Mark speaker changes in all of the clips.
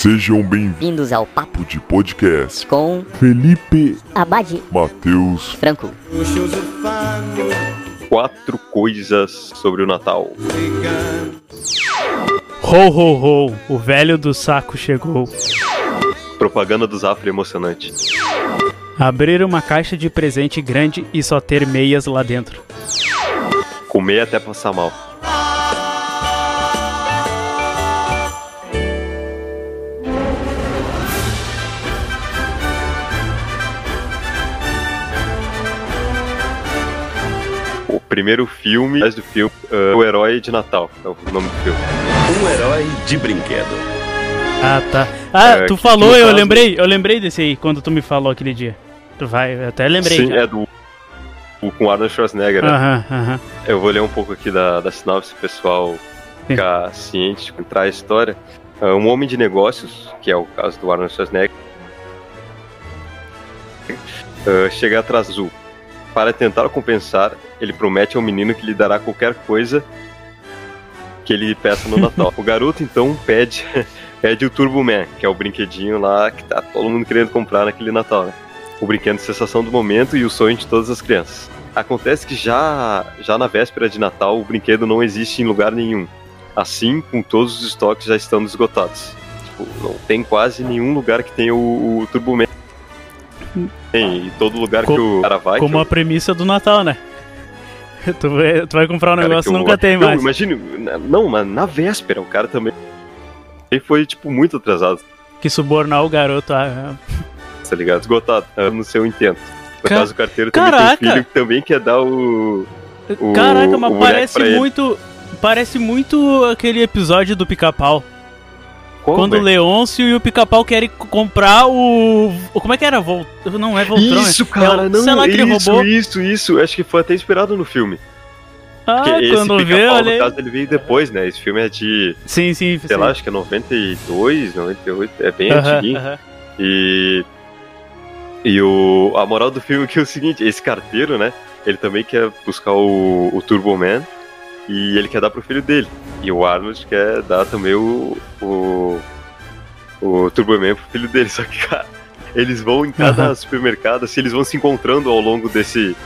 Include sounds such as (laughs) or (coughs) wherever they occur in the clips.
Speaker 1: Sejam bem-vindos
Speaker 2: Vindos ao Papo
Speaker 1: de podcast.
Speaker 2: com
Speaker 1: Felipe,
Speaker 2: Abade
Speaker 1: Matheus,
Speaker 2: Franco.
Speaker 3: quatro coisas sobre o Natal.
Speaker 4: Ho, ho, ho, o velho do saco chegou.
Speaker 3: Propaganda do Zafre emocionante.
Speaker 4: Abrir uma caixa de presente grande e só ter meias lá dentro.
Speaker 3: Comer até passar mal. Primeiro filme, mais do filme, é O Herói de Natal, é o nome do filme.
Speaker 5: Um herói de brinquedo.
Speaker 4: Ah, tá. Ah,
Speaker 3: É,
Speaker 4: tu falou, eu
Speaker 3: caso-
Speaker 4: lembrei, eu lembrei desse aí quando tu me falou aquele dia. Tu vai, eu até lembrei.
Speaker 3: Sim,
Speaker 4: já.
Speaker 3: é do o, com Arnold Schwarzenegger. né?
Speaker 4: Aham, aham.
Speaker 3: Eu vou ler um pouco aqui da, da sinopse, pessoal ficar ciente de entrar a história. Ah, um homem de negócios, que é o caso do Arnold Schwarzenegger, ah, chega atrás azul. Para tentar compensar, ele promete ao menino que lhe dará qualquer coisa que ele peça no Natal. (laughs) o garoto então pede, (laughs) pede o Turbo Man, que é o brinquedinho lá que tá todo mundo querendo comprar naquele Natal, né? O brinquedo de sensação do momento e o sonho de todas as crianças. Acontece que já, já na véspera de Natal o brinquedo não existe em lugar nenhum. Assim, com todos os estoques já estando esgotados. Tipo, não tem quase nenhum lugar que tenha o, o Turbo Man. Tem, e todo lugar
Speaker 4: Co-
Speaker 3: que o cara vai.
Speaker 4: Como
Speaker 3: que
Speaker 4: a premissa do Natal, né? (laughs) Tu vai, tu vai comprar um
Speaker 3: cara
Speaker 4: negócio
Speaker 3: que
Speaker 4: e nunca tem
Speaker 3: Não,
Speaker 4: mais.
Speaker 3: imagine, na- não, mas na véspera o cara também. Ele foi, tipo, muito atrasado,
Speaker 4: Que subornar o garoto. Ah,
Speaker 3: tá ligado? Esgotado, é no seu intento. No
Speaker 4: Ca-
Speaker 3: caso, o carteiro também
Speaker 4: Caraca!
Speaker 3: tem um filho que também quer dar o. O-
Speaker 4: Caraca, mas parece
Speaker 3: pra ele.
Speaker 4: muito. Parece muito aquele episódio do pica-pau. Quando o? Leôncio e o pica-pau querem comprar o. Como é que era? Vol... Não é Voltron.
Speaker 3: Isso,
Speaker 4: é-
Speaker 3: cara,
Speaker 4: é o-
Speaker 3: não,
Speaker 4: Sei lá
Speaker 3: isso,
Speaker 4: roubou.
Speaker 3: isso, isso. Acho que foi até inspirado no filme.
Speaker 4: Ah,
Speaker 3: Porque esse
Speaker 4: quando vê,
Speaker 3: pica-pau,
Speaker 4: olha.
Speaker 3: no caso, ele veio depois, né? Esse filme é de,
Speaker 4: Sim, sim,
Speaker 3: sei
Speaker 4: sim.
Speaker 3: lá, acho que é 92, 98, é bem
Speaker 4: Aham,
Speaker 3: antiguinho.
Speaker 4: aham.
Speaker 3: E. E o, a moral do filme é que é o seguinte: esse carteiro, né? Ele também quer buscar o, o Turbo Man e ele quer dar pro filho dele. E o Arnold quer dar também o. o, o Turbo Man pro filho dele. (laughs) Só que, cara, eles vão em cada
Speaker 4: Aham.
Speaker 3: supermercado, assim, eles vão se encontrando ao longo desse.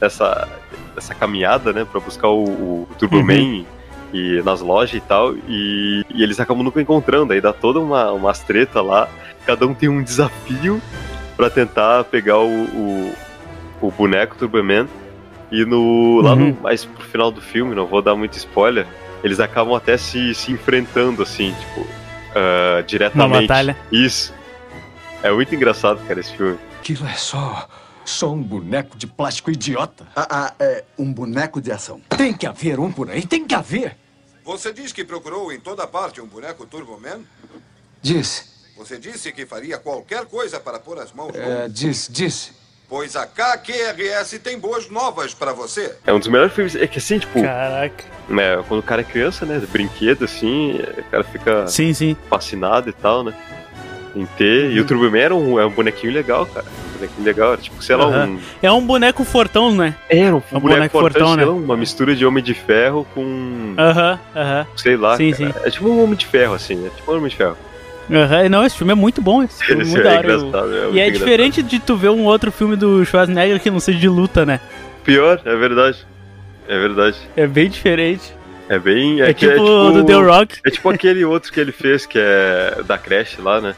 Speaker 3: dessa, dessa caminhada, né? Pra buscar o, o Turbo
Speaker 4: Uhum.
Speaker 3: Man e nas lojas e tal. E, e eles acabam nunca encontrando. Aí dá toda uma, umas treta lá. Cada um tem um desafio pra tentar pegar o, o, o boneco Turboman. E no, lá
Speaker 4: Uhum.
Speaker 3: no, mais pro final do filme, não vou dar muito spoiler, eles acabam até se, se enfrentando, assim, tipo,
Speaker 4: Uma
Speaker 3: diretamente.
Speaker 4: batalha.
Speaker 3: Isso. É muito engraçado, cara, esse filme.
Speaker 5: Aquilo é só. só um boneco de plástico idiota.
Speaker 6: Ah, ah, é um boneco de ação.
Speaker 5: Tem que haver um por aí, tem que haver.
Speaker 7: Você diz que procurou em toda parte um boneco Turbo Man?
Speaker 5: Disse,
Speaker 7: Você disse que faria qualquer coisa para pôr as mãos
Speaker 5: é,
Speaker 7: no...
Speaker 5: disse, disse.
Speaker 7: Pois a KQRS tem boas novas para você.
Speaker 3: É um dos melhores filmes. É que assim, tipo,
Speaker 4: Caraca.
Speaker 3: né, quando o cara é criança, né? Brinquedo, assim, o cara fica
Speaker 4: Sim, sim.
Speaker 3: fascinado e tal, né? Em ter. E o Turbo Man era um, é um bonequinho legal, cara. Um bonequinho legal. Era tipo, sei lá,
Speaker 4: Aham.
Speaker 3: um.
Speaker 4: É um boneco fortão, né?
Speaker 3: Era um,
Speaker 4: É um
Speaker 3: boneco,
Speaker 4: boneco
Speaker 3: fortão,
Speaker 4: fortão, né?
Speaker 3: lá, uma mistura de Homem de Ferro com.
Speaker 4: Aham, aham.
Speaker 3: Sei lá.
Speaker 4: Sim,
Speaker 3: cara.
Speaker 4: sim.
Speaker 3: É tipo um Homem de Ferro, assim, é tipo um Homem de Ferro.
Speaker 4: Aham. Não, esse filme é muito bom. Esse filme é
Speaker 3: Esse
Speaker 4: muito
Speaker 3: é engraçado. É muito
Speaker 4: E é
Speaker 3: engraçado.
Speaker 4: diferente de tu ver um outro filme do Schwarzenegger que não seja de luta, né?
Speaker 3: Pior, é verdade. É verdade.
Speaker 4: É bem diferente.
Speaker 3: É bem.
Speaker 4: É,
Speaker 3: que
Speaker 4: tipo, o do The Rock.
Speaker 3: É tipo aquele outro que ele fez, que é da creche lá, né?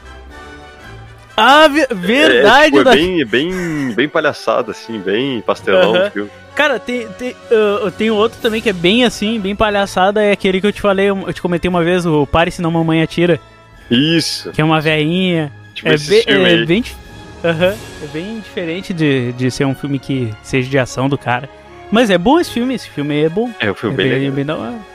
Speaker 4: Ah,
Speaker 3: É,
Speaker 4: verdade.
Speaker 3: tipo, é
Speaker 4: da-
Speaker 3: bem, bem, bem palhaçada, assim, bem pastelão o filme.
Speaker 4: Cara, tem, tem, ah, tem outro também que é bem assim, bem palhaçada. É aquele que eu te falei, eu te comentei uma vez, o Pare Se Não Mamãe Atira.
Speaker 3: Isso.
Speaker 4: Que é uma velhinha.
Speaker 3: Tipo
Speaker 4: É,
Speaker 3: esse
Speaker 4: bem, é, bem, é bem diferente de, de ser um filme que seja de ação do cara. Mas é bom esse filme, esse filme é bom.
Speaker 3: É, o filme
Speaker 4: É
Speaker 3: bem,
Speaker 4: bem, bem da hora.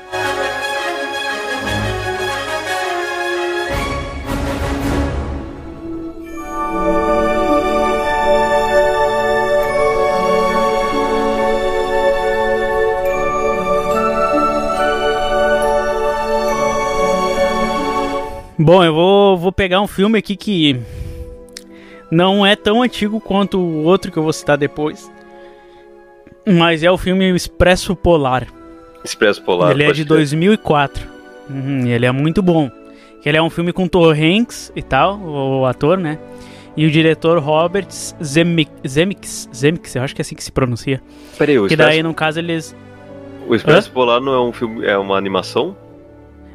Speaker 4: Bom, eu vou, vou pegar um filme aqui que não é tão antigo quanto o outro que eu vou citar depois. Mas é o filme Expresso Polar.
Speaker 3: Expresso Polar.
Speaker 4: ele é de
Speaker 3: crer.
Speaker 4: 2004. Uhum, ele é muito bom. Ele é um filme com Tom Hanks e tal, o ator, né? E o diretor Robert Zemeck- Zemeckis, Zemeckis, eu acho que é assim que se pronuncia.
Speaker 3: Peraí, o
Speaker 4: Que
Speaker 3: Expresso,
Speaker 4: daí, no caso, eles...
Speaker 3: o Expresso Polar não é um filme, é uma animação?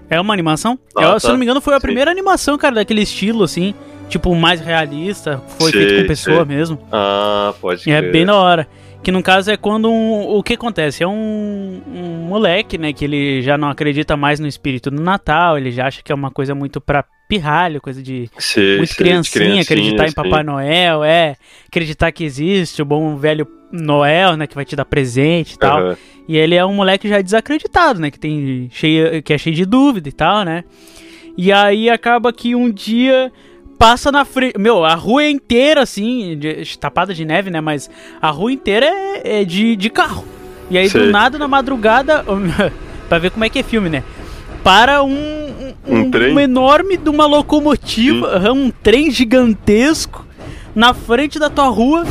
Speaker 4: É uma animação?
Speaker 3: Ah,
Speaker 4: Eu, Se
Speaker 3: tá.
Speaker 4: eu não me engano, foi a
Speaker 3: Sim.
Speaker 4: primeira animação, cara, daquele estilo, assim. Tipo, mais realista. Foi
Speaker 3: Sei,
Speaker 4: feito com pessoa
Speaker 3: sei.
Speaker 4: mesmo.
Speaker 3: Ah, pode
Speaker 4: E é
Speaker 3: crer.
Speaker 4: bem da hora. Que no caso é quando um- o que acontece? É um, um moleque, né? Que ele já não acredita mais no espírito do Natal. Ele já acha que é uma coisa muito pra pirralho, coisa de
Speaker 3: Sei,
Speaker 4: muito
Speaker 3: sei, de
Speaker 4: criancinha, acreditar em
Speaker 3: sim.
Speaker 4: Papai Noel, é. Acreditar que existe o bom velho Noel, né? Que vai te dar presente e tal.
Speaker 3: Aham.
Speaker 4: E ele é um moleque já desacreditado, né? Que tem cheio, que é cheio de dúvida e tal, né? E aí acaba que um dia passa na frente. Meu, a rua é inteira, assim, de- tapada de neve, né? Mas a rua inteira é, é de, de carro. E aí, do nada, na madrugada. (laughs) pra ver como é que é filme, né? Para um. Um,
Speaker 3: Um trem?
Speaker 4: enorme de uma locomotiva, aham, um trem gigantesco na frente da tua rua.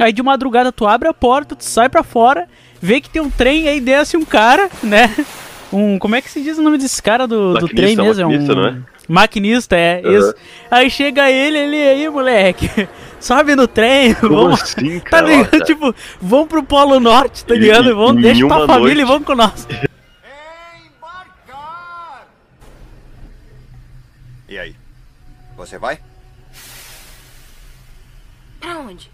Speaker 4: Aí de madrugada tu abre a porta, tu sai pra fora, vê que tem um trem, aí desce um cara, né? Um. Como é que se diz o nome desse cara do, do
Speaker 3: Maquinista,
Speaker 4: trem mesmo? É
Speaker 3: maquinista,
Speaker 4: um.
Speaker 3: não é?
Speaker 4: Maquinista, é,
Speaker 3: Aham.
Speaker 4: isso. Aí chega ele, ele aí, moleque. (laughs) Sobe no trem,
Speaker 3: Como
Speaker 4: vamos.
Speaker 3: assim, (laughs)
Speaker 4: Tá ligado? Tipo, vamos pro Polo Norte, tá ligado?
Speaker 3: e-
Speaker 4: Vamos, deixa pra
Speaker 3: uma
Speaker 4: família e
Speaker 3: noite.
Speaker 4: vamos com nós.
Speaker 7: Embarcar! (laughs) E aí? Você vai?
Speaker 2: Pra onde?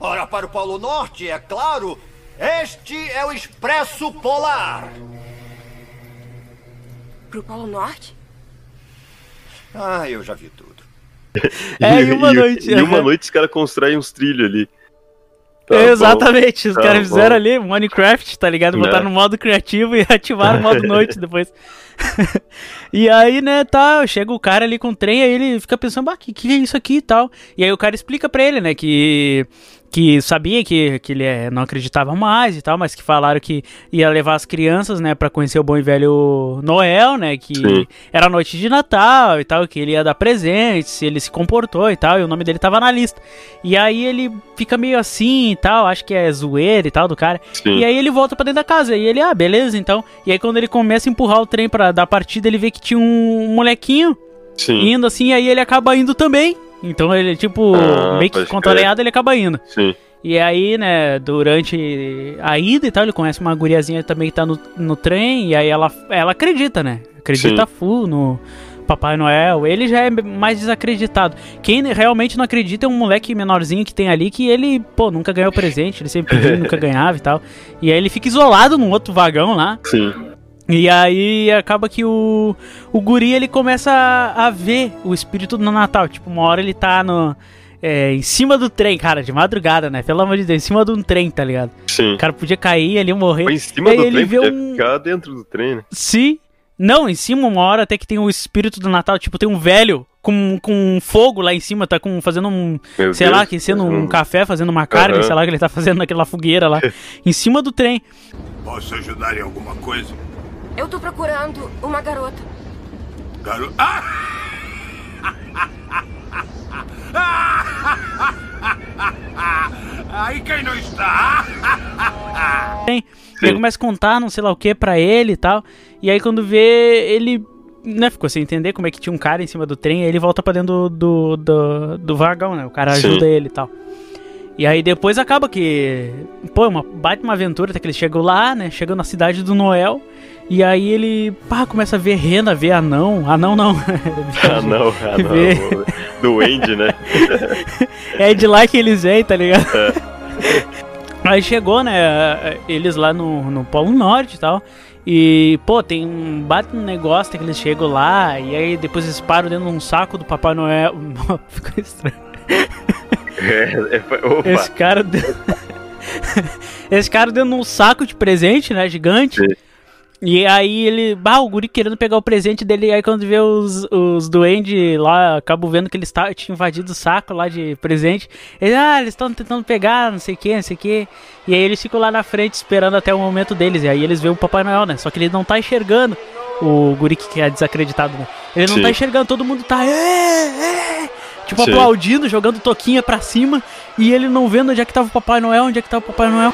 Speaker 5: Ora, para o Polo Norte, é claro. Este é o Expresso Polar.
Speaker 2: Pro Polo Norte?
Speaker 5: Ah, eu já vi tudo. (laughs)
Speaker 4: É, em uma noite,
Speaker 3: Em uma noite os caras constroem uns trilhos ali. Tá
Speaker 4: Exatamente, os
Speaker 3: tá
Speaker 4: caras fizeram
Speaker 3: bom.
Speaker 4: ali Minecraft, tá ligado?
Speaker 3: Né.
Speaker 4: Botaram no modo criativo (laughs) e ativaram o modo (laughs) noite depois. e aí, né, tá, chega o cara ali com o trem, aí ele fica pensando, bah, que, que é isso aqui e tal. E aí o cara explica pra ele, né, que que sabia que, que ele é, não acreditava mais e tal, mas que falaram que ia levar as crianças, né, pra conhecer o bom e velho Noel, né, que
Speaker 3: Sim.
Speaker 4: era noite de Natal e tal, que ele ia dar presentes, ele se comportou e tal, e o nome dele tava na lista. E aí ele fica meio assim e tal, acho que é zoeira e tal do cara.
Speaker 3: Sim.
Speaker 4: E aí ele volta pra dentro da casa. E ele, ah, beleza, então. E aí quando ele começa a empurrar o trem pra dar partida, ele vê que tinha um molequinho
Speaker 3: Sim,
Speaker 4: indo assim, aí ele acaba indo também. Então ele, tipo,
Speaker 3: Ah,
Speaker 4: meio que contrariado, ele acaba indo.
Speaker 3: sim.
Speaker 4: E aí, né, durante a ida e tal, ele conhece uma guriazinha também que tá no, no trem, e aí ela, ela acredita, né? Acredita full no Papai Noel. Ele já é mais desacreditado. Quem realmente não acredita é um moleque menorzinho que tem ali, que ele, pô, nunca ganhou presente, ele sempre (laughs) pediu, nunca ganhava e tal. E aí ele fica isolado num outro vagão lá.
Speaker 3: Sim.
Speaker 4: E aí acaba que o, o guri ele começa a, a ver o espírito do Natal. Tipo, uma hora ele tá no. é, em cima do trem, cara, de madrugada, né? Pelo amor de Deus, em cima de um trem, tá ligado?
Speaker 3: Sim.
Speaker 4: O cara podia cair ali, morrer.
Speaker 3: Foi em cima
Speaker 4: E aí
Speaker 3: do
Speaker 4: ele
Speaker 3: trem,
Speaker 4: vê um-
Speaker 3: ficar dentro do trem, né?
Speaker 4: Sim. Não, em cima, uma hora até que tem o espírito do Natal. Tipo, tem um velho com, com fogo lá em cima, tá com, fazendo um.
Speaker 3: Meu
Speaker 4: sei
Speaker 3: Deus.
Speaker 4: lá, aquecendo um café, fazendo uma carne,
Speaker 3: Aham.
Speaker 4: sei lá, que ele tá fazendo naquela fogueira lá. (laughs) em cima do trem.
Speaker 8: Posso ajudar em alguma coisa?
Speaker 2: Eu tô procurando uma garota.
Speaker 8: Garo... Ah! (laughs) Aí quem não está? (laughs)
Speaker 4: tem. E
Speaker 3: Sim.
Speaker 4: começa a contar não sei lá o que pra ele e tal. E aí quando vê, ele. Né, ficou sem entender como é que tinha um cara em cima do trem, aí ele volta pra dentro do, do, do, do vagão, né? O cara
Speaker 3: Sim.
Speaker 4: ajuda ele e tal. E aí depois acaba que. Pô, é uma baita uma aventura, até que eles chegam lá, né? Chegam na cidade do Noel. E aí ele, pá, começa a ver rena, ver anão. Anão não. (laughs)
Speaker 3: Ah, não, ah,
Speaker 4: Vê.
Speaker 3: não. Do Andy, né? (laughs)
Speaker 4: É de lá que eles vêm, tá ligado? (laughs) Aí chegou, né, eles lá no, no Polo Norte e tal. E, pô, tem um bate um negócio que eles chegam lá. E aí depois eles param dentro de um saco do Papai Noel. Ficou estranho.
Speaker 3: É, é.
Speaker 4: Esse cara. Esse cara dentro de um saco de presente, né? Gigante.
Speaker 3: Sim.
Speaker 4: E aí ele. Bah, o guri querendo pegar o presente dele. E aí quando vê os, os duendes lá, acabam vendo que eles tá, tinham invadido o saco lá de presente. Ele, ah, eles estão tentando pegar, não sei o que, não sei o que. E aí eles ficam lá na frente esperando até o momento deles. E aí eles veem o Papai Noel, né? Só que ele não tá enxergando o guri que é desacreditado, né? Ele não
Speaker 3: Sim.
Speaker 4: tá enxergando, todo mundo tá. É, é, tipo,
Speaker 3: Sim.
Speaker 4: aplaudindo, jogando toquinha pra cima, e ele não vendo onde é que tava o Papai Noel, onde é que tava o Papai Noel.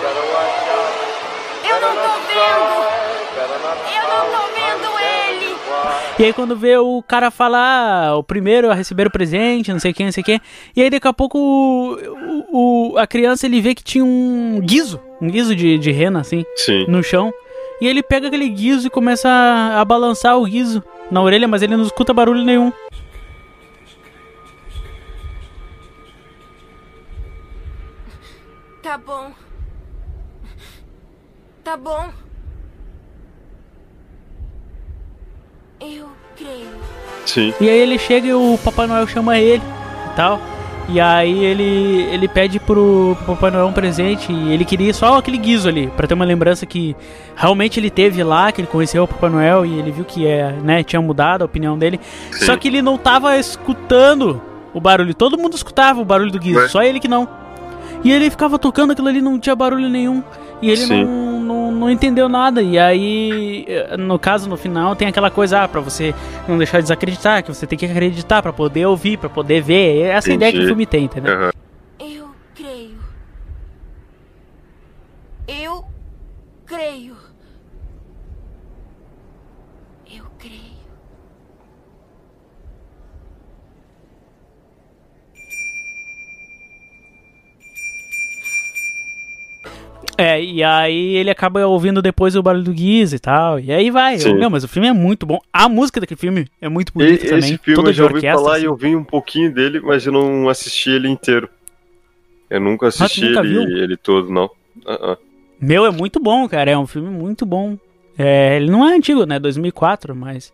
Speaker 4: E aí quando vê o cara falar, o primeiro a receber o presente, não sei quem, não sei quem. E aí daqui a pouco o, o- a criança ele vê que tinha um guizo, um guizo de, de rena, assim,
Speaker 3: Sim.
Speaker 4: no chão. E ele pega aquele guizo e começa a, a balançar o guizo na orelha, mas ele não escuta barulho nenhum.
Speaker 2: Tá bom. Tá bom. Eu creio.
Speaker 3: Sim.
Speaker 4: E aí ele chega e o Papai Noel chama ele e tal. E aí ele, ele pede pro, pro Papai Noel um presente e ele queria só aquele guizo ali, pra ter uma lembrança que realmente ele teve lá, que ele conheceu o Papai Noel e ele viu que é, né, tinha mudado a opinião dele.
Speaker 3: Sim.
Speaker 4: Só que ele não tava escutando o barulho. Todo mundo escutava o barulho do guizo,
Speaker 3: Ué?
Speaker 4: só ele que não. E ele ficava tocando aquilo ali, não tinha barulho nenhum. E ele
Speaker 3: Sim.
Speaker 4: não, não, não entendeu nada. E aí, no caso, no final, tem aquela coisa, ah, pra você não deixar de desacreditar, que você tem que acreditar pra poder ouvir, pra poder ver. É Essa ideia que o
Speaker 3: Entendi.
Speaker 4: filme tem, entendeu?
Speaker 3: Aham.
Speaker 2: Eu creio. Eu creio. Eu creio.
Speaker 4: É, e aí ele acaba ouvindo depois o barulho do Giz e tal. E aí vai.
Speaker 3: Sim.
Speaker 4: Não, mas o filme é muito bom. A música daquele filme é muito bonita
Speaker 3: E-
Speaker 4: também.
Speaker 3: Esse filme
Speaker 4: toda
Speaker 3: eu já ouvi falar
Speaker 4: assim.
Speaker 3: e eu vi um pouquinho dele, mas eu não assisti ele inteiro. Eu nunca assisti
Speaker 4: nunca
Speaker 3: ele, ele todo, não. Ah, ah.
Speaker 4: Meu, é muito bom, cara. É um filme muito bom. É, ele não é antigo, né? 2004, mas.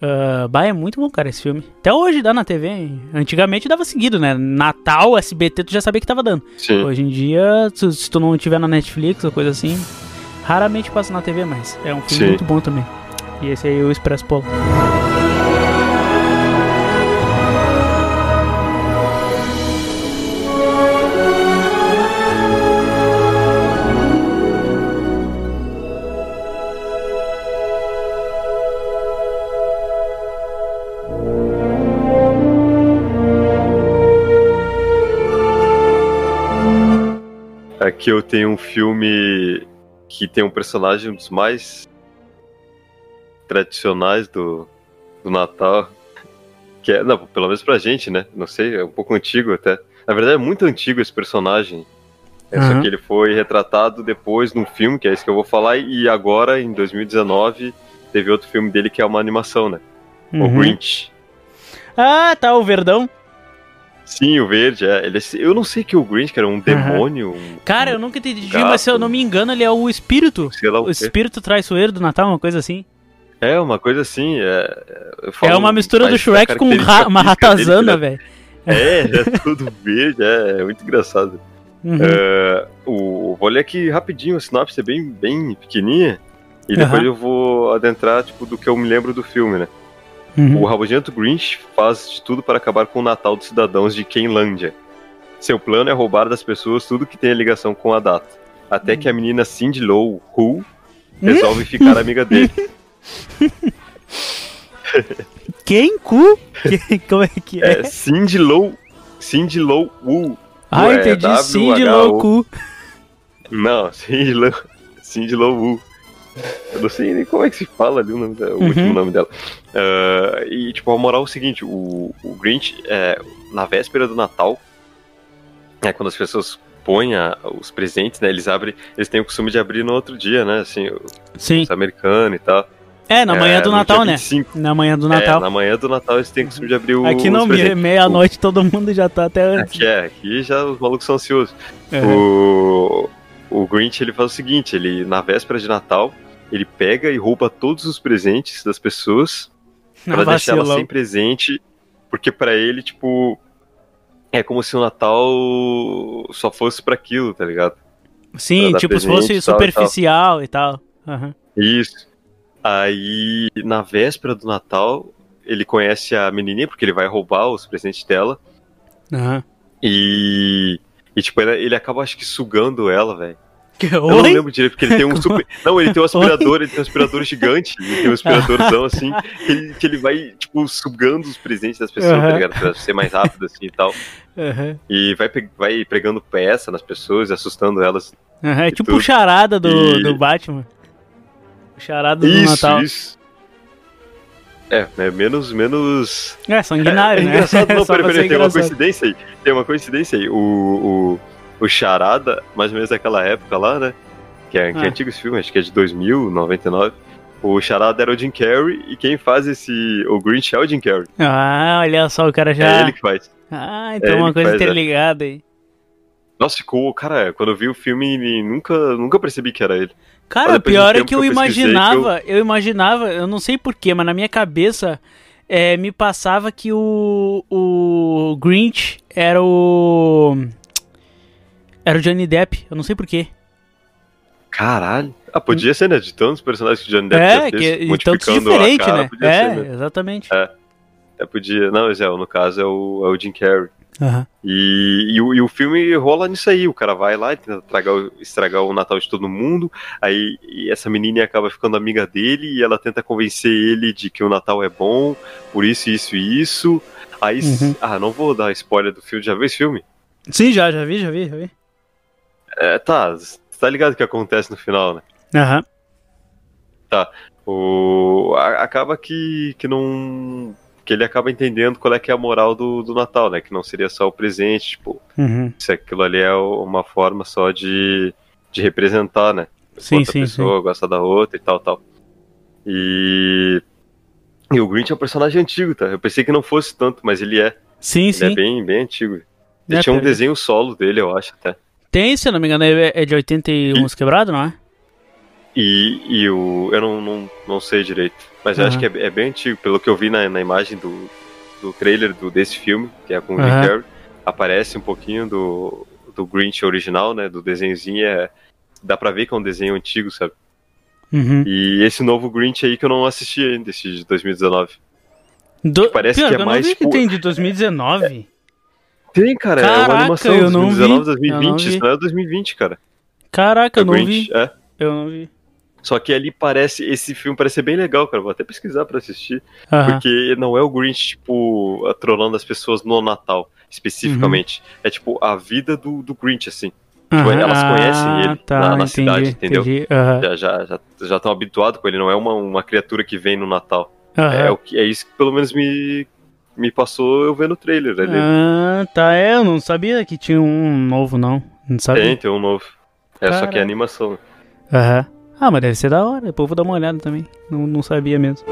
Speaker 4: Uh, bah, é muito bom, cara, esse filme. Até hoje dá na TV. hein? Antigamente dava seguido, né? Natal, SBT, tu já sabia que tava dando.
Speaker 3: Sim.
Speaker 4: Hoje em dia, tu- se tu não tiver na Netflix ou coisa assim, raramente passa na TV, mas é um filme
Speaker 3: Sim.
Speaker 4: muito bom também. E esse aí é o Expresso Polo.
Speaker 3: Aqui eu tenho um filme que tem um personagem um dos mais tradicionais do, do Natal. Que é, não, pelo menos pra gente, né? Não sei, é um pouco antigo até. Na verdade é muito antigo esse personagem. É
Speaker 4: Uhum.
Speaker 3: Só que ele foi retratado depois num filme, que é esse que eu vou falar, e agora, em 2019, teve outro filme dele que é uma animação, né? O
Speaker 4: Uhum.
Speaker 3: Grinch.
Speaker 4: Ah, tá, o Verdão.
Speaker 3: Sim, o verde, é. Ele, é- eu não sei que o Grinch, que era um demônio. Um,
Speaker 4: Cara, eu nunca entendi,
Speaker 3: gato.
Speaker 4: mas se eu não me engano, ele é o espírito.
Speaker 3: sei lá o
Speaker 4: O espírito traiçoeiro do Natal, uma coisa assim.
Speaker 3: É, uma coisa assim. É,
Speaker 4: É uma mistura do Shrek com ra- uma ratazana,
Speaker 3: né?
Speaker 4: velho.
Speaker 3: É, é tudo verde, é, é muito engraçado.
Speaker 4: Uhum.
Speaker 3: É, o, vou ler aqui rapidinho, a sinopse é bem, bem pequenininha. E depois eu vou adentrar, tipo, do que eu me lembro do filme, né?
Speaker 4: Uhum.
Speaker 3: O rabugento Grinch faz de tudo para acabar com o Natal dos cidadãos de Kenlândia. Seu plano é roubar das pessoas tudo que tem ligação com a data. Até que a menina Cindy Lou Who resolve ficar amiga dele. (laughs)
Speaker 4: Quem? Cu? Como é que é?
Speaker 3: É Cindy Lou Cindy Lou Who.
Speaker 4: ah,
Speaker 3: é
Speaker 4: entendi. Cindy
Speaker 3: O.
Speaker 4: Louco.
Speaker 3: Não, Cindy Lou Cindy Lou Who. Eu não sei nem como é que se fala ali o, nome dela, o
Speaker 4: Uhum.
Speaker 3: último nome dela. Ah, e, tipo, a moral é o seguinte: o, o Grinch, é, na véspera do Natal, é quando as pessoas põem a- os presentes, né? Eles abrem, eles têm o costume de abrir no outro dia, né? Assim,
Speaker 4: Sim.
Speaker 3: os americanos e tal.
Speaker 4: É, na manhã
Speaker 3: É,
Speaker 4: do Natal, né?
Speaker 3: 25.
Speaker 4: Na manhã do
Speaker 3: É,
Speaker 4: Natal.
Speaker 3: na manhã do Natal eles têm o costume de abrir o,
Speaker 4: Aqui não, meia-noite todo mundo já tá até antes.
Speaker 3: Aqui é, aqui já os malucos são ansiosos.
Speaker 4: É.
Speaker 3: O, o Grinch ele faz o seguinte: ele na véspera de Natal ele pega e rouba todos os presentes das pessoas
Speaker 4: Na
Speaker 3: pra deixar
Speaker 4: vacilão.
Speaker 3: sem presente, porque pra ele tipo é como se o Natal só fosse pra aquilo, tá ligado?
Speaker 4: Sim, tipo, se
Speaker 3: presente
Speaker 4: fosse
Speaker 3: e tal, e tal.
Speaker 4: superficial e tal. Aham.
Speaker 3: Isso. Aí na véspera do Natal ele conhece a menininha porque ele vai roubar os presentes dela
Speaker 4: Aham.
Speaker 3: e e tipo ele, ele acaba acho que sugando ela, velho. Eu não lembro direito, porque ele tem um super. (laughs) Não, ele tem um aspirador, ele tem um aspirador gigante. Ele tem um aspiradorzão (laughs) assim, que ele, que ele vai, tipo, sugando os presentes das pessoas,
Speaker 4: Aham.
Speaker 3: tá ligado? Pra ser mais rápido assim e tal.
Speaker 4: Aham.
Speaker 3: E vai, vai pregando peça nas pessoas, assustando elas.
Speaker 4: Aham, É tipo o charada do,
Speaker 3: E-
Speaker 4: do Batman. O charada do
Speaker 3: Isso,
Speaker 4: Natal.
Speaker 3: isso. É, é menos, menos.
Speaker 4: É, sanguinário,
Speaker 3: é,
Speaker 4: né?
Speaker 3: engraçado, (laughs) não, peraí, peraí, tem uma coincidência aí. Tem uma coincidência aí. O, o, o Charada, mais ou menos daquela época lá, né? Que é, que é
Speaker 4: Ah.
Speaker 3: antigo esse filme, acho que é de 2000, 99. O Charada era o Jim Carrey e quem faz esse. O Grinch é o Jim Carrey.
Speaker 4: Ah, olha só, o cara
Speaker 3: É
Speaker 4: já.
Speaker 3: ele que faz.
Speaker 4: Ah, então
Speaker 3: é
Speaker 4: uma coisa
Speaker 3: faz, é.
Speaker 4: interligada aí.
Speaker 3: Nossa, ficou. Cara, quando eu vi o filme, nunca, nunca percebi que era ele.
Speaker 4: Cara, o pior é que eu
Speaker 3: que eu pesquisei que
Speaker 4: imaginava, eu... imaginava, eu não sei porquê, mas na minha cabeça é, me passava que o, o Grinch era o. Era o Johnny Depp, eu não sei porquê.
Speaker 3: Caralho. Ah, podia ser, né? De tantos personagens que o Johnny Depp
Speaker 4: É,
Speaker 3: já
Speaker 4: que
Speaker 3: fez,
Speaker 4: e tantos diferentes, né? É,
Speaker 3: ser, né?
Speaker 4: exatamente.
Speaker 3: É. É, podia. Não, mas é, no caso é o, é o Jim Carrey.
Speaker 4: Aham.
Speaker 3: E, e, o, e o filme rola nisso aí. O cara vai lá e tenta estragar, o- estragar o Natal de todo mundo. Aí essa menina acaba ficando amiga dele e ela tenta convencer ele de que o Natal é bom, por isso, isso e isso. Aí.
Speaker 4: Uhum.
Speaker 3: Ah, não vou dar spoiler do filme. Já viu esse filme?
Speaker 4: Sim, já, já vi, já vi, já vi.
Speaker 3: É, tá. Você tá ligado o que acontece no final, né?
Speaker 4: Aham.
Speaker 3: O, a- acaba que, que não. Que ele acaba entendendo qual é que é a moral do, do Natal, né? Que não seria só o presente, tipo,
Speaker 4: Uhum.
Speaker 3: se aquilo ali é uma forma só de, de representar, né?
Speaker 4: Sim,
Speaker 3: Outra
Speaker 4: sim,
Speaker 3: pessoa gosta da outra e tal, tal. E. E o Grinch é um personagem antigo, tá? Eu pensei que não fosse tanto, mas ele é.
Speaker 4: Sim,
Speaker 3: Ele
Speaker 4: sim.
Speaker 3: é bem, bem antigo. Ele
Speaker 4: É,
Speaker 3: tinha um desenho solo dele, eu acho, até.
Speaker 4: Tem, se eu não me engano, é é de 81 uns quebrado, não é?
Speaker 3: E, e o. Eu não, não, não sei direito. Mas eu acho que é, é bem antigo. Pelo que eu vi na, na imagem do, do trailer do, desse filme, que é com o Jim
Speaker 4: Aham.
Speaker 3: Carrey, aparece um pouquinho do, do Grinch original, né? Do desenhozinho. É, dá pra ver que é um desenho antigo, sabe?
Speaker 4: Uhum.
Speaker 3: E esse novo Grinch aí que eu não assisti ainda, esse de 2019.
Speaker 4: Do...
Speaker 3: parece
Speaker 4: Pior,
Speaker 3: que é
Speaker 4: eu
Speaker 3: mais
Speaker 4: não vi que tem de 2019.
Speaker 3: Tem, cara, é
Speaker 4: Caraca,
Speaker 3: uma animação
Speaker 4: eu não
Speaker 3: 2019,
Speaker 4: vi. Eu não
Speaker 3: 2020.
Speaker 4: vi.
Speaker 3: Isso não é 2020, cara.
Speaker 4: Caraca,
Speaker 3: É
Speaker 4: eu não
Speaker 3: Grinch,
Speaker 4: vi.
Speaker 3: é.
Speaker 4: Eu não vi.
Speaker 3: Só que ali parece. Esse filme parece ser bem legal, cara. Vou até pesquisar pra assistir. Porque não é o Grinch, tipo, trolando as pessoas no Natal, especificamente.
Speaker 4: Uhum.
Speaker 3: É tipo a vida do, do Grinch, assim. Tipo, elas conhecem ele
Speaker 4: tá,
Speaker 3: na- na
Speaker 4: entendi,
Speaker 3: cidade, entendeu? Já já já já estão habituados com ele, não é uma, uma criatura que vem no Natal. É, o que, é isso que pelo menos me, me passou eu vendo o trailer ali.
Speaker 4: Ah, tá. É, eu não sabia que tinha um novo, não. Não sabia.
Speaker 3: Tem, tem um novo. É, só que é animação.
Speaker 4: Aham. Ah, mas deve ser da hora. Depois eu vou dar uma olhada também. Não, não sabia mesmo.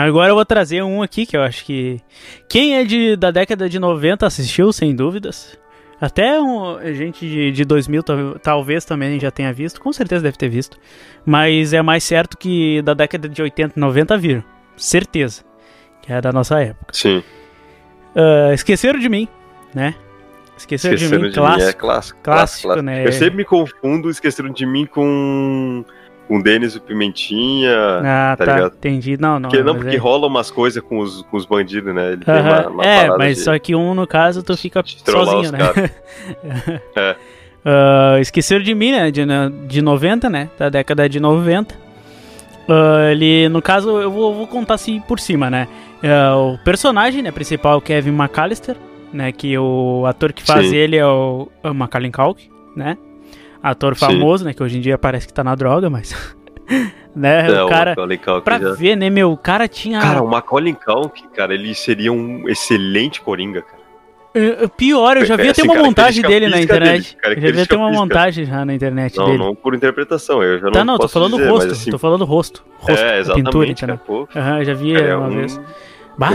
Speaker 4: Agora eu vou trazer um aqui que eu acho que quem é de, da década de 90 assistiu, sem dúvidas. Até um, gente de, de 2000 tal- talvez também já tenha visto, com certeza deve ter visto. Mas é mais certo que da década de 80 e 90 viram. Certeza. Que é da nossa época.
Speaker 3: Sim.
Speaker 4: Ah, esqueceram de mim, né? Esqueceram,
Speaker 3: Esqueceram
Speaker 4: de mim,
Speaker 3: de mim,
Speaker 4: clássico.
Speaker 3: é clássico.
Speaker 4: Clássico, né?
Speaker 3: Eu sempre me confundo esqueceram de mim com com Denis o Pimentinha.
Speaker 4: Ah,
Speaker 3: tá
Speaker 4: tá,
Speaker 3: ligado?
Speaker 4: entendi. Não, não.
Speaker 3: porque, não, porque
Speaker 4: é...
Speaker 3: rola umas coisas com os, com os bandidos, né? Ele tem
Speaker 4: Aham,
Speaker 3: uma, uma
Speaker 4: É, mas
Speaker 3: de-
Speaker 4: só que um, no caso, tu fica sozinho, né? (laughs)
Speaker 3: É.
Speaker 4: Ah, esqueceram de mim, né? De, na- de 90, né? Da década de 90. Ah, ele, no caso, eu vou, vou contar assim por cima, né? Ah, o personagem né, principal é o Kevin McAllister, né? Que o ator que faz
Speaker 3: Sim.
Speaker 4: ele é o, é o Macaulay Culkin, né? Ator
Speaker 3: Sim.
Speaker 4: famoso, né? Que hoje em dia parece que tá na droga, mas... (laughs) né?
Speaker 3: É,
Speaker 4: o cara...
Speaker 3: Culkin
Speaker 4: Pra
Speaker 3: já-
Speaker 4: ver, né, meu? O cara tinha...
Speaker 3: Cara, o Macaulay Culkin, cara, ele seria um excelente Coringa, cara.
Speaker 4: Eh, Pior, eu já vi
Speaker 3: É,
Speaker 4: até
Speaker 3: assim,
Speaker 4: uma montagem dele na internet.
Speaker 3: dele,
Speaker 4: já vi até uma
Speaker 3: física.
Speaker 4: montagem já na internet
Speaker 3: Não,
Speaker 4: dele.
Speaker 3: não por interpretação, eu já não
Speaker 4: tá, não, tô falando
Speaker 3: dizer,
Speaker 4: rosto.
Speaker 3: assim,
Speaker 4: Tô falando do rosto. Rosto,
Speaker 3: é, exatamente,
Speaker 4: pintura, entendeu? Aham, já vi
Speaker 3: É
Speaker 4: uma
Speaker 3: um-
Speaker 4: vez.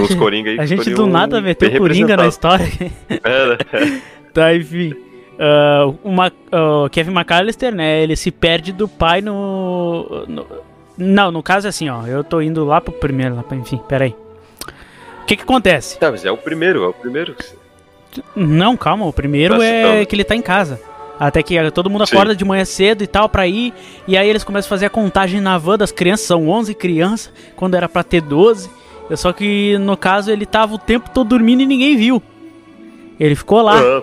Speaker 3: que
Speaker 4: a gente do nada meteu Coringa na história.
Speaker 3: É, né? (laughs)
Speaker 4: tá, enfim. Ah, uma, ah, o Kevin McAllister, né? Ele se perde do pai no, no- Não, no caso é assim, ó. Eu tô indo lá pro primeiro, lá pra, enfim, peraí. O que que acontece?
Speaker 3: Tá, mas é o primeiro, é o primeiro.
Speaker 4: Não, calma, o primeiro é
Speaker 3: citando.
Speaker 4: que ele tá em casa. Até que todo mundo
Speaker 3: Sim.
Speaker 4: acorda de manhã cedo e tal pra ir. E aí eles começam a fazer a contagem na van das crianças. São 11 crianças, quando era pra ter 12. Só que no caso ele tava o tempo todo dormindo e ninguém viu. Ele ficou lá
Speaker 3: Ah,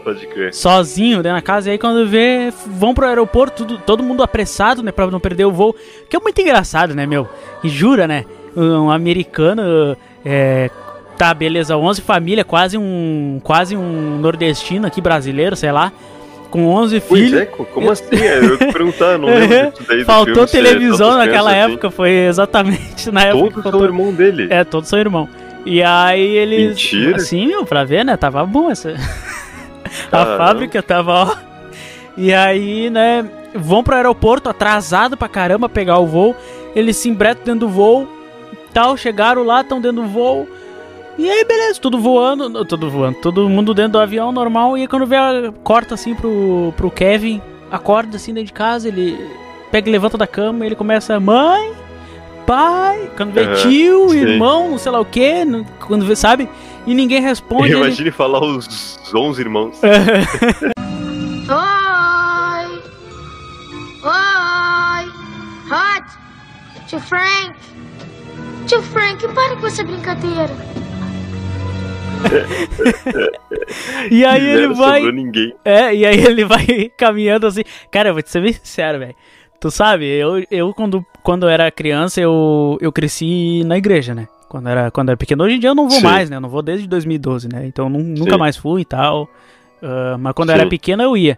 Speaker 4: sozinho dentro da casa. E aí quando vê, vão pro aeroporto, tudo, todo mundo apressado, né? Pra não perder o voo. Que é muito engraçado, né, meu? E jura, né? Um americano. É, tá, beleza, 11 família, quase um. Quase um nordestino aqui brasileiro, sei lá. Com 11
Speaker 3: Pois
Speaker 4: filhos.
Speaker 3: é, co- como assim? É, Eu ia perguntar, não lembro (laughs) disso daí
Speaker 4: Faltou
Speaker 3: filme, é
Speaker 4: televisão naquela
Speaker 3: crianças
Speaker 4: época, foi exatamente na época.
Speaker 3: Assim. Todos são irmão dele.
Speaker 4: É, todos são irmão. E aí eles.
Speaker 3: Mentira.
Speaker 4: Assim, meu, pra ver, né? Tava bom essa. (laughs) A fábrica tava, ó. E aí, né? Vão pro aeroporto atrasado pra caramba pegar o voo. Eles se embretam dentro do voo. Tal, chegaram lá, estão dentro do voo. E aí, beleza, tudo voando, tudo voando, todo mundo dentro do avião normal. E aí, quando vê, a- corta assim pro, pro Kevin, acorda assim dentro de casa, ele pega e levanta da cama, ele começa, mãe, pai, quando vê
Speaker 3: Aham,
Speaker 4: tio,
Speaker 3: sim.
Speaker 4: irmão, não sei lá o que, quando vê, sabe? E ninguém responde. ele-
Speaker 3: Imagine falar os 11 irmãos. (laughs)
Speaker 2: Oi! Oi! Hot! Tio Frank! Tio Frank, para com essa brincadeira.
Speaker 4: E aí ele
Speaker 3: Zero
Speaker 4: vai.
Speaker 3: ninguém.
Speaker 4: É, e aí ele vai (laughs) caminhando assim. Cara, eu vou te ser bem sincero, velho. Tu sabe, eu, eu quando, quando eu era criança, eu, eu cresci na igreja, né? Quando era, quando era pequeno. Hoje em dia eu não vou
Speaker 3: Sim.
Speaker 4: mais, né? Eu não vou desde 2012, né? Então nu- nunca mais fui e tal. Ah, mas quando eu
Speaker 3: Sim.
Speaker 4: era pequeno eu ia.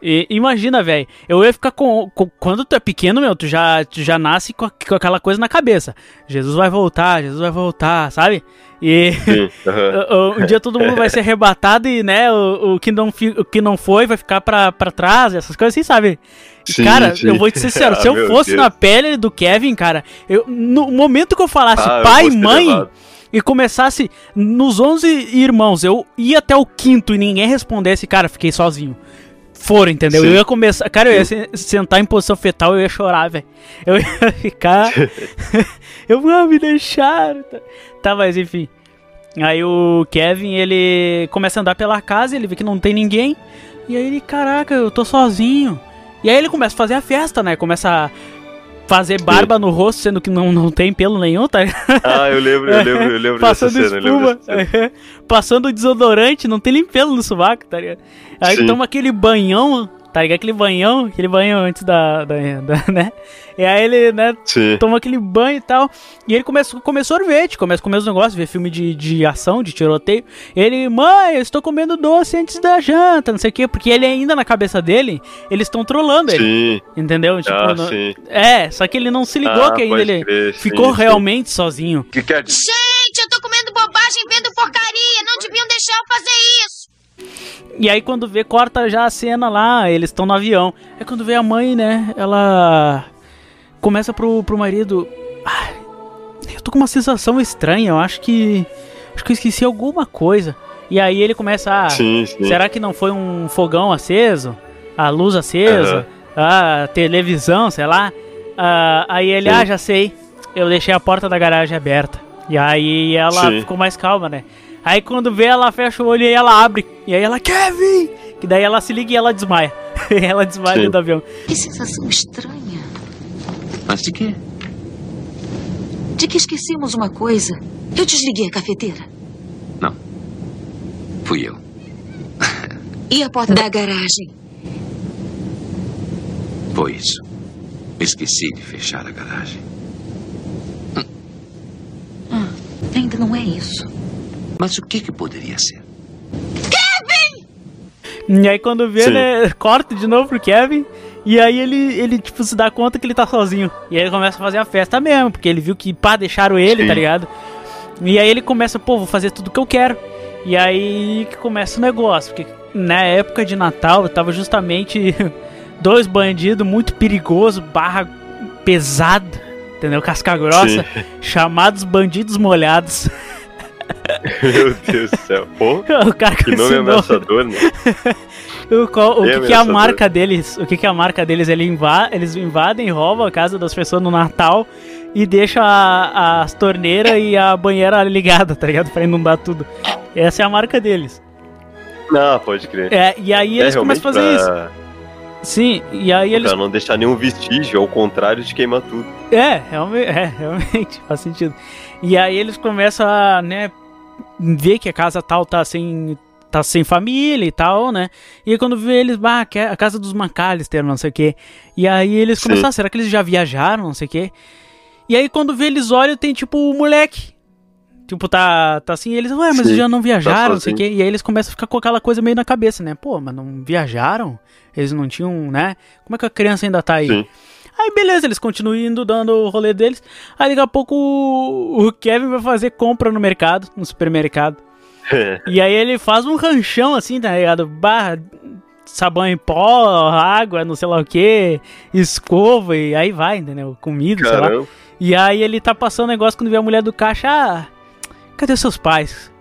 Speaker 4: E, imagina, velho, eu ia ficar com, com- Quando tu é pequeno, meu, tu já, tu já nasce com, com aquela coisa na cabeça. Jesus vai voltar, Jesus vai voltar, sabe? E.
Speaker 3: Sim.
Speaker 4: Uh, uh, Um dia todo mundo vai ser arrebatado e, né, o, o, que, não fi- o que não foi vai ficar pra, pra trás, essas coisas assim, sabe? E,
Speaker 3: Sim,
Speaker 4: cara,
Speaker 3: sim.
Speaker 4: eu vou te ser sincero, (laughs) se
Speaker 3: Ah,
Speaker 4: eu
Speaker 3: meu
Speaker 4: fosse
Speaker 3: Deus.
Speaker 4: na pele do Kevin, cara, eu, no momento que eu falasse
Speaker 3: Ah, eu
Speaker 4: pai e mãe
Speaker 3: levado.
Speaker 4: e começasse nos 11 irmãos, eu ia até o quinto e ninguém respondesse, cara, fiquei sozinho. Foram, entendeu?
Speaker 3: Sim.
Speaker 4: Eu ia começar. Cara, eu ia se- sentar em posição fetal eu ia chorar, velho. Eu ia (laughs) ficar. (laughs) eu vou me deixar. Tá, Tá, mas enfim. Aí o Kevin, ele começa a andar pela casa, ele vê que não tem ninguém. E aí ele, caraca, eu tô sozinho. E aí ele começa a fazer a festa, né? Começa a fazer barba no rosto, sendo que não, não tem pelo nenhum, tá?
Speaker 3: Ah, eu lembro, eu lembro, eu lembro dessa
Speaker 4: Passando
Speaker 3: cena.
Speaker 4: espuma,
Speaker 3: dessa cena. (laughs)
Speaker 4: passando desodorante, não tem nem pelo no sovaco, tá ligado? Aí
Speaker 3: Sim.
Speaker 4: toma aquele banhão, tá ligado? Aquele banhão, aquele banhão antes da, da, da- (laughs) né? E aí ele, né,
Speaker 3: Sim.
Speaker 4: toma aquele banho e tal. E ele começa a comer sorvete, começa a comer os negócios, ver filme de, de ação, de tiroteio. Ele, mãe, eu estou comendo doce antes da janta, não sei o quê, porque ele ainda na cabeça dele, eles estão trolando ele,
Speaker 3: Sim.
Speaker 4: entendeu? Tipo,
Speaker 3: Ah,
Speaker 4: não-
Speaker 3: sim.
Speaker 4: É, só que ele não se ligou
Speaker 3: Ah,
Speaker 4: que ainda ele
Speaker 3: crer, sim,
Speaker 4: ficou
Speaker 3: sim.
Speaker 4: realmente sozinho.
Speaker 7: que quer dizer?
Speaker 2: Gente, eu tô comendo bobagem, vendo porcaria. Não deviam deixar eu fazer isso.
Speaker 4: E aí quando vê, corta já a cena lá, eles estão no avião. Aí quando vê a mãe, né, ela começa pro, pro marido. "Ai, eu tô com uma sensação estranha, eu acho que. Acho que eu esqueci alguma coisa. E aí ele começa a.
Speaker 3: Sim, sim.
Speaker 4: Será que não foi um fogão aceso? A luz acesa? A televisão, sei lá? Ah, aí ele,
Speaker 3: Sim.
Speaker 4: ah, já sei. Eu deixei a porta da garagem aberta. E aí ela ficou mais calma, né? Aí quando vê, ela fecha o olho e ela abre. E aí ela, Kevin! Que daí ela se liga e ela desmaia. (laughs) ela desmaia
Speaker 3: Sim.
Speaker 4: do avião.
Speaker 9: Que sensação estranha.
Speaker 10: Mas de quê?
Speaker 9: De que esquecemos uma coisa. Eu desliguei a cafeteira.
Speaker 10: Não. Fui eu. (laughs)
Speaker 9: E a porta da garagem?
Speaker 10: Foi isso. Esqueci de fechar a garagem.
Speaker 9: Ainda não é isso.
Speaker 10: Mas o que que poderia ser?
Speaker 4: E aí quando vê,
Speaker 3: Sim.
Speaker 4: né, (laughs) corta de novo pro Kevin. E aí ele, ele, tipo, se dá conta que ele tá sozinho. E aí ele começa a fazer a festa mesmo, porque ele viu que, pá, deixaram ele,
Speaker 3: Sim.
Speaker 4: tá ligado? E aí ele começa, pô, vou fazer tudo que eu quero. E aí que começa o negócio, porque na época de Natal tava justamente (laughs) dois bandidos muito perigosos, barra pesada, entendeu? Casca grossa,
Speaker 3: Sim. (laughs)
Speaker 4: chamados bandidos molhados. (laughs)
Speaker 3: Meu Deus do céu. Pô, (laughs)
Speaker 4: o cara
Speaker 3: que nome ameaçador, né? (laughs)
Speaker 4: O, qual- o
Speaker 3: É
Speaker 4: que, que é a marca deles? O que, que é a marca deles? Ele inva eles invadem, roubam a casa das pessoas no Natal e deixam a- as torneiras e a banheira ligada, tá ligado? Pra inundar tudo. Essa é a marca deles.
Speaker 3: Não, pode crer.
Speaker 4: É, e aí eles começam a fazer
Speaker 3: realmente
Speaker 4: isso.
Speaker 3: pra-
Speaker 4: Sim, e aí eles.
Speaker 3: Pra não deixar nenhum vestígio, ao contrário de queimar tudo.
Speaker 4: É, realmente, é, realmente faz sentido. E aí eles começam a, né, ver que a casa tal tá sem tá sem família e tal, né? E aí quando vê eles, bah, é a casa dos McAllister, não sei o quê. E aí eles
Speaker 3: Sim.
Speaker 4: começam, ah, será que eles já viajaram, não sei o quê? E aí quando vê eles olham, tem tipo o moleque. Tipo, tá, tá assim, eles, ué, mas
Speaker 3: Sim,
Speaker 4: eles já não viajaram,
Speaker 3: tá
Speaker 4: não sei o quê. E aí eles começam a ficar com aquela coisa meio na cabeça, né? Pô, mas não viajaram? Eles não tinham, né? Como é que a criança ainda tá aí?
Speaker 3: Sim.
Speaker 4: Aí beleza, eles continuam indo dando o rolê deles. Aí daqui a pouco o, o Kevin vai fazer compra no mercado, no supermercado. (laughs) E aí ele faz um ranchão assim, tá ligado? Barra, sabão em pó, água, não sei lá o que, escova e aí vai, entendeu? Comida, sei lá.
Speaker 3: Caramba.
Speaker 4: E aí ele tá passando um negócio quando vê a mulher do caixa, ah, cadê seus pais?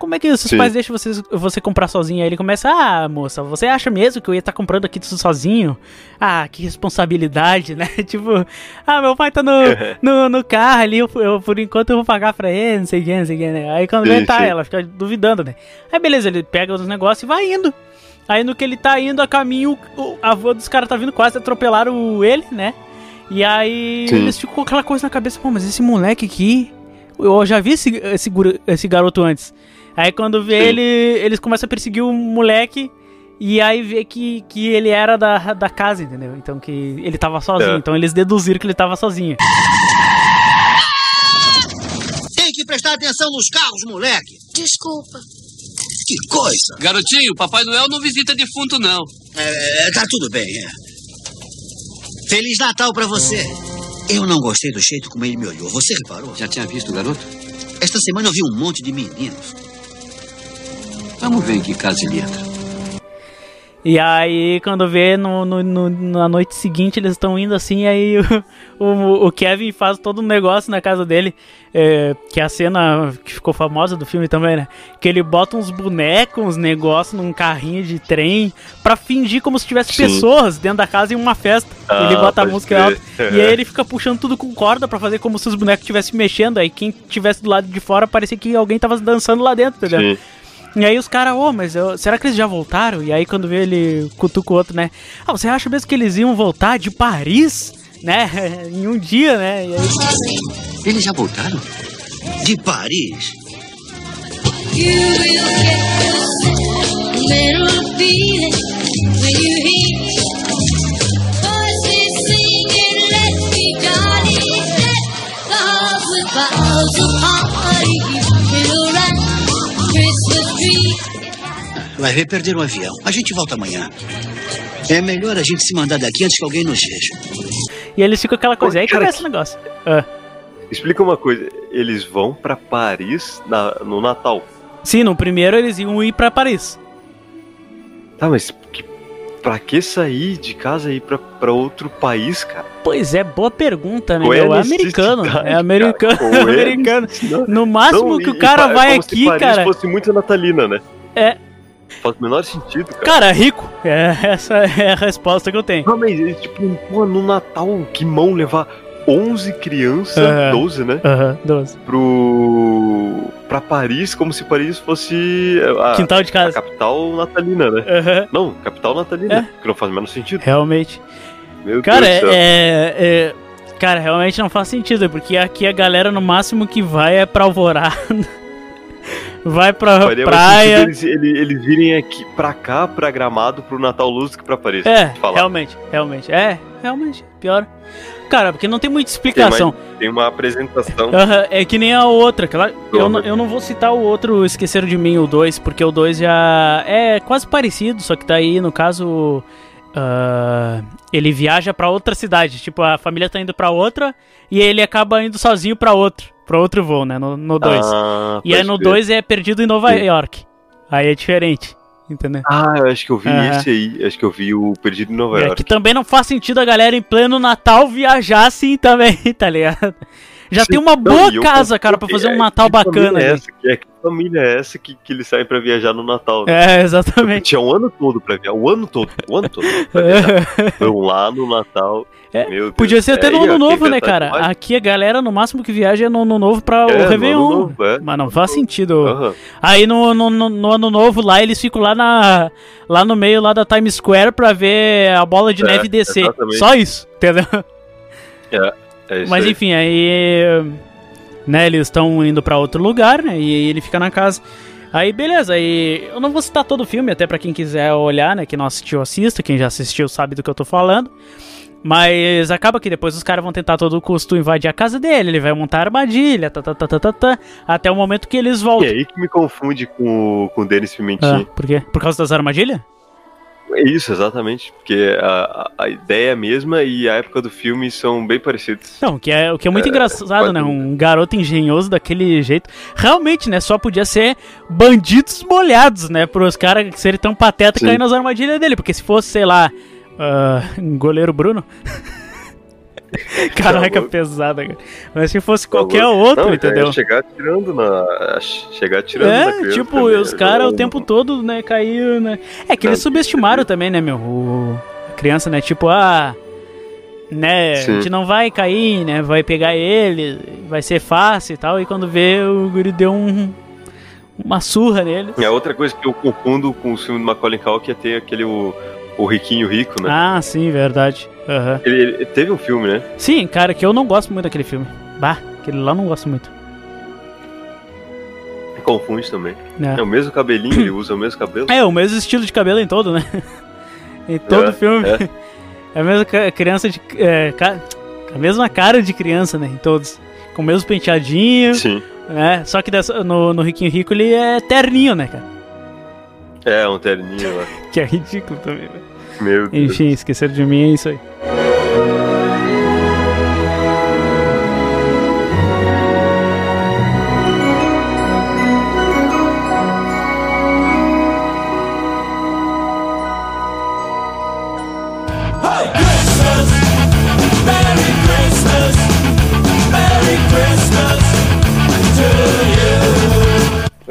Speaker 4: Como é que os seus
Speaker 3: Sim.
Speaker 4: pais deixam você, você comprar sozinho? Aí ele começa, ah, moça, você acha mesmo que eu ia estar comprando aqui tudo sozinho? Ah, que responsabilidade, (laughs) né? tipo, ah, meu pai tá no, (laughs) no, no carro ali, eu, eu, por enquanto eu vou pagar pra ele, não sei o que, não sei o que, né? Aí quando
Speaker 3: Sim,
Speaker 4: vem, tá,
Speaker 3: sim.
Speaker 4: ela fica duvidando, né? Aí beleza, ele pega os negócios e vai indo. Aí no que ele tá indo a caminho, o avô dos caras tá vindo quase atropelar o, ele, né? E aí
Speaker 3: Sim.
Speaker 4: eles ficam com aquela coisa na cabeça, pô, mas esse moleque aqui. Eu já vi esse, esse, esse garoto antes. Aí quando vê
Speaker 3: Sim.
Speaker 4: ele, eles começam a perseguir o moleque. E aí vê que, que ele era da, da casa, entendeu? Então que ele tava sozinho.
Speaker 3: É.
Speaker 4: Então eles deduziram que ele tava sozinho.
Speaker 5: Tem que prestar atenção nos carros, moleque.
Speaker 9: Desculpa.
Speaker 5: Que coisa.
Speaker 11: Garotinho, Papai Noel não visita defunto, não.
Speaker 5: É, tá tudo bem, é. Feliz Natal pra você. Eu não gostei do jeito como ele me olhou. Você reparou?
Speaker 10: Já tinha visto o garoto?
Speaker 5: Esta semana eu vi um monte de meninos.
Speaker 10: Vamos ver em que casa ele entra.
Speaker 4: E aí, quando vê no, no- no- na noite seguinte, eles estão indo assim, aí o, (laughs) o, o Kevin faz todo um negócio na casa dele, é, que é a cena que ficou famosa do filme também, né? Que ele bota uns bonecos, uns negócios num carrinho de trem, pra fingir como se tivesse
Speaker 3: Sim.
Speaker 4: pessoas dentro da casa em uma festa.
Speaker 3: Ah,
Speaker 4: ele bota a música alta. E aí ele fica puxando tudo com corda pra fazer como se os bonecos estivessem mexendo. Aí quem tivesse do lado de fora parecia que alguém tava dançando lá dentro, entendeu?
Speaker 3: Sim.
Speaker 4: E aí os caras, ô, mas eu- será que eles já voltaram? E aí quando vê ele cutuca o outro, né? Ah, você acha mesmo que eles iam voltar de Paris? Né? (laughs) em um dia, né? E aí,
Speaker 10: Eles já voltaram?
Speaker 5: De Paris?
Speaker 2: Little feeling when you
Speaker 5: Vai ver perder um avião. A gente volta amanhã. É melhor a gente se mandar daqui antes que alguém nos veja.
Speaker 4: e eles ficam aquela coisa. Aí que começa esse negócio. Ah.
Speaker 3: Explica uma coisa, eles vão pra Paris na- no Natal.
Speaker 4: Sim, no primeiro eles iam ir pra Paris.
Speaker 3: Tá, mas que, pra que sair de casa e ir pra, pra outro país, cara?
Speaker 4: Pois é, boa pergunta, né?
Speaker 3: É
Speaker 4: meu? É americano. É americano.
Speaker 3: cara? (laughs) É
Speaker 4: americano.
Speaker 3: necessidade?
Speaker 4: No máximo
Speaker 3: Não,
Speaker 4: que o cara
Speaker 3: e
Speaker 4: vai
Speaker 3: como se
Speaker 4: aqui,
Speaker 3: Paris
Speaker 4: cara.
Speaker 3: fosse muito natalina, né?
Speaker 4: É.
Speaker 3: Faz o menor sentido, cara.
Speaker 4: Cara, rico. É, (laughs) essa é a resposta que eu tenho.
Speaker 3: Não, mas é, tipo, pô, no Natal, que mão levar 11 crianças,
Speaker 4: Aham.
Speaker 3: 12, né?
Speaker 4: Aham, 12.
Speaker 3: Pro. pra Paris, como se Paris fosse a,
Speaker 4: Quintal de casa.
Speaker 3: capital natalina, né?
Speaker 4: Aham.
Speaker 3: Não, capital natalina,
Speaker 4: É.
Speaker 3: que não faz o menor sentido.
Speaker 4: Realmente.
Speaker 3: Meu
Speaker 4: Cara,
Speaker 3: Deus céu.
Speaker 4: é, é- Cara, realmente não faz sentido, porque aqui a galera no máximo que vai é pra Alvorada. (laughs) vai pra
Speaker 3: Faria
Speaker 4: praia.
Speaker 3: eles, eles, eles virem aqui pra cá, pra Gramado, pro Natal Luz, que pra Paris.
Speaker 4: É, realmente, realmente. É, realmente, pior. Cara, porque não tem muita
Speaker 3: Tem,
Speaker 4: explicação.
Speaker 3: mais- tem uma apresentação. (laughs)
Speaker 4: É que nem a outra. Aquela, eu, não, eu não vou citar o outro Esqueceram de Mim, o 2, porque o 2 já é quase parecido, só que daí, no caso, ah, ele viaja pra outra cidade. Tipo, a família tá indo pra outra e ele acaba indo sozinho pra outro, pra outro voo, né? No 2.
Speaker 3: Ah,
Speaker 4: e aí no
Speaker 3: crer.
Speaker 4: 2 é perdido em Nova
Speaker 3: Sim.
Speaker 4: York. Aí é diferente, entendeu?
Speaker 3: Ah, eu acho que eu vi
Speaker 4: Aham.
Speaker 3: esse aí. Acho que eu vi o Perdido em Nova
Speaker 4: É
Speaker 3: York.
Speaker 4: que também não faz sentido a galera em pleno Natal viajar assim também, (laughs) tá ligado? Já
Speaker 3: Sim.
Speaker 4: tem uma
Speaker 3: Não,
Speaker 4: boa
Speaker 3: eu
Speaker 4: casa, cara, pra
Speaker 3: confundo
Speaker 4: fazer um
Speaker 3: que-
Speaker 4: Natal bacana.
Speaker 3: É essa que é família é essa que, que eles saem pra viajar no Natal? né?
Speaker 4: É, exatamente.
Speaker 3: Tinha um ano todo pra viajar. O ano todo. O ano todo. Vão (laughs) lá no Natal.
Speaker 4: É,
Speaker 3: Meu Deus.
Speaker 4: Podia ser até
Speaker 3: É,
Speaker 4: no ano
Speaker 3: aqui
Speaker 4: novo, né,
Speaker 3: tá
Speaker 4: cara?
Speaker 3: demais.
Speaker 4: Aqui a galera, no máximo que viaja é no ano novo pra
Speaker 3: É,
Speaker 4: o Réveillon.
Speaker 3: novo, é.
Speaker 4: Mas não faz sentido.
Speaker 3: Aham.
Speaker 4: Aí no, no, no- no ano novo lá, eles ficam lá, na, lá no meio lá da Times Square pra ver a bola de
Speaker 3: É,
Speaker 4: neve descer.
Speaker 3: exatamente.
Speaker 4: Só isso, (laughs) entendeu?
Speaker 3: É, é isso
Speaker 4: Mas
Speaker 3: aí.
Speaker 4: enfim, aí. Né, eles estão indo pra outro lugar, né? E ele fica na casa. Aí, beleza, aí eu não vou citar todo o filme, até pra quem quiser olhar, né? Quem não assistiu, assista. Quem já assistiu sabe do que eu tô falando. Mas acaba que depois os caras vão tentar a todo custo invadir a casa dele, ele vai montar armadilha, tá, tá, tá, tá, tá, tá, até o momento que eles
Speaker 3: E
Speaker 4: voltam.
Speaker 3: aí que me confunde com, o- com o Denis
Speaker 4: Ah,
Speaker 3: Pimentinha.
Speaker 4: por quê? Por causa das armadilhas?
Speaker 3: É isso, exatamente. Porque a, a, ideia é mesma e a época do filme são bem parecidos.
Speaker 4: Não, o que é, o que é muito
Speaker 3: É,
Speaker 4: engraçado, né? Um garoto engenhoso daquele jeito. Realmente, né? Só podia ser bandidos molhados, né? Para os caras serem tão patetas
Speaker 3: Sim.
Speaker 4: cair nas armadilhas dele. Porque se fosse, sei lá, ah, um goleiro Bruno. (laughs) (laughs) Caraca,
Speaker 3: louco.
Speaker 4: pesada, cara. Mas se fosse qualquer outro,
Speaker 3: Não,
Speaker 4: entendeu?
Speaker 3: Chegar tirando na. Chegar tirando na
Speaker 4: É,
Speaker 3: criança
Speaker 4: tipo,
Speaker 3: também,
Speaker 4: os caras o tempo todo, né, caiu, né? É que eles
Speaker 3: Não,
Speaker 4: subestimaram também, né, meu? O... A criança, né? Tipo, ah. Né, a
Speaker 3: Sim.
Speaker 4: gente não vai cair, né? Vai pegar ele, vai ser fácil e tal. E quando vê, o guri deu um. Uma surra nele.
Speaker 3: É outra coisa que eu confundo com o filme do Macaulay Culkin é ter aquele o, o riquinho rico, né?
Speaker 4: Ah, sim, verdade. Aham.
Speaker 3: Ele, ele teve um filme, né?
Speaker 4: Sim, cara, que eu não gosto muito daquele filme. Bah, aquele lá eu não gosto muito.
Speaker 3: Confunde também.
Speaker 4: É.
Speaker 3: É o mesmo cabelinho, ele usa o mesmo cabelo.
Speaker 4: É, o mesmo estilo de cabelo em todo, né? (laughs) em todo
Speaker 3: É,
Speaker 4: filme.
Speaker 3: é. (laughs)
Speaker 4: É a mesma criança de. É, a mesma cara de criança, né? Em todos. Com o mesmo penteadinho.
Speaker 3: Sim.
Speaker 4: né? Só que dessa- no, no Riquinho Rico ele é terninho, né, cara?
Speaker 3: É, um terninho lá. (laughs)
Speaker 4: Que é ridículo também, né?
Speaker 3: Meu Deus.
Speaker 4: Enfim, esqueceram de mim, é isso aí.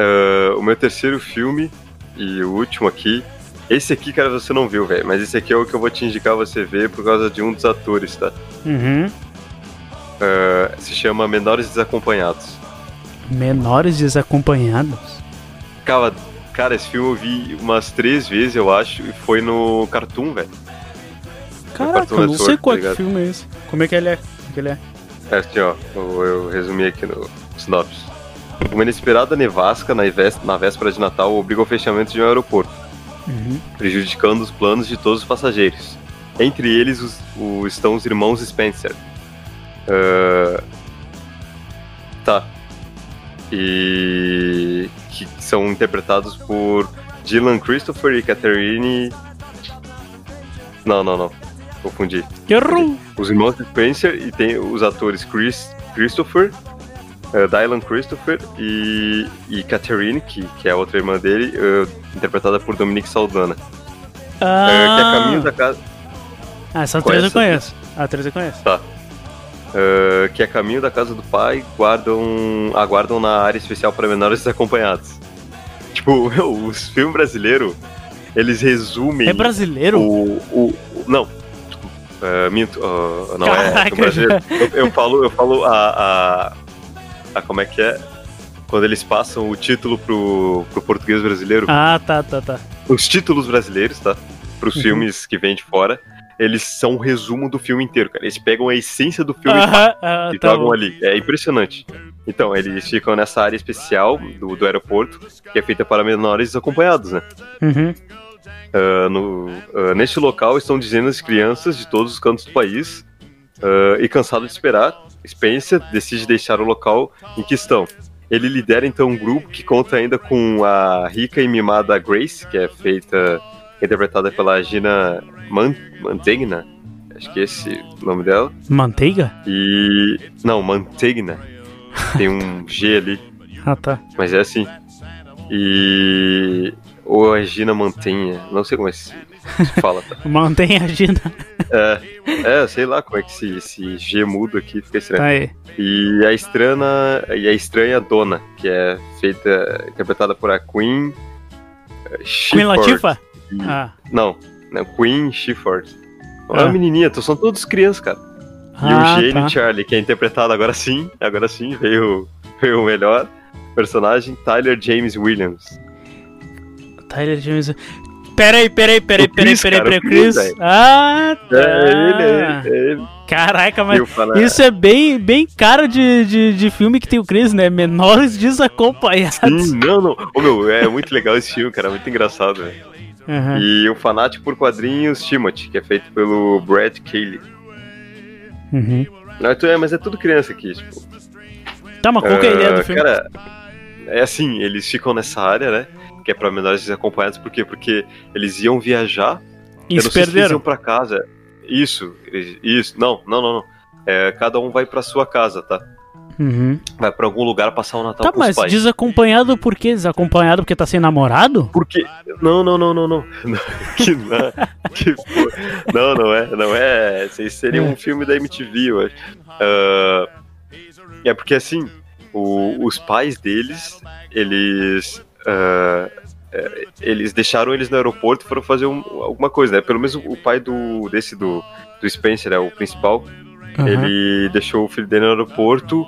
Speaker 3: Ah, o meu terceiro filme e o último aqui. Esse aqui, cara, você não viu, velho. Mas esse aqui é o que eu vou te indicar você ver por causa de um dos atores, tá?
Speaker 4: Uhum.
Speaker 3: Ah, se chama Menores Desacompanhados.
Speaker 4: Menores desacompanhados.
Speaker 3: Cara, cara, esse filme eu vi umas três vezes, eu acho, e foi no Cartoon, velho.
Speaker 4: Caraca,
Speaker 3: Cartoon
Speaker 4: eu não
Speaker 3: Network,
Speaker 4: sei qual
Speaker 3: tá
Speaker 4: que
Speaker 3: ligado?
Speaker 4: filme é esse. Como é que ele é? Como é que ele é?
Speaker 3: É assim, ó, eu, eu resumi aqui no sinopse. Uma inesperada nevasca na véspera de Natal obriga ao fechamento de um aeroporto,
Speaker 4: Uhum.
Speaker 3: prejudicando os planos de todos os passageiros. Entre eles os- o- estão os irmãos Spencer. Ah, tá. E que são interpretados por Dylan Christopher e Catherine. Não, não, não. Confundi.
Speaker 4: Errou!
Speaker 3: Os irmãos Spencer e tem os atores Chris, Christopher, uh, Dylan Christopher e, e Catherine, que, que é a outra irmã dele, eh, interpretada por Dominique Saldana. Eh, que é a caminho da casa.
Speaker 4: Ah, essa atriz eu conheço. A atriz eu conheço.
Speaker 3: Tá. Eh, que é caminho da casa do pai, guardam, aguardam na área especial para menores desacompanhados. Tipo, (laughs) os filmes brasileiros, eles resumem.
Speaker 4: É brasileiro?
Speaker 3: O, o, o- não. eh, minto. ah, não é
Speaker 4: Caraca,
Speaker 3: brasileiro. Eu, eu falo, eu falo a, a, a. Como é que é? Quando eles passam o título pro, pro português brasileiro.
Speaker 4: Ah, tá, tá, tá.
Speaker 3: Os títulos brasileiros, tá? Pros
Speaker 4: Uhum.
Speaker 3: filmes que vêm de fora. Eles são um resumo do filme inteiro, cara. Eles pegam a essência do filme
Speaker 4: ah,
Speaker 3: e
Speaker 4: tá
Speaker 3: jogam
Speaker 4: bom.
Speaker 3: ali. É impressionante. Então, eles ficam nessa área especial do, do aeroporto, que é feita para menores acompanhados, né?
Speaker 4: Uhum.
Speaker 3: Ah, no, ah, neste local estão dezenas de crianças de todos os cantos do país ah, e cansado de esperar, Spencer decide deixar o local em que estão. Ele lidera então um grupo que conta ainda com a rica e mimada Grace, que é feita, interpretada pela Gina Man Mantegna, acho que é esse o nome dela.
Speaker 4: Manteiga?
Speaker 3: E. Não, Mantegna. Tem um G ali. (laughs)
Speaker 4: Ah, tá.
Speaker 3: Mas é assim. E. Ou a Gina Mantenha. Não sei como é. se- (laughs) Fala, tá?
Speaker 4: Mantém a agenda.
Speaker 3: É, é, sei lá como é que esse, esse G mudo aqui fica estranho.
Speaker 4: Tá aí.
Speaker 3: E a estranha, e a estranha Dona, que é feita, interpretada por a Queen eh,
Speaker 4: Queen. Latifah?
Speaker 3: E-
Speaker 4: Ah.
Speaker 3: Não, não, Queen Shiford. É
Speaker 4: Ah.
Speaker 3: uma menininha, são todos crianças, cara. E
Speaker 4: Ah,
Speaker 3: o gênio
Speaker 4: tá.
Speaker 3: Charlie, que é interpretado agora sim, agora sim, veio, veio o melhor personagem, Tyler James Williams.
Speaker 4: Tyler James. Peraí, peraí, peraí, peraí, peraí, peraí,
Speaker 3: Chris,
Speaker 4: Chris. Ah, tá.
Speaker 3: É ele, é ele, é ele.
Speaker 4: Caraca, mas
Speaker 3: Fana-
Speaker 4: isso é bem, bem cara de, de, de filme que tem o Chris, né? Menores desacompanhados.
Speaker 3: Sim, não, não. Ô, meu, é muito legal esse filme, cara, muito engraçado, velho.
Speaker 4: Aham.
Speaker 3: E o fanático por quadrinhos Timothy, que é feito pelo Brad Cayley.
Speaker 4: Uhum.
Speaker 3: Não, é é, mas é tudo criança aqui, tipo.
Speaker 4: Tá, mas qual que é a ideia do
Speaker 3: Ah,
Speaker 4: filme?
Speaker 3: Cara, é assim, eles ficam nessa área, né? Que é pra menores desacompanhados, por quê? Porque eles iam viajar.
Speaker 4: E se perderam.
Speaker 3: iam pra casa. Isso, isso. Não, não, não, não. É, cada um vai pra sua casa, tá?
Speaker 4: Uhum.
Speaker 3: Vai pra algum lugar passar o Natal
Speaker 4: Tá,
Speaker 3: com
Speaker 4: mas
Speaker 3: os pais.
Speaker 4: desacompanhado por quê? Desacompanhado porque tá sem namorado?
Speaker 3: Porque. Não, não, não, não, não. Não, (laughs) que não, que pô- não, não é. Não é. Esse seria um filme da MTV, eu acho. Ah, é porque assim, o- os pais deles, eles. É, eles deixaram eles no aeroporto e foram fazer um- alguma coisa, né? Pelo menos o pai do. desse do, do Spencer, é o principal.
Speaker 4: Aham.
Speaker 3: Ele deixou o filho dele no aeroporto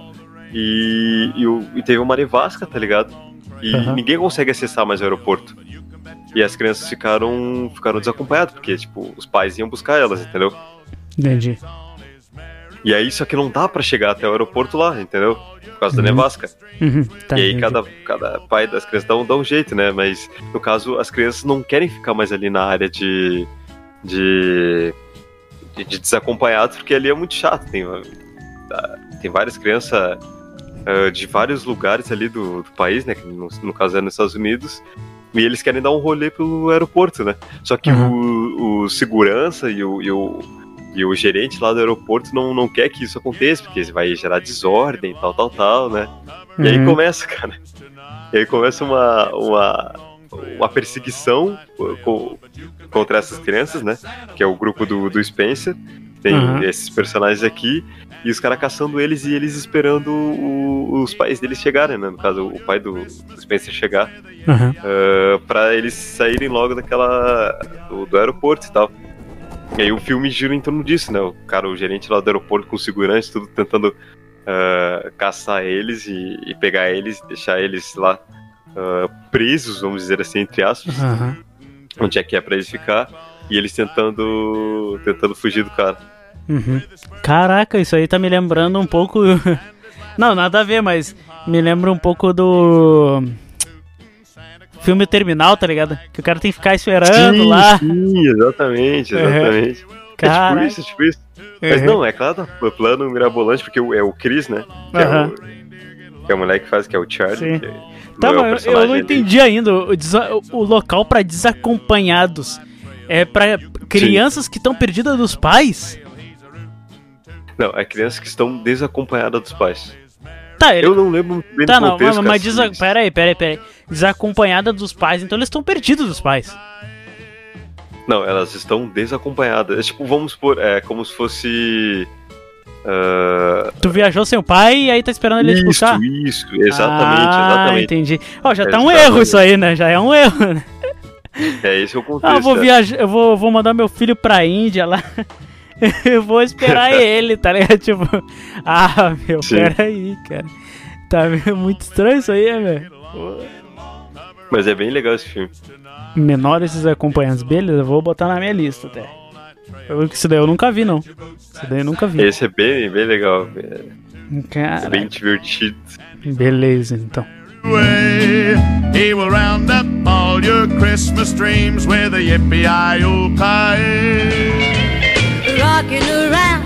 Speaker 3: e, e, e teve uma nevasca, tá ligado? E
Speaker 4: Aham.
Speaker 3: ninguém consegue acessar mais o aeroporto. E as crianças ficaram, ficaram desacompanhadas, porque, tipo, os pais iam buscar elas, entendeu?
Speaker 4: Entendi.
Speaker 3: E aí, só que não dá pra chegar até o aeroporto lá, entendeu? Por causa da
Speaker 4: Uhum.
Speaker 3: nevasca.
Speaker 4: Uhum. Tá,
Speaker 3: e aí,
Speaker 4: entendi.
Speaker 3: cada, cada pai das crianças dá um, dá um jeito, né? Mas, no caso, as crianças não querem ficar mais ali na área de. de. de, de desacompanhados, porque ali é muito chato. Tem, ah, tem várias crianças ah, de vários lugares ali do, do país, né? Que no, no caso é nos Estados Unidos. E eles querem dar um rolê pelo aeroporto, né? Só que o, o segurança e o, e o, e o gerente lá do aeroporto não, não quer que isso aconteça, porque vai gerar desordem, tal, tal, tal, né? E aí
Speaker 4: Uhum.
Speaker 3: começa, cara. E aí começa uma, uma, uma perseguição co- contra essas crianças, né? Que é o grupo do, do Spencer. Tem
Speaker 4: Uhum.
Speaker 3: esses personagens aqui. E os caras caçando eles e eles esperando o- os pais deles chegarem, né? No caso, o pai do, do Spencer chegar.
Speaker 4: Aham.
Speaker 3: ah, pra eles saírem logo daquela. do, do aeroporto e tal. E aí o filme gira em torno disso, né? O cara, o gerente lá do aeroporto com segurança, tudo tentando ah, caçar eles e, e pegar eles, deixar eles lá ah, presos, vamos dizer assim, entre aspas,
Speaker 4: Aham.
Speaker 3: onde é que é pra eles ficar, e eles tentando tentando fugir do cara.
Speaker 4: Uhum. Caraca, isso aí tá me lembrando um pouco. (laughs) Não, nada a ver, mas me lembra um pouco do. Filme Terminal, tá ligado? Que o cara tem que ficar esperando
Speaker 3: sim,
Speaker 4: lá.
Speaker 3: sim, exatamente,
Speaker 4: Uhum.
Speaker 3: exatamente. É tipo isso, é tipo isso. Mas
Speaker 4: Uhum.
Speaker 3: não, é claro, tá plano mirabolante, porque o- é o Chris, né? Que, é,
Speaker 4: Aham.
Speaker 3: o, que é o moleque que faz, que é o Charlie.
Speaker 4: Sim.
Speaker 3: que
Speaker 4: Tá,
Speaker 3: não é o
Speaker 4: mas eu
Speaker 3: personagem
Speaker 4: não entendi ainda. O, o local pra desacompanhados é pra crianças que estão perdidas dos pais?
Speaker 3: Não, é crianças que estão desacompanhadas dos pais.
Speaker 4: Tá, ele...
Speaker 3: Eu não lembro muito bem
Speaker 4: Tá,
Speaker 3: do
Speaker 4: não,
Speaker 3: contexto.
Speaker 4: mas, mas
Speaker 3: cara,
Speaker 4: desa... peraí, peraí, peraí. Desacompanhada dos pais, então eles estão perdidos dos pais.
Speaker 3: Não, elas estão desacompanhadas. É tipo, vamos supor, é como se fosse. ah,
Speaker 4: Tu viajou sem o pai e aí tá esperando ele te
Speaker 3: isso,
Speaker 4: buscar?
Speaker 3: isso, exatamente,
Speaker 4: ah,
Speaker 3: exatamente.
Speaker 4: entendi. Ó, já tá um
Speaker 3: Exatamente.
Speaker 4: erro isso aí, né? Já é um erro, né?
Speaker 3: É esse é o contexto.
Speaker 4: Ah, eu vou
Speaker 3: é.
Speaker 4: viajar, eu vou, vou mandar meu filho pra Índia lá. (laughs) eu vou esperar (laughs) ele, tá ligado? Tipo, ah, meu,
Speaker 3: Sim.
Speaker 4: peraí, cara. Tá muito estranho isso aí, velho.
Speaker 3: Mas é bem legal esse filme.
Speaker 4: Menores desacompanhados, beleza, eu vou botar na minha lista até. Eu, isso daí eu nunca vi, não. Isso daí eu nunca vi.
Speaker 3: Esse é bem, bem legal. É
Speaker 4: Cara,
Speaker 3: bem divertido.
Speaker 4: beleza, então.
Speaker 12: He will round up all your Christmas dreams with a yippee-yi-yo-ki.
Speaker 2: Rocking around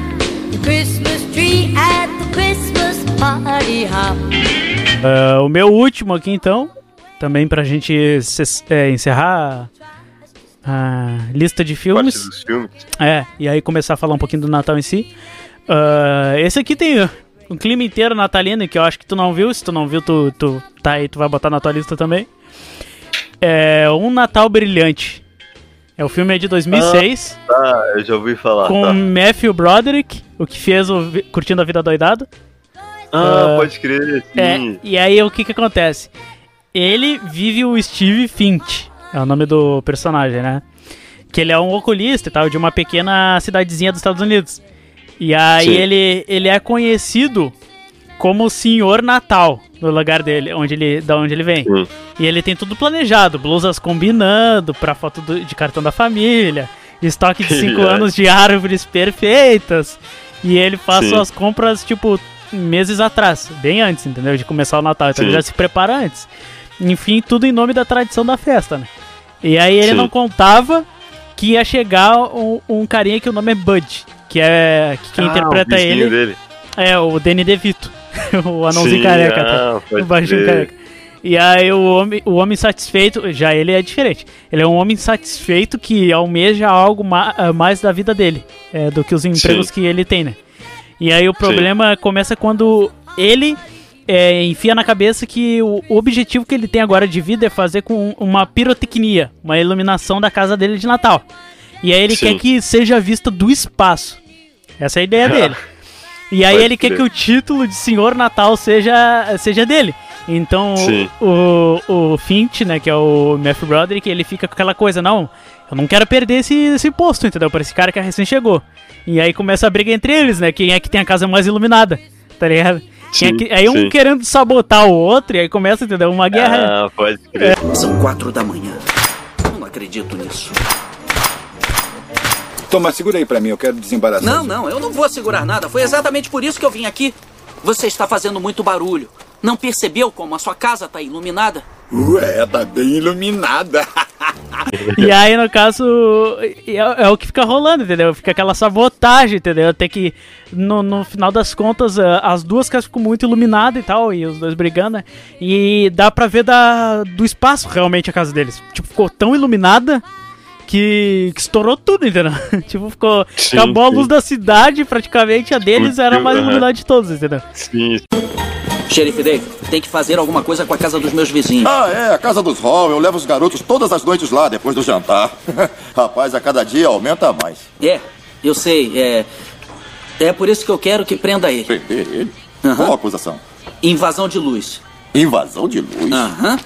Speaker 2: the Christmas tree at the Christmas party hop.
Speaker 4: Ah, o meu último aqui, então, também pra gente se- é, encerrar a lista de filmes.
Speaker 3: filmes.
Speaker 4: É, e aí começar a falar um pouquinho do Natal em si. Ah, esse aqui tem uh, um clima inteiro natalino que eu acho que tu não viu. Se tu não viu, tu, tu tá aí, tu vai botar na tua lista também. É um Natal brilhante. É o filme é de 2006.
Speaker 3: Ah, tá, eu já ouvi falar.
Speaker 4: com
Speaker 3: tá.
Speaker 4: Matthew Broderick, o que fez o Curtindo a Vida Doidado.
Speaker 3: Ah,
Speaker 4: Ah,
Speaker 3: pode crer,
Speaker 4: É,
Speaker 3: sim.
Speaker 4: e aí o que que acontece? Ele vive o Steve Finch, é o nome do personagem, né? Que ele é um oculista e tal, de uma pequena cidadezinha dos Estados Unidos. E aí
Speaker 3: Sim.
Speaker 4: ele, ele é conhecido como o Senhor Natal no lugar dele, onde ele, da onde ele vem.
Speaker 3: Sim.
Speaker 4: E ele tem tudo planejado, blusas combinando pra foto do- de cartão da família, estoque de (laughs) 5
Speaker 3: É.
Speaker 4: anos de árvores perfeitas. E ele faz
Speaker 3: Sim.
Speaker 4: suas compras, tipo, meses atrás, bem antes, entendeu? De começar o Natal. Então ele
Speaker 3: Sim.
Speaker 4: já se prepara antes. Enfim, tudo em nome da tradição da festa, né? E aí ele
Speaker 3: Sim.
Speaker 4: não contava que ia chegar um, um carinha que o nome é Bud, que é que quem
Speaker 3: Ah,
Speaker 4: interpreta ele
Speaker 3: dele.
Speaker 4: é o Danny DeVito, (laughs) o anãozinho
Speaker 3: Sim,
Speaker 4: careca,
Speaker 3: ah,
Speaker 4: tá?
Speaker 3: pode
Speaker 4: o baixinho
Speaker 3: crer.
Speaker 4: careca. E aí o homem, o homem satisfeito, já ele é diferente. Ele é um homem satisfeito que almeja algo ma a mais da vida dele, é, do que os empregos
Speaker 3: Sim.
Speaker 4: que ele tem, né? E aí o problema começa quando ele é, enfia na cabeça que o, objetivo que ele tem agora de vida é fazer com uma pirotecnia, uma iluminação da casa dele de Natal. E aí ele
Speaker 3: Sim.
Speaker 4: quer que seja vista do espaço. Essa é a ideia (laughs) dele. E aí
Speaker 3: Pode
Speaker 4: ele quer que o título de Senhor Natal seja, seja dele. Então
Speaker 3: Sim.
Speaker 4: o, o Finch, né, que é o Matthew Broderick, ele fica com aquela coisa, não, eu não quero perder esse, esse posto, entendeu? Pra esse cara que recém chegou. E aí começa a briga entre eles, né? Quem é que tem a casa mais iluminada, tá ligado? Quem é
Speaker 3: Sim,
Speaker 4: que- aí um
Speaker 3: sim.
Speaker 4: querendo sabotar o outro, e aí começa, entendeu? Uma guerra.
Speaker 3: Ah, pode crer.
Speaker 5: São quatro da manhã. Eu não acredito nisso.
Speaker 13: Toma, segura aí pra mim, eu quero desembaraçar.
Speaker 5: Não, não, eu não vou segurar nada. Foi exatamente por isso que eu vim aqui. Você está fazendo muito barulho. Não percebeu como a sua casa está iluminada?
Speaker 13: Ué, tá bem iluminada. (laughs)
Speaker 4: E aí, no caso, é, é o que fica rolando, entendeu? Fica aquela sabotagem, entendeu? Até que, no, no final das contas, ah, as duas casas ficam muito iluminadas e tal, e os dois brigando, né? E dá pra ver da, do espaço, realmente, a casa deles. Tipo, ficou tão iluminada que, que estourou tudo, entendeu? (laughs) tipo, ficou...
Speaker 3: Sim,
Speaker 4: acabou a
Speaker 3: sim.
Speaker 4: luz da cidade, praticamente, a deles era a mais iluminada de todos, entendeu?
Speaker 3: Sim.
Speaker 5: Xerife Dave, tem que fazer alguma coisa com a casa dos meus vizinhos.
Speaker 7: Ah, é, a casa dos Hall. Eu levo os garotos todas as noites lá depois do jantar. (laughs) Rapaz, a cada dia aumenta mais.
Speaker 5: É, eu sei, é. É por isso que eu quero que prenda ele.
Speaker 7: Prender ele?
Speaker 5: Aham.
Speaker 7: Qual a acusação?
Speaker 5: Invasão de luz.
Speaker 7: Invasão de luz?
Speaker 5: Aham.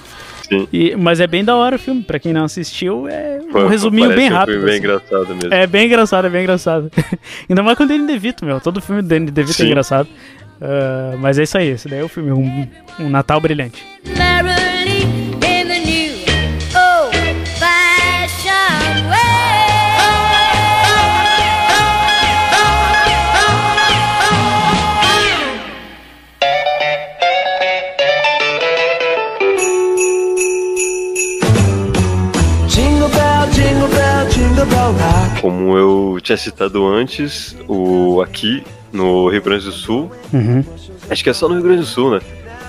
Speaker 4: E, mas é bem da hora o filme, pra quem não assistiu, é um
Speaker 3: Foi-
Speaker 4: resuminho bem
Speaker 3: um
Speaker 4: rápido.
Speaker 3: filme bem
Speaker 4: assim.
Speaker 3: engraçado mesmo.
Speaker 4: É bem engraçado, é bem engraçado. (laughs) Ainda mais com o Danny DeVito, meu. Todo filme do Danny DeVito é
Speaker 3: Sim.
Speaker 4: engraçado. Ah, mas é isso aí, esse daí é o filme, um, um Natal brilhante.
Speaker 3: Como eu tinha citado antes, o aqui no Rio Grande do Sul,
Speaker 4: Uhum.
Speaker 3: acho que é só no Rio Grande do Sul, né?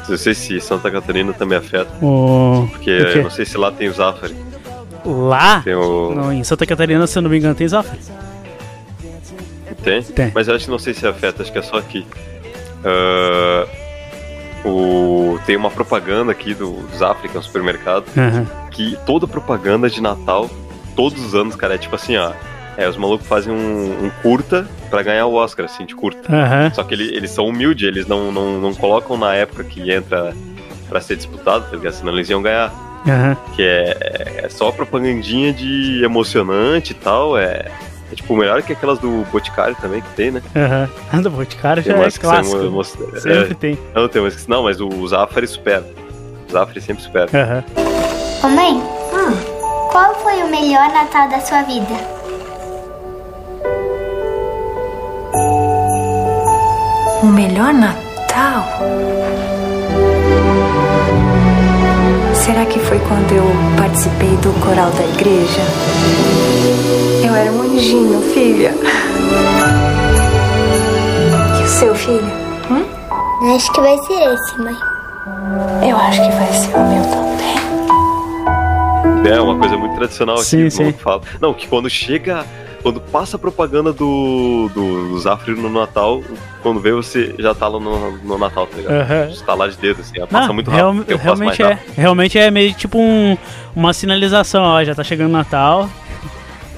Speaker 3: Não sei se Santa Catarina também afeta.
Speaker 4: O...
Speaker 3: Porque eu não sei se lá tem o Zafari.
Speaker 4: Lá,
Speaker 3: Tem o.
Speaker 4: no- em Santa Catarina, se eu não me engano, tem Zafra.
Speaker 3: Tem?
Speaker 4: Tem.
Speaker 3: Mas eu acho que não sei se afeta, acho que é só aqui. Ah, o... Tem uma propaganda aqui do Zafari, que é um supermercado,
Speaker 4: Aham.
Speaker 3: que toda propaganda de Natal, todos os anos, cara, é tipo assim, ó. É, os malucos fazem um, um curta pra ganhar o Oscar, assim, de curta.
Speaker 4: Aham.
Speaker 3: Só que ele- eles são humildes, eles não, não, não colocam na época que entra pra ser disputado, tá ligado? Senão eles iam ganhar.
Speaker 4: Aham.
Speaker 3: Que é, é só propagandinha de emocionante e tal. É, é tipo melhor que aquelas do Boticário também que tem, né?
Speaker 4: Aham. Anda, Boticário já
Speaker 3: Tem
Speaker 4: é
Speaker 3: que são
Speaker 4: clássico.
Speaker 3: emo-
Speaker 4: Sempre
Speaker 3: é,
Speaker 4: tem.
Speaker 3: Não, tem umas que não, mas o Zafari supera. O Zafari sempre supera.
Speaker 4: Aham.
Speaker 14: Ô mãe, qual foi o melhor Natal da sua vida?
Speaker 15: Melhor Natal? Será que foi quando eu participei do coral da igreja? Eu era um anjinho, filha. E o seu filho? Hum?
Speaker 14: Acho que vai ser esse, mãe.
Speaker 15: Eu acho que vai ser o meu também.
Speaker 3: É uma coisa muito tradicional aqui.
Speaker 4: Sim, sim.
Speaker 3: Fala. Não, que quando chega. Quando passa a propaganda do, do, do Zafari no Natal, quando vê você já tá lá no, no Natal, tá ligado?
Speaker 4: Aham.
Speaker 3: Está lá de dedo, assim, passa
Speaker 4: Não,
Speaker 3: muito
Speaker 4: real-
Speaker 3: rápido. eu mais
Speaker 4: realmente é.
Speaker 3: rápido.
Speaker 4: Realmente é meio tipo um, uma sinalização, ó, já tá chegando o Natal.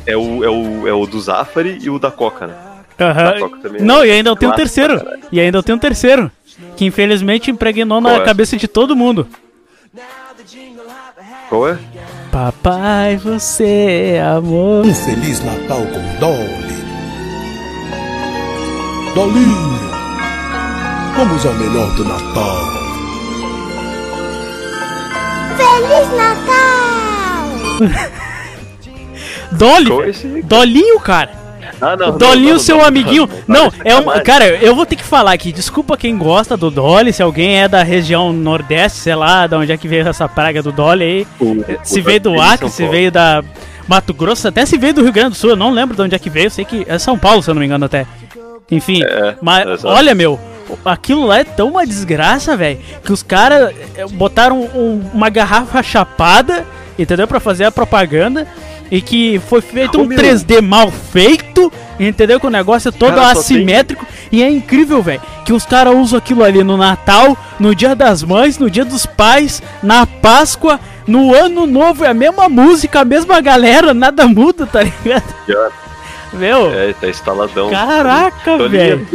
Speaker 3: É o, é, o, é o do Zafari e o da Coca, né? Também.
Speaker 4: Não, e ainda tem um
Speaker 3: Clássico
Speaker 4: terceiro. E ainda tem um terceiro. Que infelizmente impregnou na
Speaker 3: Qual é?
Speaker 4: cabeça de todo mundo.
Speaker 3: Qual é?
Speaker 4: Papai, você é amor.
Speaker 16: Um Feliz Natal com Dolly. Dolinho, vamos ao melhor do Natal.
Speaker 14: Feliz Natal! (laughs)
Speaker 4: Dolly? Dolinho, cara.
Speaker 3: Ah, não.
Speaker 4: O
Speaker 3: não,
Speaker 4: Dolinho,
Speaker 3: não,
Speaker 4: seu amiguinho.
Speaker 3: não,
Speaker 4: é um. Cara, eu vou ter que falar aqui. Desculpa quem gosta do Dolly. Se alguém é da região Nordeste, sei lá, de onde é que veio essa praga do Dolly aí.
Speaker 3: O-
Speaker 4: Se
Speaker 3: o
Speaker 4: veio do Acre, se veio da Mato Grosso, até se veio do Rio Grande do Sul. Eu não lembro de onde é que veio. Sei que é São Paulo, se eu não me engano, até. Enfim.
Speaker 3: É,
Speaker 4: mas olha, meu. Aquilo lá é tão uma desgraça, velho, que os caras eh, botaram um- uma garrafa chapada, entendeu? Pra fazer a propaganda. E que foi feito um
Speaker 3: meu.
Speaker 4: 3D mal feito, entendeu? Com o negócio todo
Speaker 3: Cara,
Speaker 4: assimétrico. E é incrível, velho, que os caras usam aquilo ali no Natal, no Dia das Mães, no Dia dos Pais, na Páscoa, no Ano Novo. É a mesma música, a mesma galera, nada muda, tá ligado? Meu,
Speaker 3: É, tá instaladão.
Speaker 4: caraca, velho.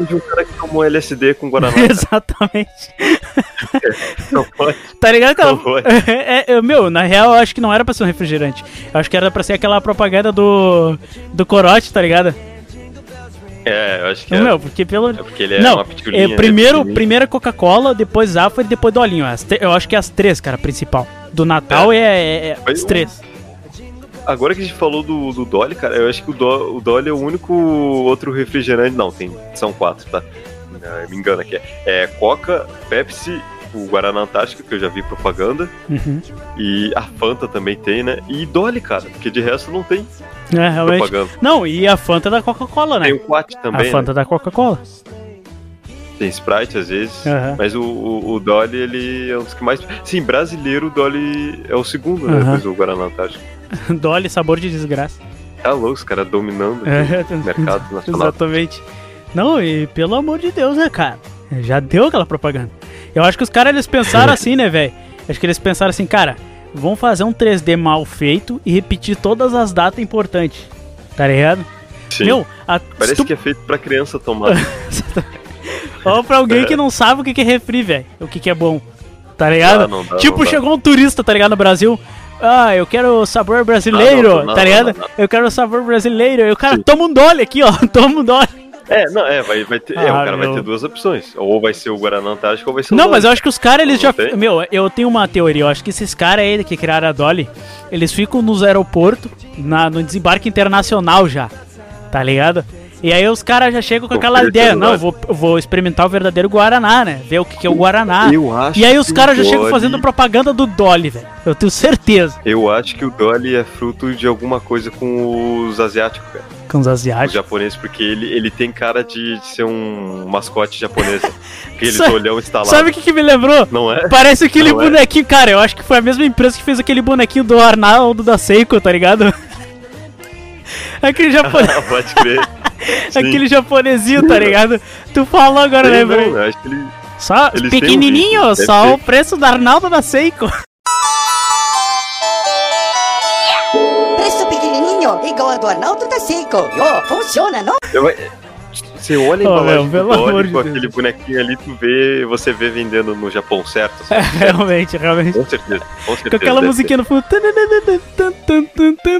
Speaker 3: É de um cara que tomou LSD com Guaraná. (laughs)
Speaker 4: Exatamente. (laughs)
Speaker 3: Não pode.
Speaker 4: Tá ligado?
Speaker 3: Não foi. (laughs)
Speaker 4: É, é, meu, na real, eu acho que não era pra ser um refrigerante. Eu acho que era pra ser aquela propaganda do. do corote, tá ligado?
Speaker 3: É, eu acho que
Speaker 4: Não,
Speaker 3: é.
Speaker 4: meu, porque pelo.
Speaker 3: É porque ele é
Speaker 4: não,
Speaker 3: uma pitulinha,
Speaker 4: é,
Speaker 3: né,
Speaker 4: primeiro,
Speaker 3: pequenininho.
Speaker 4: primeiro Coca-Cola, depois Zafra e depois Dolinho. Eu acho que é as três, cara, principal. Do Natal é, é, é
Speaker 3: Mas
Speaker 4: as três.
Speaker 3: Agora que a gente falou do, do Dolly, cara, eu acho que o, Do, o Dolly é o único outro refrigerante. Não, tem, são quatro, tá? É, me engano aqui. É Coca, Pepsi, o Guaraná Antártica, que eu já vi propaganda.
Speaker 4: Uhum.
Speaker 3: E a Fanta também tem, né? E Dolly, cara, porque de resto não tem
Speaker 4: É, realmente.
Speaker 3: propaganda.
Speaker 4: Não, e a Fanta da Coca-Cola, né?
Speaker 3: Tem o Quat também,
Speaker 4: a Fanta
Speaker 3: né?
Speaker 4: da Coca-Cola.
Speaker 3: Tem Sprite às vezes.
Speaker 4: Aham.
Speaker 3: Mas o, o, o Dolly, ele é um dos que mais. Sim, brasileiro, o Dolly é o segundo, né? Depois do Guaraná Antártica. (laughs)
Speaker 4: Dolly, sabor de desgraça.
Speaker 3: Tá louco, os caras dominando
Speaker 4: É,
Speaker 3: o (laughs) mercado nacional.
Speaker 4: Exatamente. Não, e pelo amor de Deus, né, cara? Já deu aquela propaganda. Eu acho que os caras eles pensaram (laughs) assim, né, velho? Acho que eles pensaram assim, cara, vamos fazer um 3D mal feito e repetir todas as datas importantes. Tá ligado?
Speaker 3: Sim.
Speaker 4: Meu, a,
Speaker 3: Parece
Speaker 4: tu-
Speaker 3: que é feito pra criança tomar.
Speaker 4: Ou pra alguém que não sabe o que é refri, velho. O que que é bom. Tá ligado?
Speaker 3: Ah, não dá,
Speaker 4: tipo,
Speaker 3: não
Speaker 4: chegou um turista, tá ligado, no Brasil. Ah, eu quero o sabor brasileiro,
Speaker 3: Ah, não, não,
Speaker 4: tá ligado?
Speaker 3: não.
Speaker 4: Eu quero o sabor brasileiro. E o cara toma um dole aqui, ó. (laughs) Toma um dole.
Speaker 3: É, não, é, vai, vai ter, é,
Speaker 4: Ah,
Speaker 3: o cara vai
Speaker 4: meu.
Speaker 3: ter duas opções. Ou vai ser o Guaraná Antártico ou vai ser o
Speaker 4: Não,
Speaker 3: Dolly.
Speaker 4: mas eu acho que os caras, eles
Speaker 3: Não
Speaker 4: já.
Speaker 3: tem?
Speaker 4: Meu, eu tenho uma teoria. Eu acho que esses caras aí que criaram a Dolly, eles ficam nos aeroportos, na, no desembarque internacional já. Tá ligado? E aí os caras já chegam com aquela ideia. Não, vou, vou experimentar o verdadeiro Guaraná, né? Ver o que, que é o Guaraná.
Speaker 3: Eu acho
Speaker 4: e aí os caras já chegam
Speaker 3: Dolly-
Speaker 4: fazendo propaganda do Dolly, velho. Eu tenho certeza.
Speaker 3: Eu acho que o Dolly é fruto de alguma coisa com os asiáticos, cara.
Speaker 4: Com os
Speaker 3: Os
Speaker 4: asiáticos.
Speaker 3: japoneses, porque ele, ele tem cara de, de ser um mascote japonês. (laughs) Aquele
Speaker 4: Sa-
Speaker 3: olhão instalado.
Speaker 4: Sabe o que, que me lembrou?
Speaker 3: Não é?
Speaker 4: Parece aquele
Speaker 3: Não é?
Speaker 4: bonequinho, cara. Eu acho que foi a mesma empresa que fez aquele bonequinho do Arnaldo da Seiko, tá ligado? Aquele japonês. (laughs)
Speaker 3: Pode crer. (laughs) Sim.
Speaker 4: Aquele japonesinho, tá ligado? Tu falou agora,
Speaker 3: Tem,
Speaker 4: lembrei.
Speaker 3: não, eu acho que ele.
Speaker 4: Só
Speaker 3: eles um
Speaker 4: pequenininho,
Speaker 3: vídeo, deve
Speaker 4: só
Speaker 3: ter.
Speaker 4: o preço do Arnaldo da Seiko.
Speaker 17: Preço pequenininho, igual a do Arnaldo da Seiko. Yo, funciona, não?
Speaker 3: Eu- Você olha a
Speaker 4: Oh,
Speaker 3: embalagem
Speaker 4: meu, pelo
Speaker 3: do
Speaker 4: de
Speaker 3: com
Speaker 4: Deus.
Speaker 3: aquele bonequinho ali, tu vê, você vê vendendo no Japão, certo? (laughs)
Speaker 4: É, realmente, realmente.
Speaker 3: Com certeza, com certeza.
Speaker 4: Com aquela musiquinha no fundo. Tá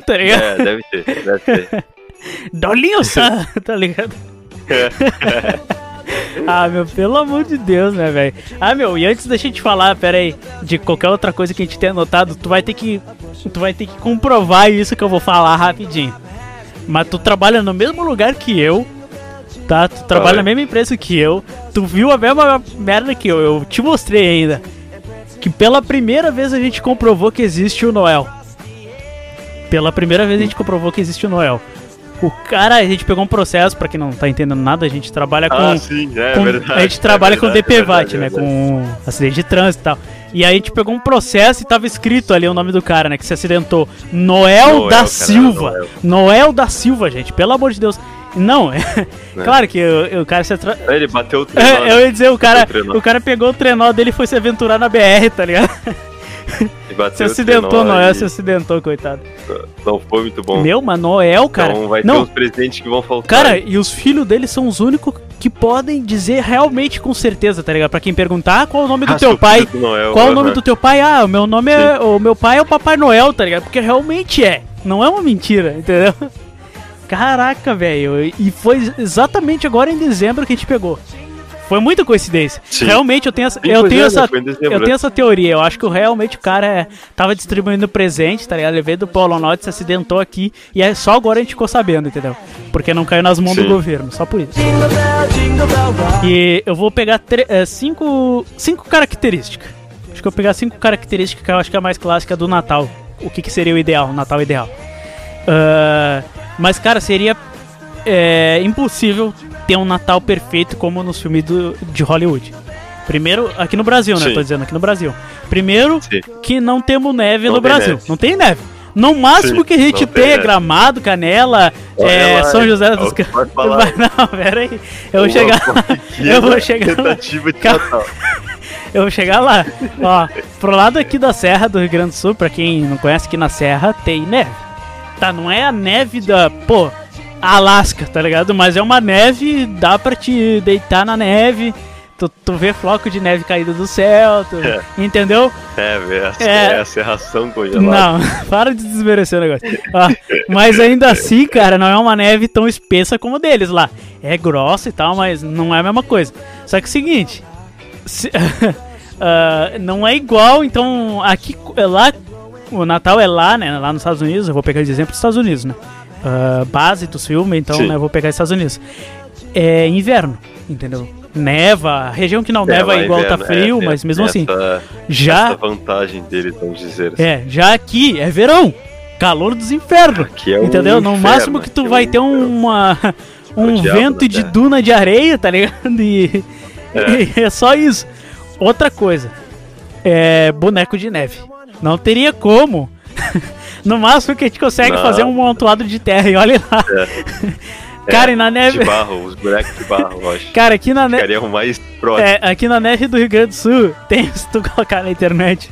Speaker 3: ter.
Speaker 4: ligado?
Speaker 3: É, deve ter, deve ter. (laughs)
Speaker 4: Dolinho-san, (laughs) tá ligado? Ah, meu, pelo amor de Deus, né, velho? Ah, meu, e antes da gente falar, pera aí, de qualquer outra coisa que a gente tenha anotado, tu vai ter que. Tu vai ter que comprovar isso que eu vou falar rapidinho. Mas tu trabalha no mesmo lugar que eu, tá? Tu trabalha
Speaker 3: Oi.
Speaker 4: na mesma empresa que eu, tu viu a mesma merda que eu, eu te mostrei ainda. Que pela primeira vez a gente comprovou que existe o Noel. Pela primeira vez a gente comprovou que existe o Noel. O cara, a gente pegou um processo, pra quem não tá entendendo nada, a gente trabalha com.
Speaker 3: Ah, sim, é
Speaker 4: com-
Speaker 3: verdade,
Speaker 4: a gente
Speaker 3: é
Speaker 4: trabalha com
Speaker 3: verdade, é
Speaker 4: DPVAT,
Speaker 3: é
Speaker 4: né? Com acidente de trânsito e tal. E aí a gente pegou um processo e tava escrito ali o nome do cara, né? Que se acidentou. Noel,
Speaker 3: Noel,
Speaker 4: da Silva.
Speaker 3: Noel.
Speaker 4: Noel. da Silva, gente. Pelo amor de Deus. Não, (laughs) é. claro que o, o cara se atra...
Speaker 3: Aí Ele bateu o (laughs) trenó,
Speaker 4: É, eu ia dizer, o cara,
Speaker 3: o trenó.
Speaker 4: o cara pegou o trenó dele e foi se aventurar na BR, tá ligado? (laughs) Se acidentou,
Speaker 3: 19
Speaker 4: Noel
Speaker 3: e
Speaker 4: se acidentou, coitado.
Speaker 3: Não foi muito bom.
Speaker 4: Meu, mas Noel, cara.
Speaker 3: Então vai ter
Speaker 4: não,
Speaker 3: uns presentes que vão faltar.
Speaker 4: Cara, e os filhos dele são os únicos que podem dizer realmente com certeza, tá ligado? Pra quem perguntar qual é o nome do
Speaker 3: Ah,
Speaker 4: teu pai.
Speaker 3: do Noel,
Speaker 4: qual é o nome do teu pai? Ah, o meu nome é. O meu pai é o Papai Noel, tá ligado? Porque realmente é. Não é uma mentira, entendeu? Caraca, velho. E foi exatamente agora em dezembro que a gente pegou. Foi muita coincidência.
Speaker 3: Sim.
Speaker 4: Realmente eu tenho essa,
Speaker 3: Sim,
Speaker 4: eu tenho
Speaker 3: é,
Speaker 4: essa, eu
Speaker 3: né?
Speaker 4: tenho essa teoria. Eu acho que realmente o cara é, tava distribuindo presente, tá ligado? Levei do Polo Norte, se acidentou aqui e é só agora a gente ficou sabendo, entendeu? Porque não caiu nas mãos do
Speaker 3: Sim.
Speaker 4: governo, só por isso. E eu vou pegar é, cinco, cinco características. Acho que eu vou pegar cinco características que eu acho que é a mais clássica do Natal. O que, que seria o ideal, o Natal ideal. Ah, mas, cara, seria é, impossível ter um Natal perfeito como nos filmes do, de Hollywood. Primeiro, aqui no Brasil, né?
Speaker 3: Sim.
Speaker 4: Tô dizendo aqui no Brasil. Primeiro,
Speaker 3: Sim.
Speaker 4: que não temos neve
Speaker 3: Não
Speaker 4: no Brasil.
Speaker 3: neve.
Speaker 4: Não tem neve. No máximo
Speaker 3: Sim,
Speaker 4: que a gente
Speaker 3: tem
Speaker 4: tem é. Gramado, Canela, é,
Speaker 3: lá,
Speaker 4: São José dos Campos. Não, pera aí. Eu vou
Speaker 3: Uma
Speaker 4: chegar. Eu vou chegar. lá. (laughs) Eu vou chegar lá. Ó, pro lado aqui da Serra do Rio Grande do Sul, pra quem não conhece aqui na Serra, tem neve. Tá, não é a neve da, pô, Alasca, tá ligado? Mas é uma neve, dá pra te deitar na neve, tu, tu vê floco de neve caído do céu, tu-
Speaker 3: É.
Speaker 4: entendeu?
Speaker 3: É, velho.
Speaker 4: É.
Speaker 3: É a serração congelada.
Speaker 4: Não, (laughs) para de desmerecer o negócio. Ó, mas ainda assim, cara, não é uma neve tão espessa como a deles lá. É grossa e tal, mas não é a mesma coisa. Só que é o seguinte, se- (laughs) ah, não é igual, então aqui lá o Natal é lá, né? Lá nos Estados Unidos, eu vou pegar de exemplo dos Estados Unidos, né? Ah, base dos filmes, então,
Speaker 3: Sim.
Speaker 4: né? Eu vou pegar os Estados Unidos. É inverno, entendeu? Neva, região que não
Speaker 3: É,
Speaker 4: neva
Speaker 3: lá
Speaker 4: é igual tá
Speaker 3: inverno,
Speaker 4: frio,
Speaker 3: é,
Speaker 4: mas
Speaker 3: é,
Speaker 4: mesmo assim.
Speaker 3: essa-
Speaker 4: Já
Speaker 3: Essa vantagem deles, vamos dizer assim.
Speaker 4: é, já aqui é verão. Calor dos infernos.
Speaker 3: Aqui é um
Speaker 4: entendeu? No
Speaker 3: inferno,
Speaker 4: máximo que tu
Speaker 3: é
Speaker 4: vai
Speaker 3: um
Speaker 4: ter uma um
Speaker 3: diabo
Speaker 4: vento de duna de areia, tá ligado? E
Speaker 3: É. (laughs)
Speaker 4: e é só isso. Outra coisa. É boneco de neve. Não teria como. (laughs) No máximo que a gente consegue
Speaker 3: Não.
Speaker 4: fazer um montoado de terra e olha lá. (laughs) Cara, e na neve.
Speaker 3: De barro, os bonecos de barro, eu acho.
Speaker 4: Cara, aqui na neve.
Speaker 3: Mais próximos.
Speaker 4: É, aqui na neve do Rio Grande do Sul, (laughs) tem, se tu colocar na internet,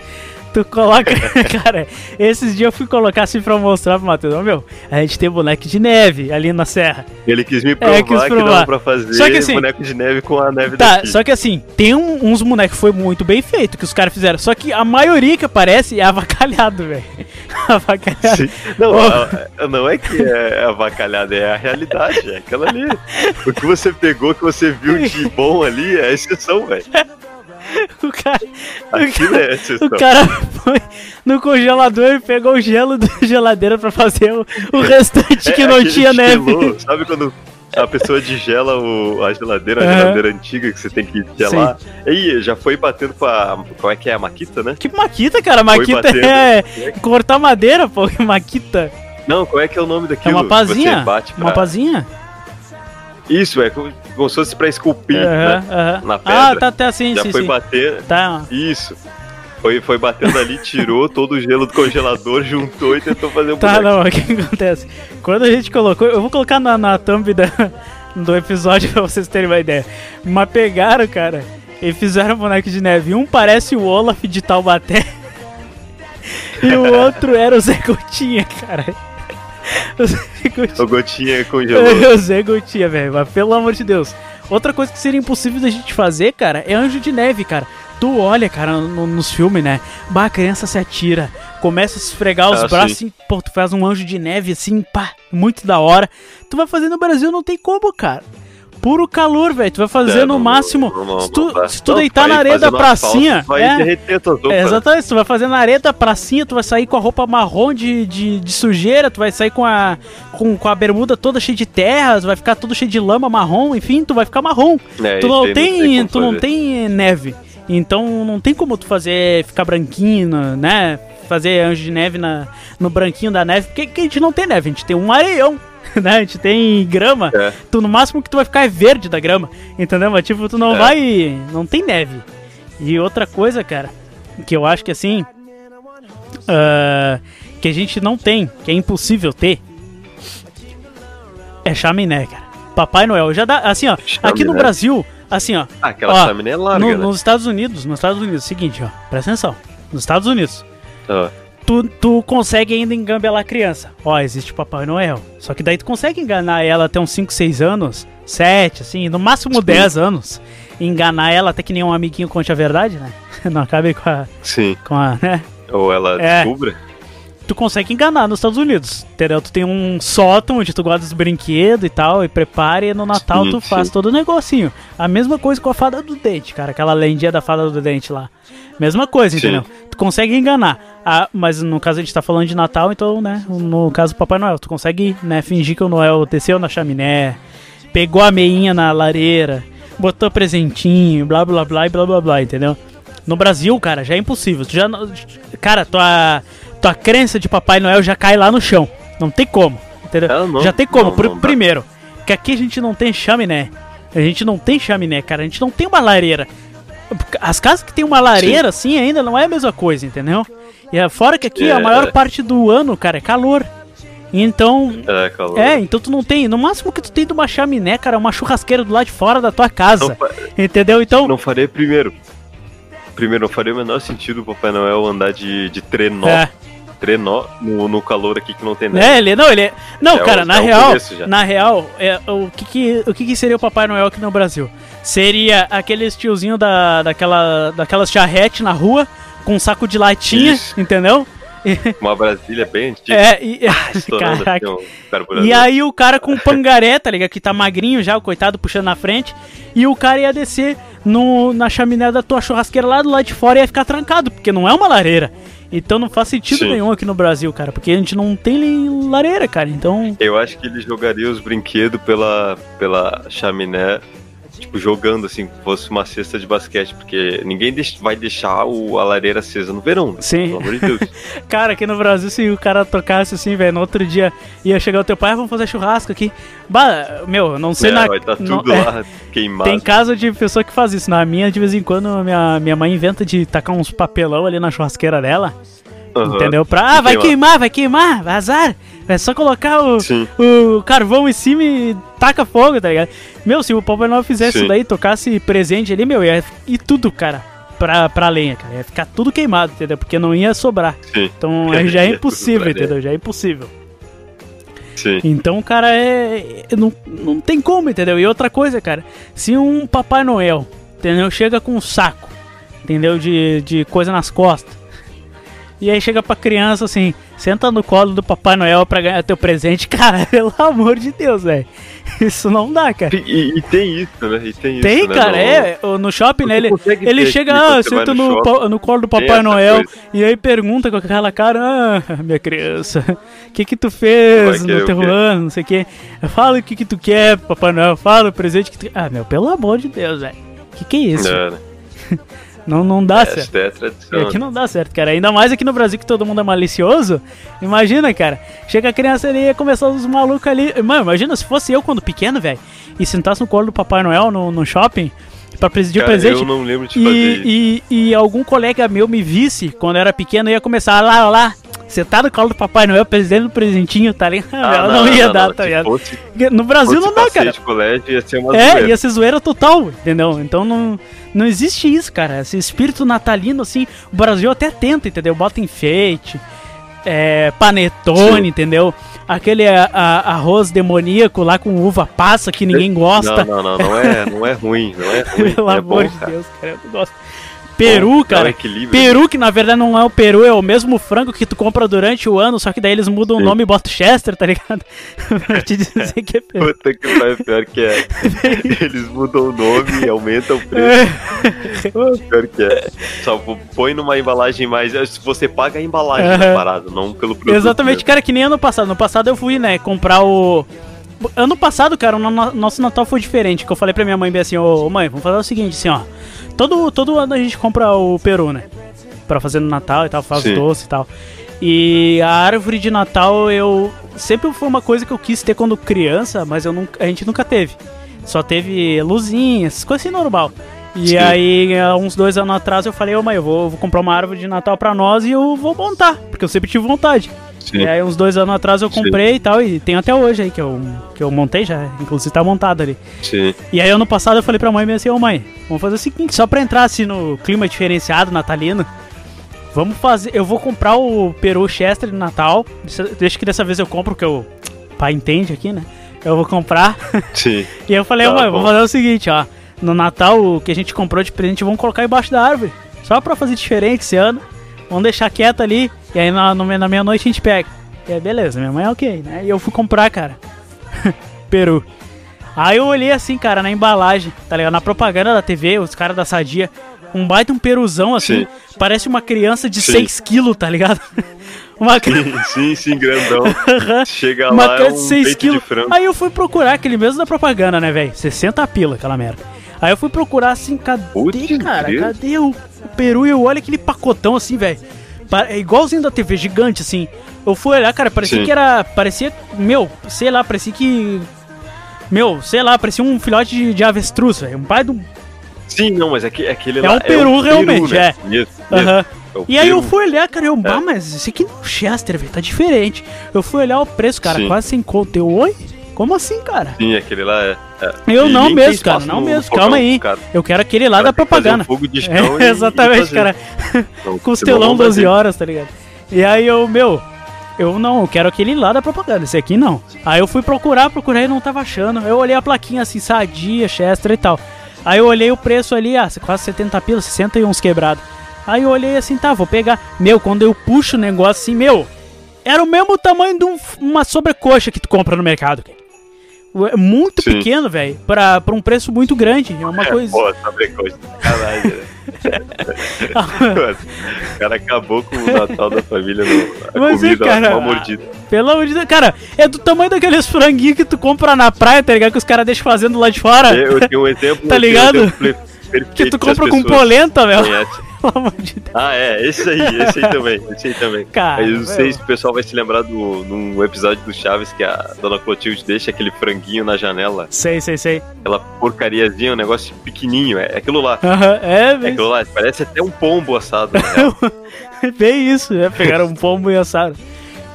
Speaker 4: tu coloca, (laughs) cara, esses dias eu fui colocar assim pra mostrar pro Matheus, meu, a gente tem boneco de neve ali na serra.
Speaker 3: Ele quis me provar
Speaker 4: É, quis
Speaker 3: que
Speaker 4: provar.
Speaker 3: dava pra fazer
Speaker 4: Só que assim-
Speaker 3: boneco de neve com a neve
Speaker 4: Tá,
Speaker 3: daqui.
Speaker 4: só que assim, tem um- uns bonecos que foi muito bem feito que os caras fizeram, só que a maioria que aparece é avacalhado, velho. (laughs) avacalhado.
Speaker 3: Sim. Não, a- não é que é avacalhada, é a realidade, é aquela ali. O que você pegou, que você viu de bom ali, é a exceção, velho. (laughs)
Speaker 4: o cara,
Speaker 3: Aquilo é a exceção.
Speaker 4: o cara foi no congelador e pegou o gelo da geladeira pra fazer o, o restante que
Speaker 3: É
Speaker 4: não tinha neve.
Speaker 3: gelou, Sabe quando a pessoa digela o, a geladeira, a
Speaker 4: Aham.
Speaker 3: geladeira antiga que você tem que gelar? E já foi batendo com a. Como é que é? A Maquita, né?
Speaker 4: Que maquita, cara? Maquita
Speaker 3: batendo.
Speaker 4: é cortar madeira, pô. Maquita.
Speaker 3: Não, qual é que é o nome
Speaker 4: É
Speaker 3: daquilo?
Speaker 4: uma
Speaker 3: que
Speaker 4: pazinha.
Speaker 3: Você bate pra...
Speaker 4: Uma pazinha?
Speaker 3: Isso, é como se fosse pra esculpir,
Speaker 4: Aham,
Speaker 3: né? Na pedra.
Speaker 4: Ah, tá, tá, sim,
Speaker 3: Já
Speaker 4: sim,
Speaker 3: foi
Speaker 4: sim.
Speaker 3: bater.
Speaker 4: Tá.
Speaker 3: Isso. Foi, foi batendo ali, tirou todo o gelo do congelador, (laughs) juntou e tentou fazer um
Speaker 4: Tá, não, (laughs) o que acontece? Quando a gente colocou, eu vou colocar na, na thumb da, do episódio (laughs) pra vocês terem uma ideia. Mas pegaram, cara, e fizeram um boneco de neve. Um parece o Olaf de Taubaté. e o outro era o Zé Gotinha, cara. Gotinha. (laughs)
Speaker 3: O gotinha congelou.
Speaker 4: o Zé (laughs) Gotinha, velho. Mas pelo amor de Deus. Outra coisa que seria impossível da gente fazer, cara, é anjo de neve, cara. Tu olha, cara, no- nos filmes, né? Bah, a criança se atira, começa a esfregar os
Speaker 3: Ah,
Speaker 4: braços
Speaker 3: sim.
Speaker 4: e, pô, tu faz um anjo de neve assim, pá, muito da hora. Tu vai fazer no Brasil, não tem como, cara. Puro calor, velho. Tu vai fazer
Speaker 3: É,
Speaker 4: no
Speaker 3: não-
Speaker 4: máximo.
Speaker 3: não- não-
Speaker 4: se tu, se tu deitar na areia da pracinha.
Speaker 3: vai
Speaker 4: é,
Speaker 3: derreter tuas roupas.
Speaker 4: é, exatamente, tu vai fazer na areia da pracinha, tu vai sair com a roupa marrom de, de, de sujeira, tu vai sair com a, com, com a bermuda toda cheia de terras, vai ficar todo cheio de lama marrom, enfim, tu vai ficar marrom.
Speaker 3: É,
Speaker 4: tu não tem, tu não tem neve. Então não tem como tu fazer ficar branquinho, né? Fazer anjo de neve na, no branquinho da neve, porque que a gente não tem neve, a gente tem um areião. (laughs) Né? A gente tem grama.
Speaker 3: É.
Speaker 4: Tu, no máximo que tu vai ficar é verde da grama. Entendeu? Mas tipo, tu não
Speaker 3: É.
Speaker 4: vai. Não tem neve. E outra coisa, cara, que eu acho que assim. ah, que a gente não tem, que é impossível ter. É chaminé, cara. Papai Noel. Já dá. Assim, ó. Aqui no
Speaker 3: Chaminé.
Speaker 4: Brasil, assim, ó.
Speaker 3: Ah, aquela
Speaker 4: ó,
Speaker 3: chaminé é larga,
Speaker 4: no-
Speaker 3: né?
Speaker 4: Nos Estados Unidos, nos Estados Unidos, seguinte, ó. Presta atenção. Nos Estados Unidos.
Speaker 3: Ah,
Speaker 4: tu, tu consegue ainda engambelar a criança. Ó, existe o Papai Noel. Só que daí tu consegue enganar ela até uns 5, 6 anos, 7, assim, no máximo 10 anos. Enganar ela até que nenhum amiguinho conte a verdade, né? (laughs) Não acabe com a.
Speaker 3: sim.
Speaker 4: Com a né?
Speaker 3: Ou ela
Speaker 4: É.
Speaker 3: descubra.
Speaker 4: Tu consegue enganar nos Estados Unidos, entendeu? Tu tem um sótão onde tu guarda os brinquedos e tal, e prepara, e no Natal
Speaker 3: Sim,
Speaker 4: tu faz
Speaker 3: sim.
Speaker 4: todo o negocinho. A mesma coisa com a fada do dente, cara, aquela lendinha da fada do dente lá. Mesma coisa,
Speaker 3: Sim.
Speaker 4: entendeu? Tu consegue enganar. Ah, mas no caso a gente tá falando de Natal, então, né? No caso do Papai Noel, tu consegue, né, fingir que o Noel desceu na chaminé, pegou a meinha na lareira, botou presentinho, blá blá blá e blá blá blá, entendeu? No Brasil, cara, já é impossível. Tu já, cara, tua, tua crença de Papai Noel já cai lá no chão. Não tem como, entendeu?
Speaker 3: Ah, não,
Speaker 4: já tem como.
Speaker 3: não, não
Speaker 4: primeiro, que aqui a gente não tem chaminé. A gente não tem chaminé, cara. A gente não tem uma lareira. As casas que tem uma lareira, assim, ainda não é a mesma coisa, entendeu? E é, fora que aqui a
Speaker 3: É.
Speaker 4: maior parte do ano, cara, é calor. Então,
Speaker 3: É, calor.
Speaker 4: é, então tu não tem. No máximo que tu tem de uma chaminé, cara, é uma churrasqueira do lado de fora da tua casa.
Speaker 3: Não
Speaker 4: Entendeu? Então.
Speaker 3: Não faria primeiro. Primeiro, não faria o menor sentido o Papai Noel andar de, de trenó.
Speaker 4: É.
Speaker 3: Trenó no, no calor aqui que não tem neve.
Speaker 4: É, ele não, ele é. Não,
Speaker 3: É
Speaker 4: cara, na
Speaker 3: é
Speaker 4: real, na real, é, o que que, o que que seria o Papai Noel aqui no Brasil? Seria aquele tiozinho da, daquela, daquelas charrete na rua com um saco de latinha,
Speaker 3: Isso.
Speaker 4: entendeu? (laughs)
Speaker 3: Uma Brasília bem antiga.
Speaker 4: É, e, (laughs) caraca.
Speaker 3: assim, um.
Speaker 4: E aí o cara com pangaré, tá ligado? Que tá magrinho já, o coitado puxando na frente. E o cara ia descer no, na chaminé da tua churrasqueira lá do lado de fora e ia ficar trancado, porque não é uma lareira. Então não faz sentido
Speaker 3: Sim.
Speaker 4: nenhum aqui no Brasil, cara, porque a gente não tem lareira, cara. Então.
Speaker 3: Eu acho que ele jogaria os brinquedos pela, pela chaminé, tipo, jogando assim, como fosse uma cesta de basquete, porque ninguém vai deixar o, a lareira acesa no verão, né?
Speaker 4: Sim.
Speaker 3: Pelo amor de Deus. (laughs)
Speaker 4: Cara, aqui no Brasil, se o cara tocasse assim, velho, no outro dia ia chegar o teu pai, "Ah, vamos fazer churrasco aqui. Bah, meu, não sei
Speaker 3: É,
Speaker 4: na.
Speaker 3: vai estar
Speaker 4: não-
Speaker 3: tudo
Speaker 4: é,
Speaker 3: lá queimado.
Speaker 4: Tem casa de pessoa que faz isso. Na minha, de vez em quando, minha, minha mãe inventa de tacar uns papelão ali na churrasqueira dela.
Speaker 3: Aham.
Speaker 4: Entendeu? Pra, ah, vai
Speaker 3: queimar.
Speaker 4: queimar, vai queimar, vai azar. É só colocar o,
Speaker 3: Sim.
Speaker 4: o carvão em cima e taca fogo, tá ligado? Meu, se o Papai Noel fizesse
Speaker 3: Sim.
Speaker 4: isso daí, tocasse presente ali, meu, ia ir tudo, cara, pra, pra lenha, cara. Ia ficar tudo queimado, entendeu? Porque não ia sobrar.
Speaker 3: Sim.
Speaker 4: Então (laughs) aí já é impossível, entendeu?
Speaker 3: lenha.
Speaker 4: Já é impossível.
Speaker 3: Sim.
Speaker 4: Então, cara, é. é- Não, não tem como, entendeu? E outra coisa, cara, se um Papai Noel, entendeu? Chega com um saco, entendeu? De, de coisa nas costas. E aí chega pra criança assim, senta no colo do Papai Noel pra ganhar teu presente. (laughs) Cara, pelo amor de Deus, velho. Isso não dá, cara.
Speaker 3: E, e tem isso, né? E tem,
Speaker 4: Tem,
Speaker 3: isso, né?
Speaker 4: cara,
Speaker 3: No-
Speaker 4: é. o- No shopping, né? Ele, ele chega,
Speaker 3: que
Speaker 4: ah, senta
Speaker 3: no
Speaker 4: no, no colo do Papai Noel
Speaker 3: coisa.
Speaker 4: e aí pergunta com aquela cara, ah, minha criança, o que que tu fez
Speaker 3: Vai querer
Speaker 4: no
Speaker 3: o
Speaker 4: teu
Speaker 3: quê?
Speaker 4: ano, não sei o que. Fala o que que tu quer, Papai Noel, fala o presente que tu... Ah, meu, pelo amor de Deus, velho. Que que é isso?
Speaker 3: É, né? (laughs)
Speaker 4: Não, não dá certo.
Speaker 3: Essa é a tradição.
Speaker 4: Aqui não dá certo, cara. Ainda mais aqui no Brasil que todo mundo é malicioso. Imagina, cara. Chega a criança ali e ia começar os malucos ali. Mano, imagina se fosse eu quando pequeno, velho. E sentasse no colo do Papai Noel no, no shopping pra pedir o
Speaker 3: Cara,
Speaker 4: presente.
Speaker 3: eu não lembro de
Speaker 4: e, e, e algum colega meu me visse quando eu era pequeno ia começar lá, lá. Sentar no colo do Papai Noel, presidente do presentinho, tá ligado?
Speaker 3: Ah, (laughs)
Speaker 4: Ela não, ia dar,
Speaker 3: não.
Speaker 4: tá ligado?
Speaker 3: fosse-
Speaker 4: No Brasil não dá, cara.
Speaker 3: de colégio ia ser uma
Speaker 4: É,
Speaker 3: zoeira.
Speaker 4: ia ser zoeira total, entendeu? Então não, não existe isso, cara. Esse espírito natalino, assim, o Brasil até tenta, entendeu? Bota enfeite, é, panetone,
Speaker 3: Sim.
Speaker 4: entendeu? Aquele a- a- arroz demoníaco lá com uva passa que ninguém gosta.
Speaker 3: Não, não, não, não é, não é ruim, não é (laughs) ruim.
Speaker 4: Pelo
Speaker 3: é
Speaker 4: amor
Speaker 3: bom,
Speaker 4: de. Deus, cara, eu não gosto. Peru,
Speaker 3: Bom, um
Speaker 4: cara.
Speaker 3: equilíbrio.
Speaker 4: Peru, que na verdade não é o peru, é o mesmo frango que tu compra durante o ano, só que daí eles mudam o
Speaker 3: Sim.
Speaker 4: nome e botam Chester, tá ligado? (laughs) pra te dizer que é peru.
Speaker 3: Puta que pariu, pior que é. (laughs) Eles mudam o nome e aumentam o
Speaker 4: É.
Speaker 3: preço. pior que é. Só põe numa embalagem mais. Se você paga a embalagem da
Speaker 4: Aham.
Speaker 3: parada, não pelo produto.
Speaker 4: Exatamente,
Speaker 3: mesmo.
Speaker 4: cara, que nem ano passado. No passado eu fui, né, comprar o. Ano passado, cara, o no- nosso Natal foi diferente. Que eu falei pra minha mãe bem assim, ô mãe, vamos fazer o seguinte, assim, ó. Todo, todo ano a gente compra o peru, né? Pra fazer no Natal e tal, faz
Speaker 3: Sim.
Speaker 4: doce e tal. E a árvore de Natal eu. Sempre foi uma coisa que eu quis ter quando criança, mas eu nunca, a gente nunca teve. Só teve luzinhas, coisas assim normal. E
Speaker 3: Sim.
Speaker 4: aí, há uns dois anos atrás, eu falei, ô mãe, eu vou, vou comprar uma árvore de Natal pra nós e eu vou montar, porque eu sempre tive vontade.
Speaker 3: Sim.
Speaker 4: E aí, uns dois anos atrás eu
Speaker 3: Sim.
Speaker 4: comprei e tal, e tem até hoje aí que eu, que eu montei já, inclusive tá montado ali.
Speaker 3: Sim.
Speaker 4: E aí, ano passado eu falei pra mãe assim, ô mãe, vamos fazer o seguinte, só pra entrar assim no clima diferenciado natalino, vamos fazer. Eu vou comprar o peru Chester de Natal. Deixa- que dessa vez eu compro, que o pai entende aqui, né? Eu vou comprar. (laughs)
Speaker 3: Sim.
Speaker 4: E aí eu falei,
Speaker 3: Tá
Speaker 4: mãe,
Speaker 3: bom.
Speaker 4: vamos fazer o seguinte, ó. No Natal, o que a gente comprou de presente, vamos colocar embaixo da árvore. Só pra fazer diferente esse ano. Vamos deixar quieto ali. E aí na, na meia-noite a gente pega. E aí, beleza, minha mãe é ok, né? E eu fui comprar, cara. (laughs) Peru. Aí eu olhei assim, cara, na embalagem, tá ligado? Na propaganda da TV, os caras da Sadia. Um baita um peruzão assim.
Speaker 3: Sim.
Speaker 4: Parece uma criança de
Speaker 3: Sim.
Speaker 4: 6 quilos, tá ligado? (laughs) Uma criança.
Speaker 3: Sim, sim, grandão. Chega
Speaker 4: Uma
Speaker 3: lá, é
Speaker 4: criança
Speaker 3: um
Speaker 4: de 6
Speaker 3: peito de
Speaker 4: quilos.
Speaker 3: frango.
Speaker 4: Aí eu fui procurar aquele mesmo da propaganda, né, velho? 60 pila, aquela merda. Aí eu fui procurar assim, cadê, cara?
Speaker 3: grilo.
Speaker 4: Cadê o, o peru? E eu olho aquele pacotão assim, velho. É igualzinho da TV, gigante, assim. Eu fui olhar, cara, parecia
Speaker 3: Sim.
Speaker 4: que era. Parecia. Meu, sei lá, parecia que. Meu, sei lá, parecia um filhote de, de avestruz, velho. Um pai do.
Speaker 3: Sim, não, mas aqui, aquele
Speaker 4: É
Speaker 3: lá
Speaker 4: um peru, realmente,
Speaker 3: né?
Speaker 4: é.
Speaker 3: Isso,
Speaker 4: Aham.
Speaker 3: isso. É o
Speaker 4: E aí eu
Speaker 3: peru.
Speaker 4: fui olhar, cara, eu, bah,
Speaker 3: É.
Speaker 4: mas esse aqui não é o Chester, velho, tá diferente. Eu fui olhar o preço, cara,
Speaker 3: Sim.
Speaker 4: quase sem conta. Eu, oi? Como assim, cara?
Speaker 3: Sim, aquele lá é. é.
Speaker 4: Eu
Speaker 3: E
Speaker 4: não mesmo, cara, não mesmo.
Speaker 3: fogão,
Speaker 4: Calma aí.
Speaker 3: cara.
Speaker 4: Eu quero aquele lá
Speaker 3: Cara,
Speaker 4: da propaganda.
Speaker 3: fogo de (laughs)
Speaker 4: É, exatamente,
Speaker 3: e
Speaker 4: cara.
Speaker 3: Não,
Speaker 4: Costelão
Speaker 3: senão não vai
Speaker 4: 12
Speaker 3: ter.
Speaker 4: horas, tá ligado? E aí eu, meu, eu não, eu quero aquele lá da propaganda, esse aqui não. Aí eu fui procurar, procurei e não tava achando. Eu olhei a plaquinha assim, sadia, Chester e tal. Aí eu olhei o preço ali, ah, quase 70 pila, 60 e uns quebrados. Aí eu olhei assim, tá, vou pegar. Meu, quando eu puxo o negócio assim, meu, era o mesmo tamanho de um- uma sobrecoxa que tu compra no mercado, cara. É muito
Speaker 3: Sim.
Speaker 4: pequeno, velho, pra, pra um preço muito grande. É uma
Speaker 3: É,
Speaker 4: coisa.
Speaker 3: Pô, sabe coisa. Caralho, né? Mano, (laughs) o cara acabou com o Natal da família no, a
Speaker 4: Mas é,
Speaker 3: comida,
Speaker 4: cara,
Speaker 3: uma mordida.
Speaker 4: Pelo amor de Deus, cara, é do tamanho daqueles franguinhos que tu compra na praia, tá ligado? Que os caras deixam fazendo lá de fora.
Speaker 3: Eu, eu tenho um (laughs) exemplo.
Speaker 4: Tá
Speaker 3: tenho um
Speaker 4: ligado?
Speaker 3: exemplo
Speaker 4: Que tu compra com
Speaker 3: pessoas
Speaker 4: polenta, meu. Pelo amor de Deus.
Speaker 3: Ah, é, esse aí, esse aí também, esse aí também.
Speaker 4: Cara,
Speaker 3: Aí eu não
Speaker 4: meu.
Speaker 3: sei se o pessoal vai se lembrar do, num episódio do Chaves que a dona Clotilde deixa aquele franguinho na janela.
Speaker 4: Sei, sei, sei.
Speaker 3: Aquela porcariazinha, um negócio pequenininho, é, é aquilo lá.
Speaker 4: Aham, é,
Speaker 3: É
Speaker 4: bem,
Speaker 3: aquilo lá, parece até um pombo assado. na real. (laughs)
Speaker 4: bem isso, né? Pegaram um pombo e assaram.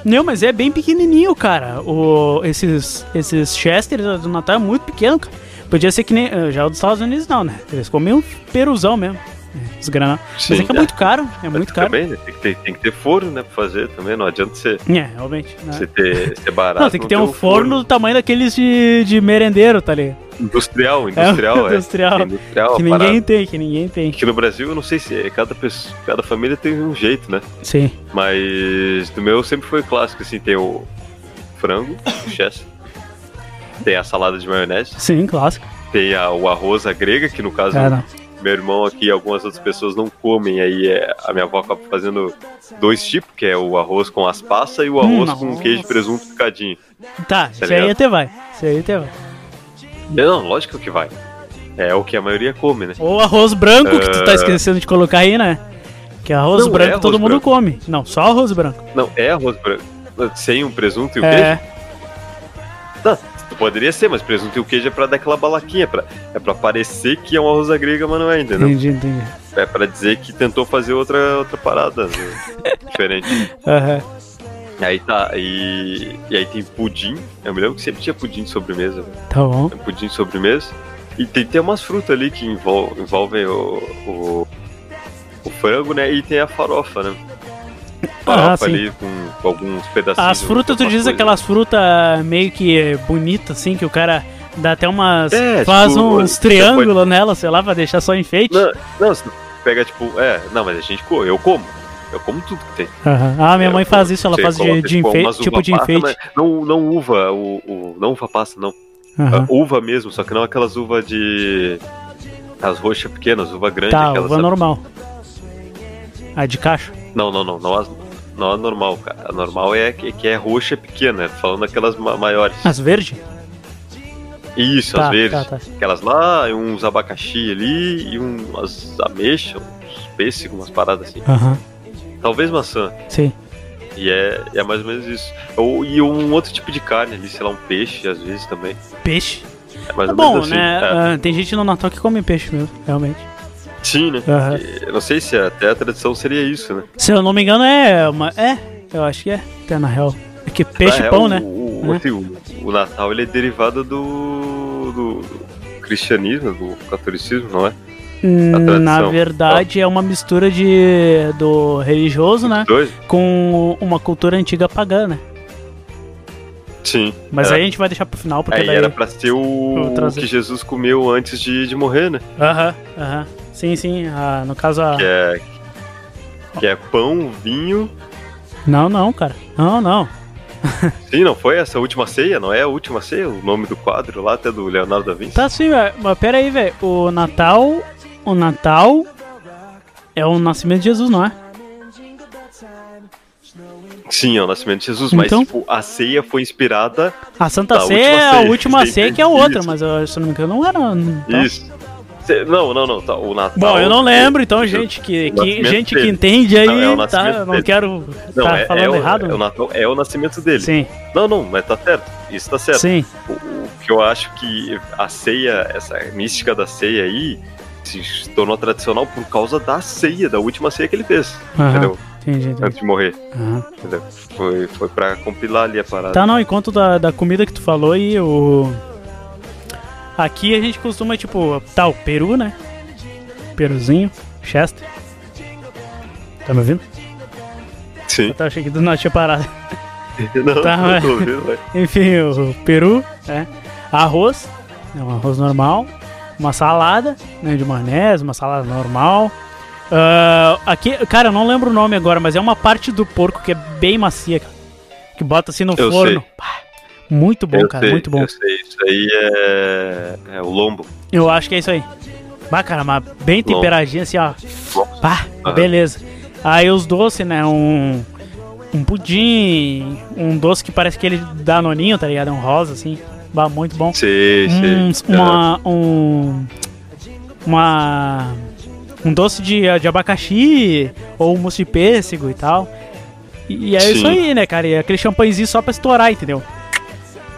Speaker 4: Não, mas é bem pequenininho, cara. O, esses, esses Chester do Natal é muito pequeno, cara. Podia ser que nem. eh, Já o dos Estados Unidos não, né? Eles comem um peruzão mesmo. Os granados. Mas
Speaker 3: Sim,
Speaker 4: é que é
Speaker 3: é.
Speaker 4: muito caro. É muito caro.
Speaker 3: Também, né? Tem que, ter, tem que ter forno, né, pra fazer também. Não adianta você,
Speaker 4: É, realmente. né?
Speaker 3: você ter, ser barato.
Speaker 4: Não, tem que ter um forno do tamanho daqueles de, de merendeiro, tá ligado?
Speaker 3: Industrial, industrial, é.
Speaker 4: industrial. (laughs)
Speaker 3: É industrial,
Speaker 4: que
Speaker 3: a
Speaker 4: ninguém
Speaker 3: parada.
Speaker 4: tem, que ninguém tem.
Speaker 3: Aqui no Brasil, eu não sei se é, cada, pessoa, cada família tem um jeito, né?
Speaker 4: Sim.
Speaker 3: Mas do meu sempre foi clássico, assim, tem o frango, (coughs) o chester, tem a salada de maionese,
Speaker 4: Sim, clássico.
Speaker 3: tem a, o arroz à grega, que no caso
Speaker 4: É.
Speaker 3: meu irmão aqui e algumas outras pessoas não comem, aí é, a minha avó acaba fazendo dois tipos, que é o arroz com as passas e o arroz
Speaker 4: Hum,
Speaker 3: com
Speaker 4: nossa.
Speaker 3: queijo presunto picadinho.
Speaker 4: Tá, isso aí até vai. Isso aí até vai.
Speaker 3: Não, lógico que vai. É o que a maioria come, né?
Speaker 4: Ou arroz branco, que tu tá
Speaker 3: Ah.
Speaker 4: esquecendo de colocar aí, né? Que arroz
Speaker 3: Não,
Speaker 4: branco
Speaker 3: é arroz
Speaker 4: todo mundo
Speaker 3: branco.
Speaker 4: come. Não, só arroz branco.
Speaker 3: Não, é arroz branco. Sem um presunto e o
Speaker 4: É.
Speaker 3: queijo? Não, poderia ser, mas presunto e o queijo é pra dar aquela balaquinha, pra, é pra parecer que é um arroz à grega, mas não é, entendeu?
Speaker 4: Entendi, entendi.
Speaker 3: É pra dizer que tentou fazer outra, outra parada né? (laughs) diferente.
Speaker 4: Aham.
Speaker 3: Aí tá, e, e aí tem pudim. Eu me lembro que sempre tinha pudim de sobremesa.
Speaker 4: Tá bom.
Speaker 3: Tem pudim de sobremesa. E tem, tem umas frutas ali que envol, envolvem o, o, o frango, né? E tem a farofa, né?
Speaker 4: Ah, sim.
Speaker 3: ali com, com alguns pedacinhos.
Speaker 4: As frutas, tu diz aquelas frutas meio que bonitas, assim, que o cara dá até umas.
Speaker 3: É,
Speaker 4: faz
Speaker 3: tipo,
Speaker 4: uns triângulos nela, sei lá, pra deixar só enfeite.
Speaker 3: Não, não, pega tipo, é, não, mas a gente eu como. Eu como tudo que tem.
Speaker 4: Aham. Ah, minha
Speaker 3: É,
Speaker 4: mãe faz isso, ela faz de, de
Speaker 3: tipo,
Speaker 4: enfeite, tipo de
Speaker 3: passa,
Speaker 4: enfeite.
Speaker 3: mas Não, não uva, o, o- não uva passa, não.
Speaker 4: Aham.
Speaker 3: Ah, uva mesmo, só que não aquelas uvas de. As roxas pequenas, uva grande,
Speaker 4: Tá,
Speaker 3: aquelas.
Speaker 4: uva
Speaker 3: sabe?
Speaker 4: normal. A de caixa.
Speaker 3: Não, não, não, não, as- não a normal, cara. A normal é que, que é roxa pequena, falando aquelas ma- maiores.
Speaker 4: As verdes?
Speaker 3: Isso,
Speaker 4: Tá,
Speaker 3: as verdes.
Speaker 4: tá, tá.
Speaker 3: Aquelas lá, uns abacaxi ali, e umas ameixas, uns pêssegos, umas paradas assim.
Speaker 4: Aham.
Speaker 3: Talvez maçã.
Speaker 4: Sim.
Speaker 3: E é, é mais ou menos isso. Ou, e um outro tipo de carne ali, sei lá, um peixe às vezes também.
Speaker 4: Peixe.
Speaker 3: É mais
Speaker 4: É
Speaker 3: ou
Speaker 4: bom,
Speaker 3: menos assim.
Speaker 4: né?
Speaker 3: é.
Speaker 4: Ah, tem gente no Natal que come peixe mesmo, realmente.
Speaker 3: Sim, né? Eu não sei se até a tradição seria isso, né?
Speaker 4: Se eu não me engano, é uma. É, eu acho que é, até na real. É que peixe
Speaker 3: Na
Speaker 4: e
Speaker 3: real,
Speaker 4: pão, né?
Speaker 3: O,
Speaker 4: Né?
Speaker 3: assim, o, o Natal ele é derivado do, do, do cristianismo, do catolicismo, não é?
Speaker 4: Hum. Na verdade, é uma mistura de do religioso, né?
Speaker 3: Dois?
Speaker 4: Com uma cultura antiga pagã, né?
Speaker 3: Sim.
Speaker 4: Mas
Speaker 3: era,
Speaker 4: aí a gente vai deixar pro final, porque
Speaker 3: aí
Speaker 4: daí...
Speaker 3: era pra ser o, o que Jesus comeu antes de, de morrer, né?
Speaker 4: Aham, aham. Sim, sim. ah, no caso, a...
Speaker 3: Que é, que é pão, vinho.
Speaker 4: Não, não, cara. Não, não. (laughs)
Speaker 3: Sim, não foi essa última ceia? Não é a última ceia? O nome do quadro lá, até do Leonardo da Vinci?
Speaker 4: Tá sim. Mas pera aí, velho. O Natal... O Natal... É o nascimento de Jesus, não é?
Speaker 3: Sim, é o nascimento de Jesus,
Speaker 4: Então?
Speaker 3: mas tipo, a ceia foi inspirada.
Speaker 4: A Santa Ceia é a última ceia que é outra, (laughs) mas eu, se eu não me engano não era... tá?
Speaker 3: Isso. Cê- Não, não, não. Tá, o Natal.
Speaker 4: Bom, eu não lembro, então, gente que, que, gente que entende aí,
Speaker 3: Não, é
Speaker 4: tá?
Speaker 3: nascimento
Speaker 4: Eu não
Speaker 3: dele.
Speaker 4: quero
Speaker 3: Não,
Speaker 4: tá
Speaker 3: é,
Speaker 4: falando
Speaker 3: é o,
Speaker 4: errado.
Speaker 3: é o Natal é o nascimento dele.
Speaker 4: Sim.
Speaker 3: Não, não, mas tá certo. Isso tá certo.
Speaker 4: Sim.
Speaker 3: O, o que eu acho que a ceia, essa mística da ceia aí, se tornou tradicional por causa da ceia, da última ceia que ele fez. Entendeu?
Speaker 4: entendi, entendi.
Speaker 3: Antes de morrer. Entendeu? Foi, foi pra compilar ali a parada.
Speaker 4: Tá, não, enquanto da, da comida que tu falou aí, o. Aqui a gente costuma, tipo, tá, o peru, né? Peruzinho, Chester. Tá me ouvindo?
Speaker 3: Sim.
Speaker 4: Eu tava achei que do nada tinha parado. (laughs)
Speaker 3: Não,
Speaker 4: Tá,
Speaker 3: não
Speaker 4: mas-
Speaker 3: tô ouvindo, vai.
Speaker 4: Enfim, o peru, né? Arroz, é um arroz normal. Uma salada, né, de maionese, uma salada normal. Ah, aqui, cara, eu não lembro o nome agora, mas é uma parte do porco que é bem macia, cara. Que bota assim no
Speaker 3: Eu
Speaker 4: forno.
Speaker 3: sei.
Speaker 4: Muito bom,
Speaker 3: Eu
Speaker 4: cara,
Speaker 3: sei,
Speaker 4: muito bom.
Speaker 3: Eu sei, isso aí é, é o lombo.
Speaker 4: Eu acho que é isso aí. Bah, cara, mas bem temperadinho assim, ó. Pá,
Speaker 3: Aham.
Speaker 4: beleza. Aí os doces, né? Um. Um pudim, um doce que parece aquele danoninho, tá ligado? Um rosa, assim. Bah, muito bom.
Speaker 3: Sei,
Speaker 4: Um,
Speaker 3: sei.
Speaker 4: uma, um. Uma. Um doce de, de abacaxi, ou um mousse de pêssego e tal. E, e é isso
Speaker 3: Sim.
Speaker 4: aí, né, cara? E aquele champanhezinho só pra estourar, entendeu?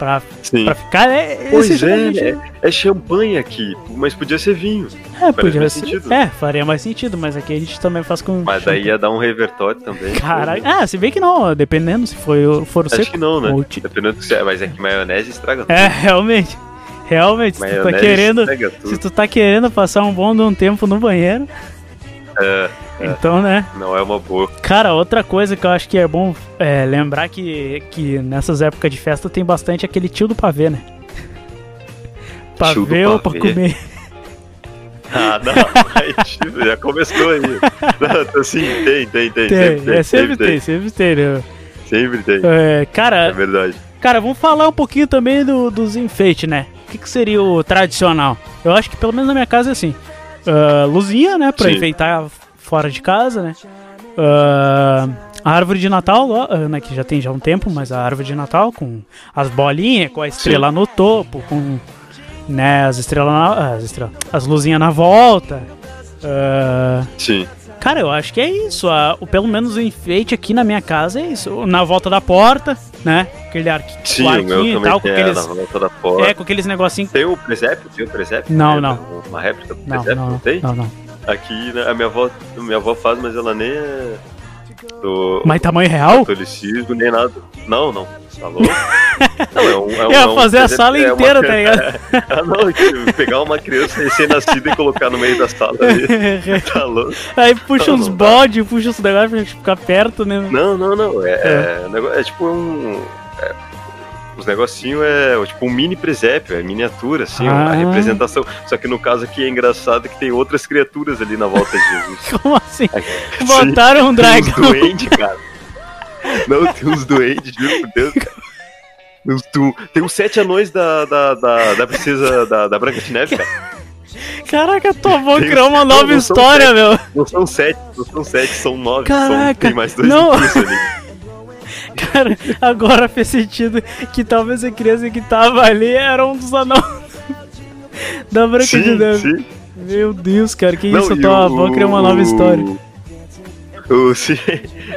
Speaker 4: Pra,
Speaker 3: Sim.
Speaker 4: pra ficar. É,
Speaker 3: Pois é, é, é champanhe aqui, mas podia ser vinho.
Speaker 4: É,
Speaker 3: Faria
Speaker 4: podia
Speaker 3: mais
Speaker 4: ser.
Speaker 3: sentido.
Speaker 4: É, faria mais sentido, mas aqui a gente também faz com.
Speaker 3: Mas daí ia dar um revertório também.
Speaker 4: Caralho. Ah, se bem que não, dependendo se for, for o
Speaker 3: Acho
Speaker 4: seco.
Speaker 3: que não, né?
Speaker 4: ou
Speaker 3: Dependendo do que você é, mas é que maionese estraga
Speaker 4: É, realmente. Realmente, se tu tá querendo.
Speaker 3: tudo.
Speaker 4: Se tu tá querendo passar um bom um tempo no banheiro,
Speaker 3: É, é,
Speaker 4: então, né?
Speaker 3: não é uma boa.
Speaker 4: Cara, outra coisa que eu acho que é bom é, lembrar que, que nessas épocas de festa tem bastante aquele tio do pavê, né? (laughs)
Speaker 3: Tio do
Speaker 4: Pavê ou pra comer? (laughs)
Speaker 3: Ah, não, tipo, já começou aí. Não, assim, tem, tem, tem.
Speaker 4: Tem,
Speaker 3: sempre tem,
Speaker 4: é, sempre tem, sempre tem, né?
Speaker 3: Sempre tem.
Speaker 4: É, cara,
Speaker 3: É verdade.
Speaker 4: Cara, vamos falar um pouquinho também do- dos enfeites, né? O que, que seria o tradicional? Eu acho que pelo menos na minha casa é assim. Ah, luzinha, né? Pra
Speaker 3: Sim.
Speaker 4: enfeitar fora de casa, né? Ah, a árvore de Natal, ah, né, que já tem já um tempo, mas a árvore de Natal com as bolinhas, com a estrela no topo, com né, as estrelas, na, as, estrelas, as luzinhas na volta. Ah,
Speaker 3: Sim.
Speaker 4: Cara, eu acho que é isso. a- o, pelo menos o enfeite aqui na minha casa é isso. Na volta da porta, né? Aquele arqui,
Speaker 3: Sim,
Speaker 4: arquinho e tal, com
Speaker 3: tem,
Speaker 4: aqueles.
Speaker 3: é, na volta da porta.
Speaker 4: É, com aqueles negocinhos.
Speaker 3: Tem o presépio? Tem o presépio?
Speaker 4: Não,
Speaker 3: Tem
Speaker 4: não.
Speaker 3: Uma réplica do
Speaker 4: Não,
Speaker 3: presépio?
Speaker 4: não,
Speaker 3: Não, tem?
Speaker 4: não, não.
Speaker 3: Aqui né, a minha avó, minha avó faz, mas ela nem é do
Speaker 4: Mas tamanho real?
Speaker 3: catolicismo, nem nada. Não, não. Tá louco? (laughs) Não, é um, é um,
Speaker 4: Ia
Speaker 3: é um
Speaker 4: fazer a sala
Speaker 3: é uma-
Speaker 4: inteira, tá ligado?
Speaker 3: ah, (laughs) não, pegar uma criança recém-nascida e colocar no meio da sala ali. (laughs) Tá louco?
Speaker 4: Aí puxa
Speaker 3: Não,
Speaker 4: uns
Speaker 3: não dá.
Speaker 4: bode, puxa uns negócios pra gente ficar perto, né?
Speaker 3: Não, não, não. É,
Speaker 4: É.
Speaker 3: é, é tipo um. Os negocinhos é tipo um mini presépio, é miniatura, assim,
Speaker 4: Ah.
Speaker 3: a representação. Só que no caso aqui é engraçado que tem outras criaturas ali na volta de Jesus. (laughs)
Speaker 4: Como assim?
Speaker 3: Sim, (laughs)
Speaker 4: Botaram um
Speaker 3: Tem uns
Speaker 4: dragão.
Speaker 3: duendes, cara. Não, tem uns duendes, juro por Deus, cara. Tem uns sete anões da, da, da, da princesa da, da Branca de Neve, cara.
Speaker 4: Caraca, tua avó criou uma
Speaker 3: não,
Speaker 4: nova
Speaker 3: não são
Speaker 4: história,
Speaker 3: sete,
Speaker 4: meu.
Speaker 3: Não são sete, não são sete, são nove. são-
Speaker 4: Caraca,
Speaker 3: tem mais dois
Speaker 4: não.
Speaker 3: ali.
Speaker 4: Cara, agora fez sentido que talvez a criança que tava ali era um dos anões (laughs) da Branca de
Speaker 3: Sim,
Speaker 4: Neve.
Speaker 3: sim.
Speaker 4: Meu Deus, cara, que
Speaker 3: Não,
Speaker 4: isso?
Speaker 3: e
Speaker 4: Tua
Speaker 3: o-
Speaker 4: avó criou uma nova história.
Speaker 3: O, sim,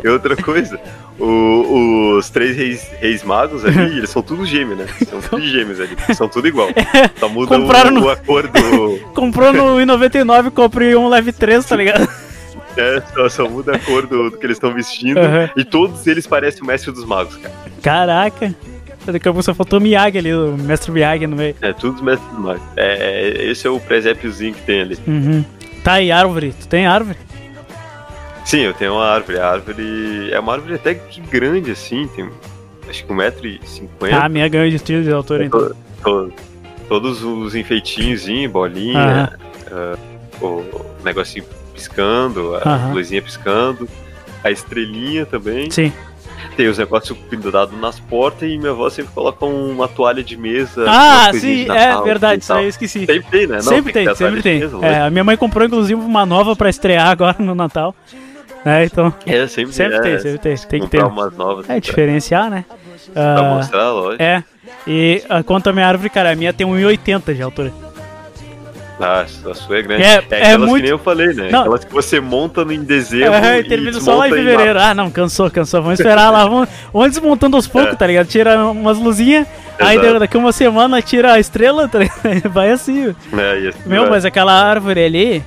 Speaker 3: e outra coisa, o- os três reis, reis magos ali, (laughs) eles são tudo gêmeos, né? São tudo gêmeos ali, são tudo igual. (laughs) Só muda o,
Speaker 4: no-
Speaker 3: a cor do.
Speaker 4: Comprou no I99 comprei um Leve 3, tá ligado?
Speaker 3: É, só, só muda a cor do, do que eles estão vestindo.
Speaker 4: Aham.
Speaker 3: E todos eles parecem o mestre dos magos, cara.
Speaker 4: Caraca. Daqui a pouco só faltou o Miyagi ali, o mestre Miyagi no meio.
Speaker 3: É, tudo os mestres dos magos. É, esse é o presépiozinho que tem ali.
Speaker 4: Uhum. Tá, e árvore? Tu tem árvore?
Speaker 3: Sim, eu tenho uma árvore. A árvore é uma árvore até que grande, assim, tem acho que 1,50m.
Speaker 4: Ah, minha ganha de tiro de altura, então.
Speaker 3: To- to- todos os enfeitinhos, bolinha, ah, o negocinho piscando, a
Speaker 4: Aham.
Speaker 3: luzinha piscando, a estrelinha também.
Speaker 4: Sim.
Speaker 3: Tem os negócios pendurados nas portas e minha avó sempre coloca uma toalha de mesa.
Speaker 4: Ah, sim, é
Speaker 3: Natal,
Speaker 4: verdade,
Speaker 3: assim,
Speaker 4: isso aí eu esqueci.
Speaker 3: Sempre tem, né? Não,
Speaker 4: sempre
Speaker 3: tem,
Speaker 4: tem, sempre tem.
Speaker 3: mesa,
Speaker 4: É, a minha mãe comprou, inclusive, uma nova pra estrear agora no Natal. É, então.
Speaker 3: É, sempre,
Speaker 4: Sempre
Speaker 3: é,
Speaker 4: tem, sempre tem. Tem que ter.
Speaker 3: umas novas.
Speaker 4: É,
Speaker 3: pra-
Speaker 4: diferenciar, né?
Speaker 3: Pra
Speaker 4: Ah,
Speaker 3: mostrar, lógico.
Speaker 4: É. E ah, quanto à minha árvore, cara, a minha tem 1,80 de altura.
Speaker 3: Ah, a sua é grande.
Speaker 4: É-
Speaker 3: É,
Speaker 4: é
Speaker 3: aquelas
Speaker 4: muito-
Speaker 3: que nem eu falei, né?
Speaker 4: Não.
Speaker 3: Aquelas que você monta em dezembro
Speaker 4: É,
Speaker 3: e
Speaker 4: termina só lá em fevereiro.
Speaker 3: março.
Speaker 4: Ah, não, cansou, cansou. Vamos esperar lá. Vamos, vamos desmontando aos poucos,
Speaker 3: É.
Speaker 4: tá ligado? Tira umas luzinhas, aí
Speaker 3: Exato.
Speaker 4: daqui uma semana tira a estrela, tá ligado? (laughs) Vai assim.
Speaker 3: É, assim
Speaker 4: Meu,
Speaker 3: vai.
Speaker 4: mas aquela árvore ali,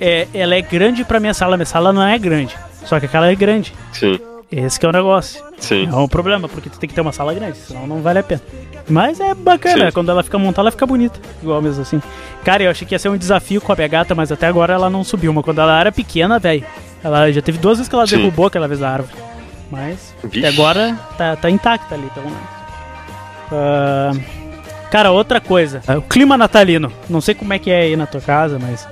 Speaker 4: é, ela é grande pra minha sala. Minha sala não é grande. Só que aquela é grande.
Speaker 3: Sim,
Speaker 4: Esse que é o negócio.
Speaker 3: sim.
Speaker 4: É um problema, porque tu tem que ter uma sala grande, senão não vale a pena. Mas é bacana,
Speaker 3: Sim.
Speaker 4: quando ela fica montada, ela fica bonita. Igual mesmo assim. Cara, eu achei que ia ser um desafio com a minha gata, mas até agora ela não subiu. Mas quando ela era pequena, velho, ela já teve duas vezes que ela
Speaker 3: Sim.
Speaker 4: derrubou aquela vez a árvore. Mas
Speaker 3: Vixe.
Speaker 4: até agora tá, tá intacta ali, então. Ah, cara, outra coisa. O clima natalino. Não sei como é que é aí na tua casa, mas.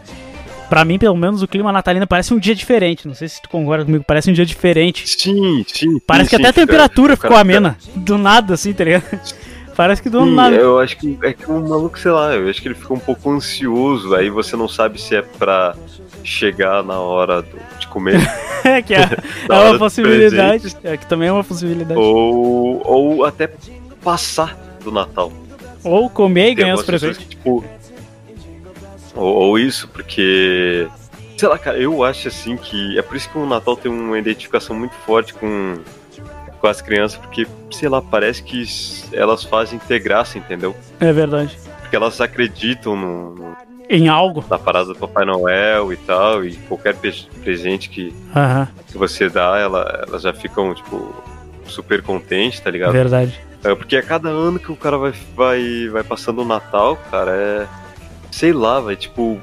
Speaker 4: Pra mim, pelo menos, o clima natalino parece um dia diferente. Não sei se tu concorda comigo, parece um dia diferente.
Speaker 3: Sim, sim.
Speaker 4: Parece
Speaker 3: sim,
Speaker 4: que até a
Speaker 3: sim,
Speaker 4: temperatura
Speaker 3: cara.
Speaker 4: ficou amena. Do nada, assim, tá ligado? (laughs) Parece que do
Speaker 3: Sim,
Speaker 4: nada.
Speaker 3: eu acho que é que o maluco, sei lá, eu acho que ele fica um pouco ansioso, aí você não sabe se é pra chegar na hora de comer. (laughs)
Speaker 4: É que é, (laughs) é uma possibilidade. É que também é uma possibilidade. Ou,
Speaker 3: ou, ou até passar do Natal.
Speaker 4: comer e
Speaker 3: Tem
Speaker 4: ganhar os presentes.
Speaker 3: que, tipo, ou, ou isso, porque. Sei lá, cara, eu acho assim que. É por isso que o Natal tem uma identificação muito forte com, com as crianças, porque, sei lá, parece que elas fazem ter graça, entendeu?
Speaker 4: É verdade.
Speaker 3: Porque elas acreditam no, no-
Speaker 4: Em algo.
Speaker 3: na parada do Papai Noel e tal, e qualquer presente que,
Speaker 4: Aham,
Speaker 3: que você dá, ela, elas já ficam, tipo, super contentes, tá ligado?
Speaker 4: verdade.
Speaker 3: É, porque a cada ano que o cara vai, vai, vai passando o Natal, cara, é. Sei lá, vai tipo.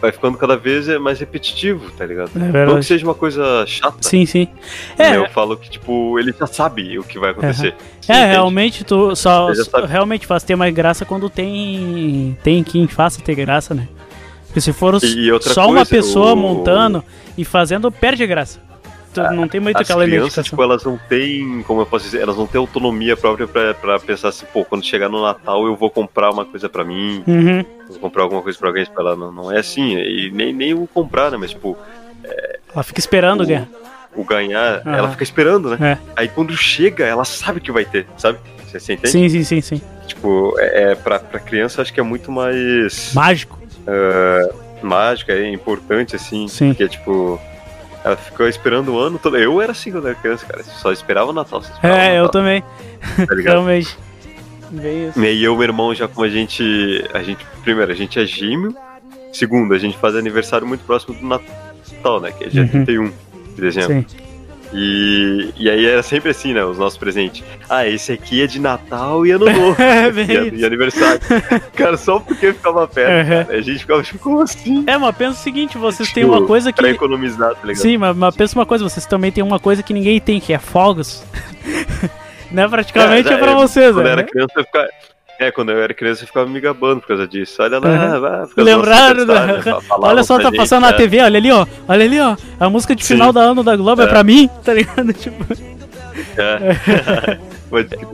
Speaker 3: Vai ficando cada vez é mais repetitivo, tá ligado?
Speaker 4: É
Speaker 3: Não
Speaker 4: verdade.
Speaker 3: que seja uma coisa chata.
Speaker 4: Sim, sim. É,
Speaker 3: Eu falo que, tipo, ele já sabe o que vai acontecer.
Speaker 4: É realmente tu só, realmente faz ter mais graça quando tem tem quem faça ter graça, né? Porque se for só uma
Speaker 3: coisa,
Speaker 4: pessoa
Speaker 3: o-
Speaker 4: montando e fazendo, perde a graça. Tu não tem muito aquela
Speaker 3: crianças,
Speaker 4: identificação.
Speaker 3: tipo, elas não têm, como eu posso dizer, elas não têm autonomia própria pra, pra pensar assim, pô, quando chegar no Natal eu vou comprar uma coisa pra mim,
Speaker 4: Uhum.
Speaker 3: vou comprar alguma coisa pra alguém, pra ela. Não, não é assim, e nem, nem o comprar, né? Mas, tipo,
Speaker 4: Ela fica esperando
Speaker 3: o,
Speaker 4: ganhar.
Speaker 3: o ganhar, ela fica esperando, né?
Speaker 4: É.
Speaker 3: Aí quando chega, ela sabe que vai ter, sabe? Você, você entende?
Speaker 4: Sim, sim, sim, sim.
Speaker 3: Tipo, é, é pra, pra criança acho que é muito mais.
Speaker 4: Mágico.
Speaker 3: ah, mágico, é importante, assim.
Speaker 4: Sim.
Speaker 3: Porque, tipo, ela ficou esperando o ano todo. Eu era assim quando era criança, cara. Só esperava o Natal. Esperava o
Speaker 4: É, eu
Speaker 3: Natal,
Speaker 4: também.
Speaker 3: Tá ligado?
Speaker 4: Isso.
Speaker 3: E aí eu e meu irmão, já como a gente. A gente. Primeiro, a gente é gêmeo. Segundo, a gente faz aniversário muito próximo do Natal, né? Que é dia
Speaker 4: Uhum.
Speaker 3: 31 de dezembro.
Speaker 4: Sim.
Speaker 3: E, e aí era sempre assim, né? Os nossos presentes. Ah, esse aqui é de Natal e Ano Novo. (laughs)
Speaker 4: É,
Speaker 3: e, e aniversário. (laughs) Cara, só porque ficava perto.
Speaker 4: Uhum.
Speaker 3: A gente ficava tipo, como assim?
Speaker 4: É, mas pensa o seguinte, vocês têm
Speaker 3: Tipo,
Speaker 4: uma coisa que.
Speaker 3: Pra economizar, tá ligado?
Speaker 4: Sim, mas, mas pensa uma coisa, vocês também têm uma coisa que ninguém tem, que é fogos. (laughs) né? Praticamente é,
Speaker 3: já
Speaker 4: pra vocês,
Speaker 3: Quando
Speaker 4: né?
Speaker 3: eu era criança, eu ficava. É, quando eu era criança, eu ficava me gabando por causa disso. Olha lá,
Speaker 4: Uhum.
Speaker 3: fica
Speaker 4: Lembraram da...
Speaker 3: né?
Speaker 4: Olha só, tá
Speaker 3: gente,
Speaker 4: passando na
Speaker 3: é.
Speaker 4: TV, olha ali, ó. Olha ali, ó. A música de
Speaker 3: Sim.
Speaker 4: final da ano da Globo é,
Speaker 3: É.
Speaker 4: pra mim, (laughs) tá ligado? Tipo,
Speaker 3: É. (laughs) Pode
Speaker 4: daqui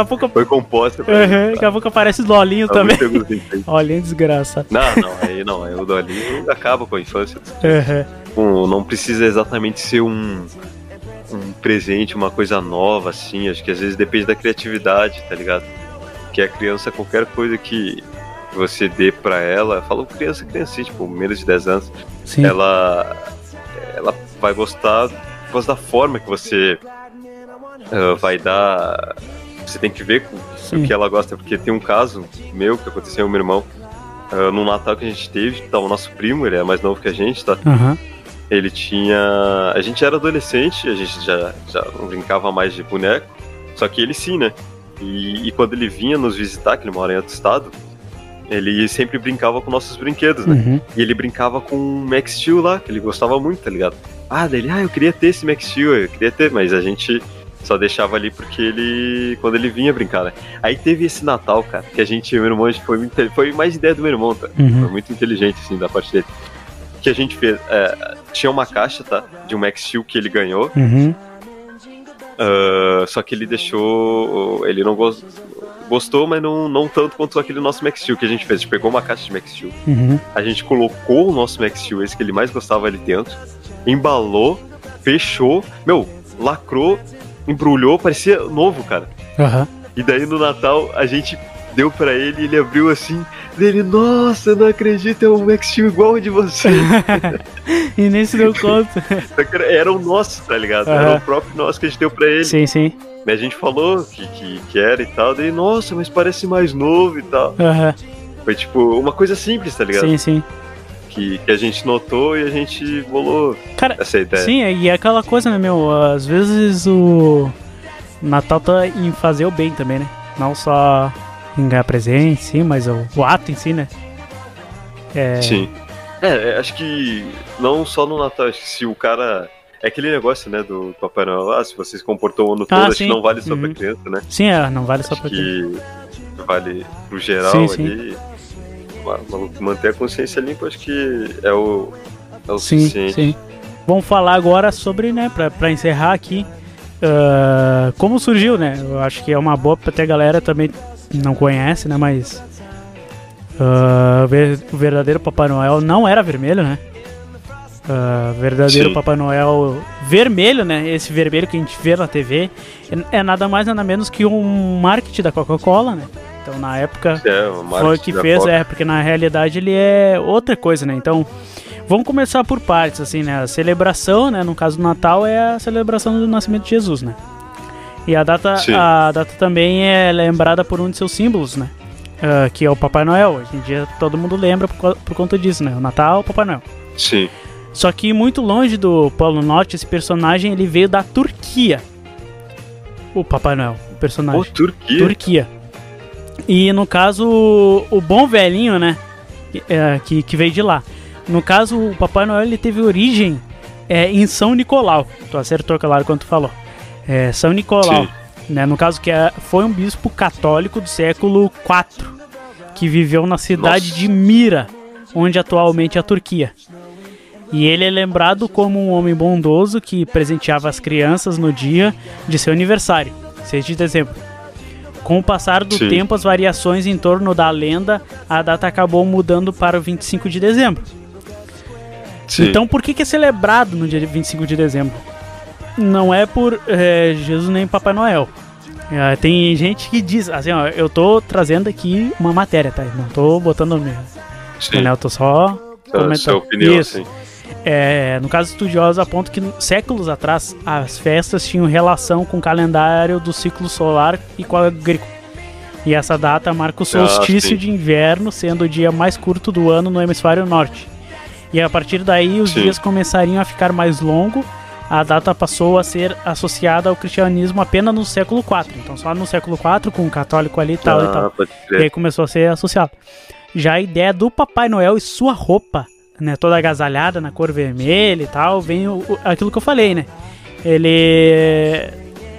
Speaker 4: a pouco.
Speaker 3: Foi composta
Speaker 4: Uhum, daqui a pouco aparece o Dolinho
Speaker 3: Tá
Speaker 4: também. (laughs) Olha, desgraça.
Speaker 3: Não, não, aí não, aí o Dolinho acaba com a infância.
Speaker 4: Uhum.
Speaker 3: Não precisa exatamente ser um, um presente, uma coisa nova, assim. Acho que às vezes depende da criatividade, tá ligado? Que a criança, qualquer coisa que você dê pra ela, falo criança, criança, tipo, menos de 10 anos,
Speaker 4: Sim.
Speaker 3: ela ela vai gostar por causa da forma que você ah, vai dar. Você tem que ver o que ela gosta, porque tem um caso meu que aconteceu com meu irmão. ah, no Natal que a gente teve, tá o nosso primo, ele é mais novo que a gente, tá?
Speaker 4: Aham.
Speaker 3: Ele tinha. A gente era adolescente, a gente já, já não brincava mais de boneco, só que ele sim, né? E, e quando ele vinha nos visitar, que ele mora em outro estado, ele sempre brincava com nossos brinquedos, né?
Speaker 4: Uhum.
Speaker 3: E ele brincava com o Max Steel lá, que ele gostava muito, tá ligado? Ah, daí ele, ah, eu queria ter esse Max Steel, eu queria ter, mas a gente só deixava ali porque ele. quando ele vinha brincar, né? Aí teve esse Natal, cara, que a gente, meu irmão, a gente foi, muito, foi mais ideia do meu irmão, tá?
Speaker 4: Uhum.
Speaker 3: Foi muito inteligente, assim, da parte dele. Que a gente fez. é, tinha uma caixa, tá? De um Max Steel que ele ganhou.
Speaker 4: Uhum.
Speaker 3: ah, só que ele deixou. Ele não gos- gostou, mas não, não tanto quanto aquele nosso Max Steel que a gente fez. A gente pegou uma caixa de Max Steel.
Speaker 4: Uhum.
Speaker 3: A gente colocou o nosso Max Steel, esse que ele mais gostava ali dentro, embalou, fechou, meu, lacrou, embrulhou, parecia novo, cara.
Speaker 4: Aham.
Speaker 3: E daí no Natal a gente deu pra ele e ele abriu assim, dele, nossa, eu não acredito, é um Max Steel igual de você. (laughs)
Speaker 4: e nem se deu conta.
Speaker 3: Era- era o nosso, tá ligado? Era
Speaker 4: Aham.
Speaker 3: o próprio nosso que a gente deu pra ele.
Speaker 4: sim, sim.
Speaker 3: Daí a gente falou que, que, que era e tal, daí, nossa, mas parece mais novo e tal.
Speaker 4: Aham.
Speaker 3: Foi tipo uma coisa simples, tá ligado?
Speaker 4: Sim, sim.
Speaker 3: Que, que a gente notou e a gente bolou
Speaker 4: Cara,
Speaker 3: essa ideia.
Speaker 4: Sim, e é aquela coisa, né, meu? Às vezes o Natal tá em fazer o bem também, né? Não só em ganhar presente, sim, mas o, o ato em si, né? É,
Speaker 3: Sim. É, é, acho que não só no Natal, acho que se o cara. É aquele negócio, né, do Papai Noel, ah, se você se comportou o ano todo,
Speaker 4: Ah,
Speaker 3: acho
Speaker 4: sim.
Speaker 3: que não vale só
Speaker 4: Uhum.
Speaker 3: pra criança, né?
Speaker 4: Sim, é, não vale só pra ti.
Speaker 3: Que vale pro geral
Speaker 4: Sim, sim.
Speaker 3: ali. Manter a consciência limpa, acho que é o, é o
Speaker 4: Sim,
Speaker 3: suficiente.
Speaker 4: sim. Vamos falar agora sobre, né, pra, pra encerrar aqui, ah, como surgiu, né? Eu acho que é uma boa pra ter a galera também não conhece, né, mas ah, o ver- o verdadeiro Papai Noel não era vermelho, né? Ah, verdadeiro
Speaker 3: Sim.
Speaker 4: Papai Noel vermelho, né? Esse vermelho que a gente vê na TV é, é nada mais nada menos que um marketing da Coca-Cola, né? Então na época
Speaker 3: É,
Speaker 4: foi o que fez,
Speaker 3: Coca.
Speaker 4: é, porque na realidade ele é outra coisa, né? Então, vamos começar por partes, assim, né? A celebração, né? No caso do Natal, é a celebração do nascimento de Jesus, né? E a data,
Speaker 3: Sim.
Speaker 4: a data também é lembrada por um de seus símbolos, né? Ah, que é o Papai Noel. Hoje em dia todo mundo lembra por, por conta disso, né? O Natal, o Papai Noel.
Speaker 3: Sim.
Speaker 4: Só que muito longe do Polo Norte, esse personagem ele veio da Turquia. O Papai Noel, o personagem.
Speaker 3: Ô, Turquia?
Speaker 4: Turquia. E no caso, o- o bom velhinho, né? é, que, que veio de lá. No caso, o Papai Noel ele teve origem é, em São Nicolau. Tu acertou, claro, quando tu falou. É, São Nicolau.
Speaker 3: Sim.
Speaker 4: Né, no caso, que é, foi um bispo católico do século IV, que viveu na cidade
Speaker 3: Nossa.
Speaker 4: de Mira, onde atualmente é a Turquia. E ele é lembrado como um homem bondoso que presenteava as crianças no dia de seu aniversário, 6 de dezembro. Com o passar do
Speaker 3: Sim.
Speaker 4: tempo, as variações em torno da lenda, a data acabou mudando para o 25 de dezembro.
Speaker 3: Sim.
Speaker 4: Então, por que, que é celebrado no dia 25 de dezembro? Não é por eh, Jesus nem Papai Noel. Eh, tem gente que diz, assim, ó, eu tô trazendo aqui uma matéria, tá? Não tô botando meu.
Speaker 3: Sim.
Speaker 4: Né? Eu tô só
Speaker 3: Sua-
Speaker 4: comentando.
Speaker 3: sua opinião,
Speaker 4: Isso.
Speaker 3: assim.
Speaker 4: É, no caso, estudiosos apontam que séculos atrás as festas tinham relação com o calendário do ciclo solar e com o agrícola. E essa data marca o solstício
Speaker 3: sim.
Speaker 4: de inverno, sendo o dia mais curto do ano no hemisfério norte. E a partir daí os
Speaker 3: Sim.
Speaker 4: dias começariam a ficar mais longos. A data passou a ser associada ao cristianismo apenas no século IV. Então só no século IV, com o católico ali e tal e
Speaker 3: Ah,
Speaker 4: tal.
Speaker 3: pode
Speaker 4: E aí começou a ser associado. Já a ideia do Papai Noel e sua roupa, né, toda agasalhada na cor vermelha e tal, vem o, o- aquilo que eu falei, né? Ele,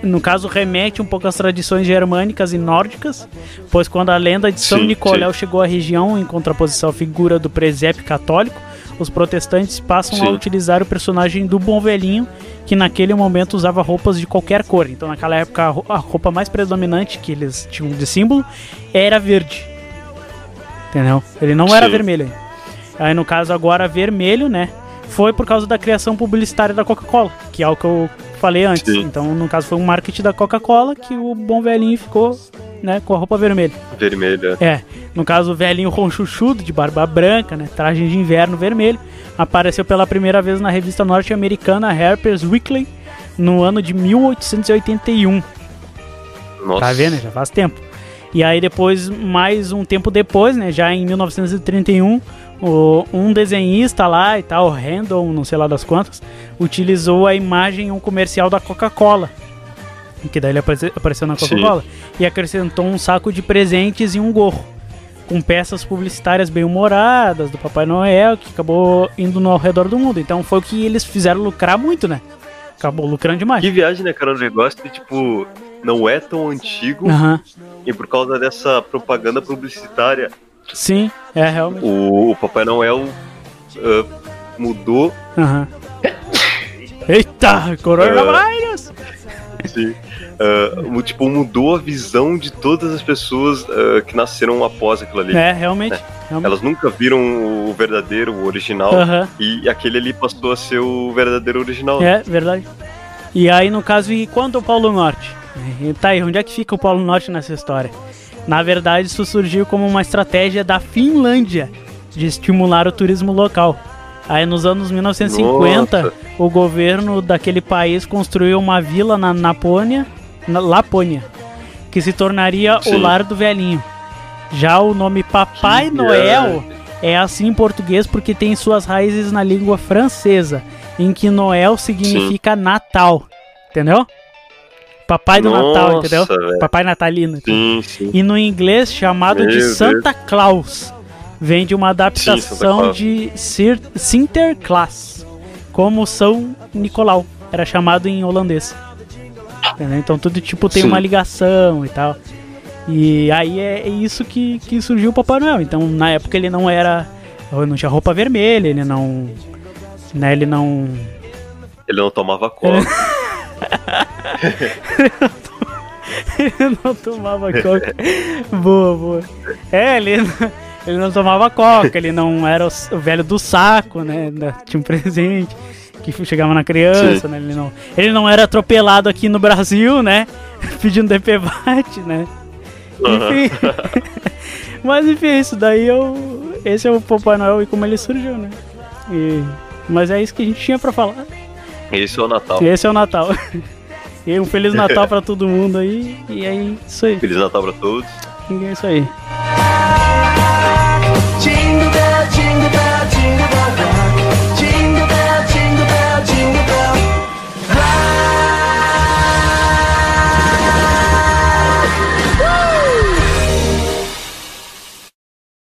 Speaker 4: no caso, remete um pouco às tradições germânicas e nórdicas, pois quando a lenda de São
Speaker 3: Sim,
Speaker 4: Nicolau
Speaker 3: sim.
Speaker 4: chegou à região, em contraposição à figura do presépio católico, os protestantes passam a
Speaker 3: Sim.
Speaker 4: utilizar o personagem do bom velhinho, que naquele momento usava roupas de qualquer cor. Então, naquela época, a ro- a roupa mais predominante que eles tinham de símbolo era verde. Entendeu? Ele não era
Speaker 3: Sim.
Speaker 4: vermelho. Aí, no caso, agora vermelho, né? Foi por causa da criação publicitária da Coca-Cola, que é o que eu falei antes.
Speaker 3: Sim.
Speaker 4: Então, no caso, foi um marketing da Coca-Cola que o bom velhinho ficou, né, com a roupa vermelha.
Speaker 3: Vermelha.
Speaker 4: É, no caso, o velhinho ronchuchudo, de barba branca, né? Traje de inverno vermelho. Apareceu pela primeira vez na revista norte-americana Harper's Weekly no ano de 1881.
Speaker 3: Nossa.
Speaker 4: Tá vendo? Já faz tempo. E aí depois, mais um tempo depois, né, já em 1931, o- um desenhista lá e tal, Randall, não sei lá das quantas, utilizou a imagem em um comercial da Coca-Cola. Que daí ele aparece- apareceu na. Coca-Cola. E acrescentou um saco de presentes e um gorro. Com peças publicitárias bem humoradas do Papai Noel, que acabou indo no ao redor do mundo. Então foi o que eles fizeram lucrar muito, né? Acabou lucrando demais.
Speaker 3: Que viagem, né, cara? Um negócio que, tipo, não é tão antigo.
Speaker 4: Aham.
Speaker 3: E por causa dessa propaganda publicitária,
Speaker 4: Sim, é realmente.
Speaker 3: o, o Papai Noel ah, mudou.
Speaker 4: Aham. Eita, coronavírus!
Speaker 3: Sim. Mu- tipo, mudou a visão de todas as pessoas ah, que nasceram após aquilo ali.
Speaker 4: É, realmente. realmente.
Speaker 3: Elas nunca viram o verdadeiro, o original. E aquele ali passou a ser o verdadeiro original.
Speaker 4: É, verdade. E aí, no caso, e quanto ao Polo Norte? Tá aí, onde é que fica o Polo Norte nessa história? Na verdade, isso surgiu como uma estratégia da Finlândia de estimular o turismo local. Aí, nos anos 1950,
Speaker 3: Nossa.
Speaker 4: o governo daquele país construiu uma vila na Lapônia, na Lapônia que se tornaria o
Speaker 3: Sim.
Speaker 4: lar do velhinho. Já o nome Papai
Speaker 3: Que
Speaker 4: Noel é assim em português porque tem suas raízes na língua francesa, em que Noel significa Natal. Entendeu? Papai do Natal,
Speaker 3: Nossa,
Speaker 4: entendeu?
Speaker 3: velho.
Speaker 4: Papai natalino.
Speaker 3: Sim, sim.
Speaker 4: E no inglês chamado
Speaker 3: Meu
Speaker 4: de
Speaker 3: Deus.
Speaker 4: Santa Claus. Vem de uma adaptação
Speaker 3: Claus.
Speaker 4: de Sir, Sinterklaas, como São Nicolau. Era chamado em holandês. Entendeu? Então tudo tipo tem
Speaker 3: Sim.
Speaker 4: uma ligação e tal. E aí é, é isso que, que surgiu o Papai Noel. Então na época ele não era. Não tinha roupa vermelha, ele não. Né, ele não.
Speaker 3: Ele não tomava cola.
Speaker 4: ele não (laughs) tomava coca. boa, boa. É, ele, não- ele não tomava coca, ele não era o, o velho do saco, né? Tinha um presente que chegava na criança, né? Ele não, ele não era atropelado aqui no Brasil, né? (laughs) Pedindo DPVAT, né? Enfim. (laughs) Mas enfim, isso daí eu. Esse é o Papai Noel e como ele surgiu, né? E- mas é isso que a gente tinha pra falar.
Speaker 3: Esse é o Natal.
Speaker 4: Esse é o Natal. (laughs) E um Feliz Natal pra todo mundo aí. E é isso aí.
Speaker 3: Feliz Natal pra todos.
Speaker 4: E é isso aí.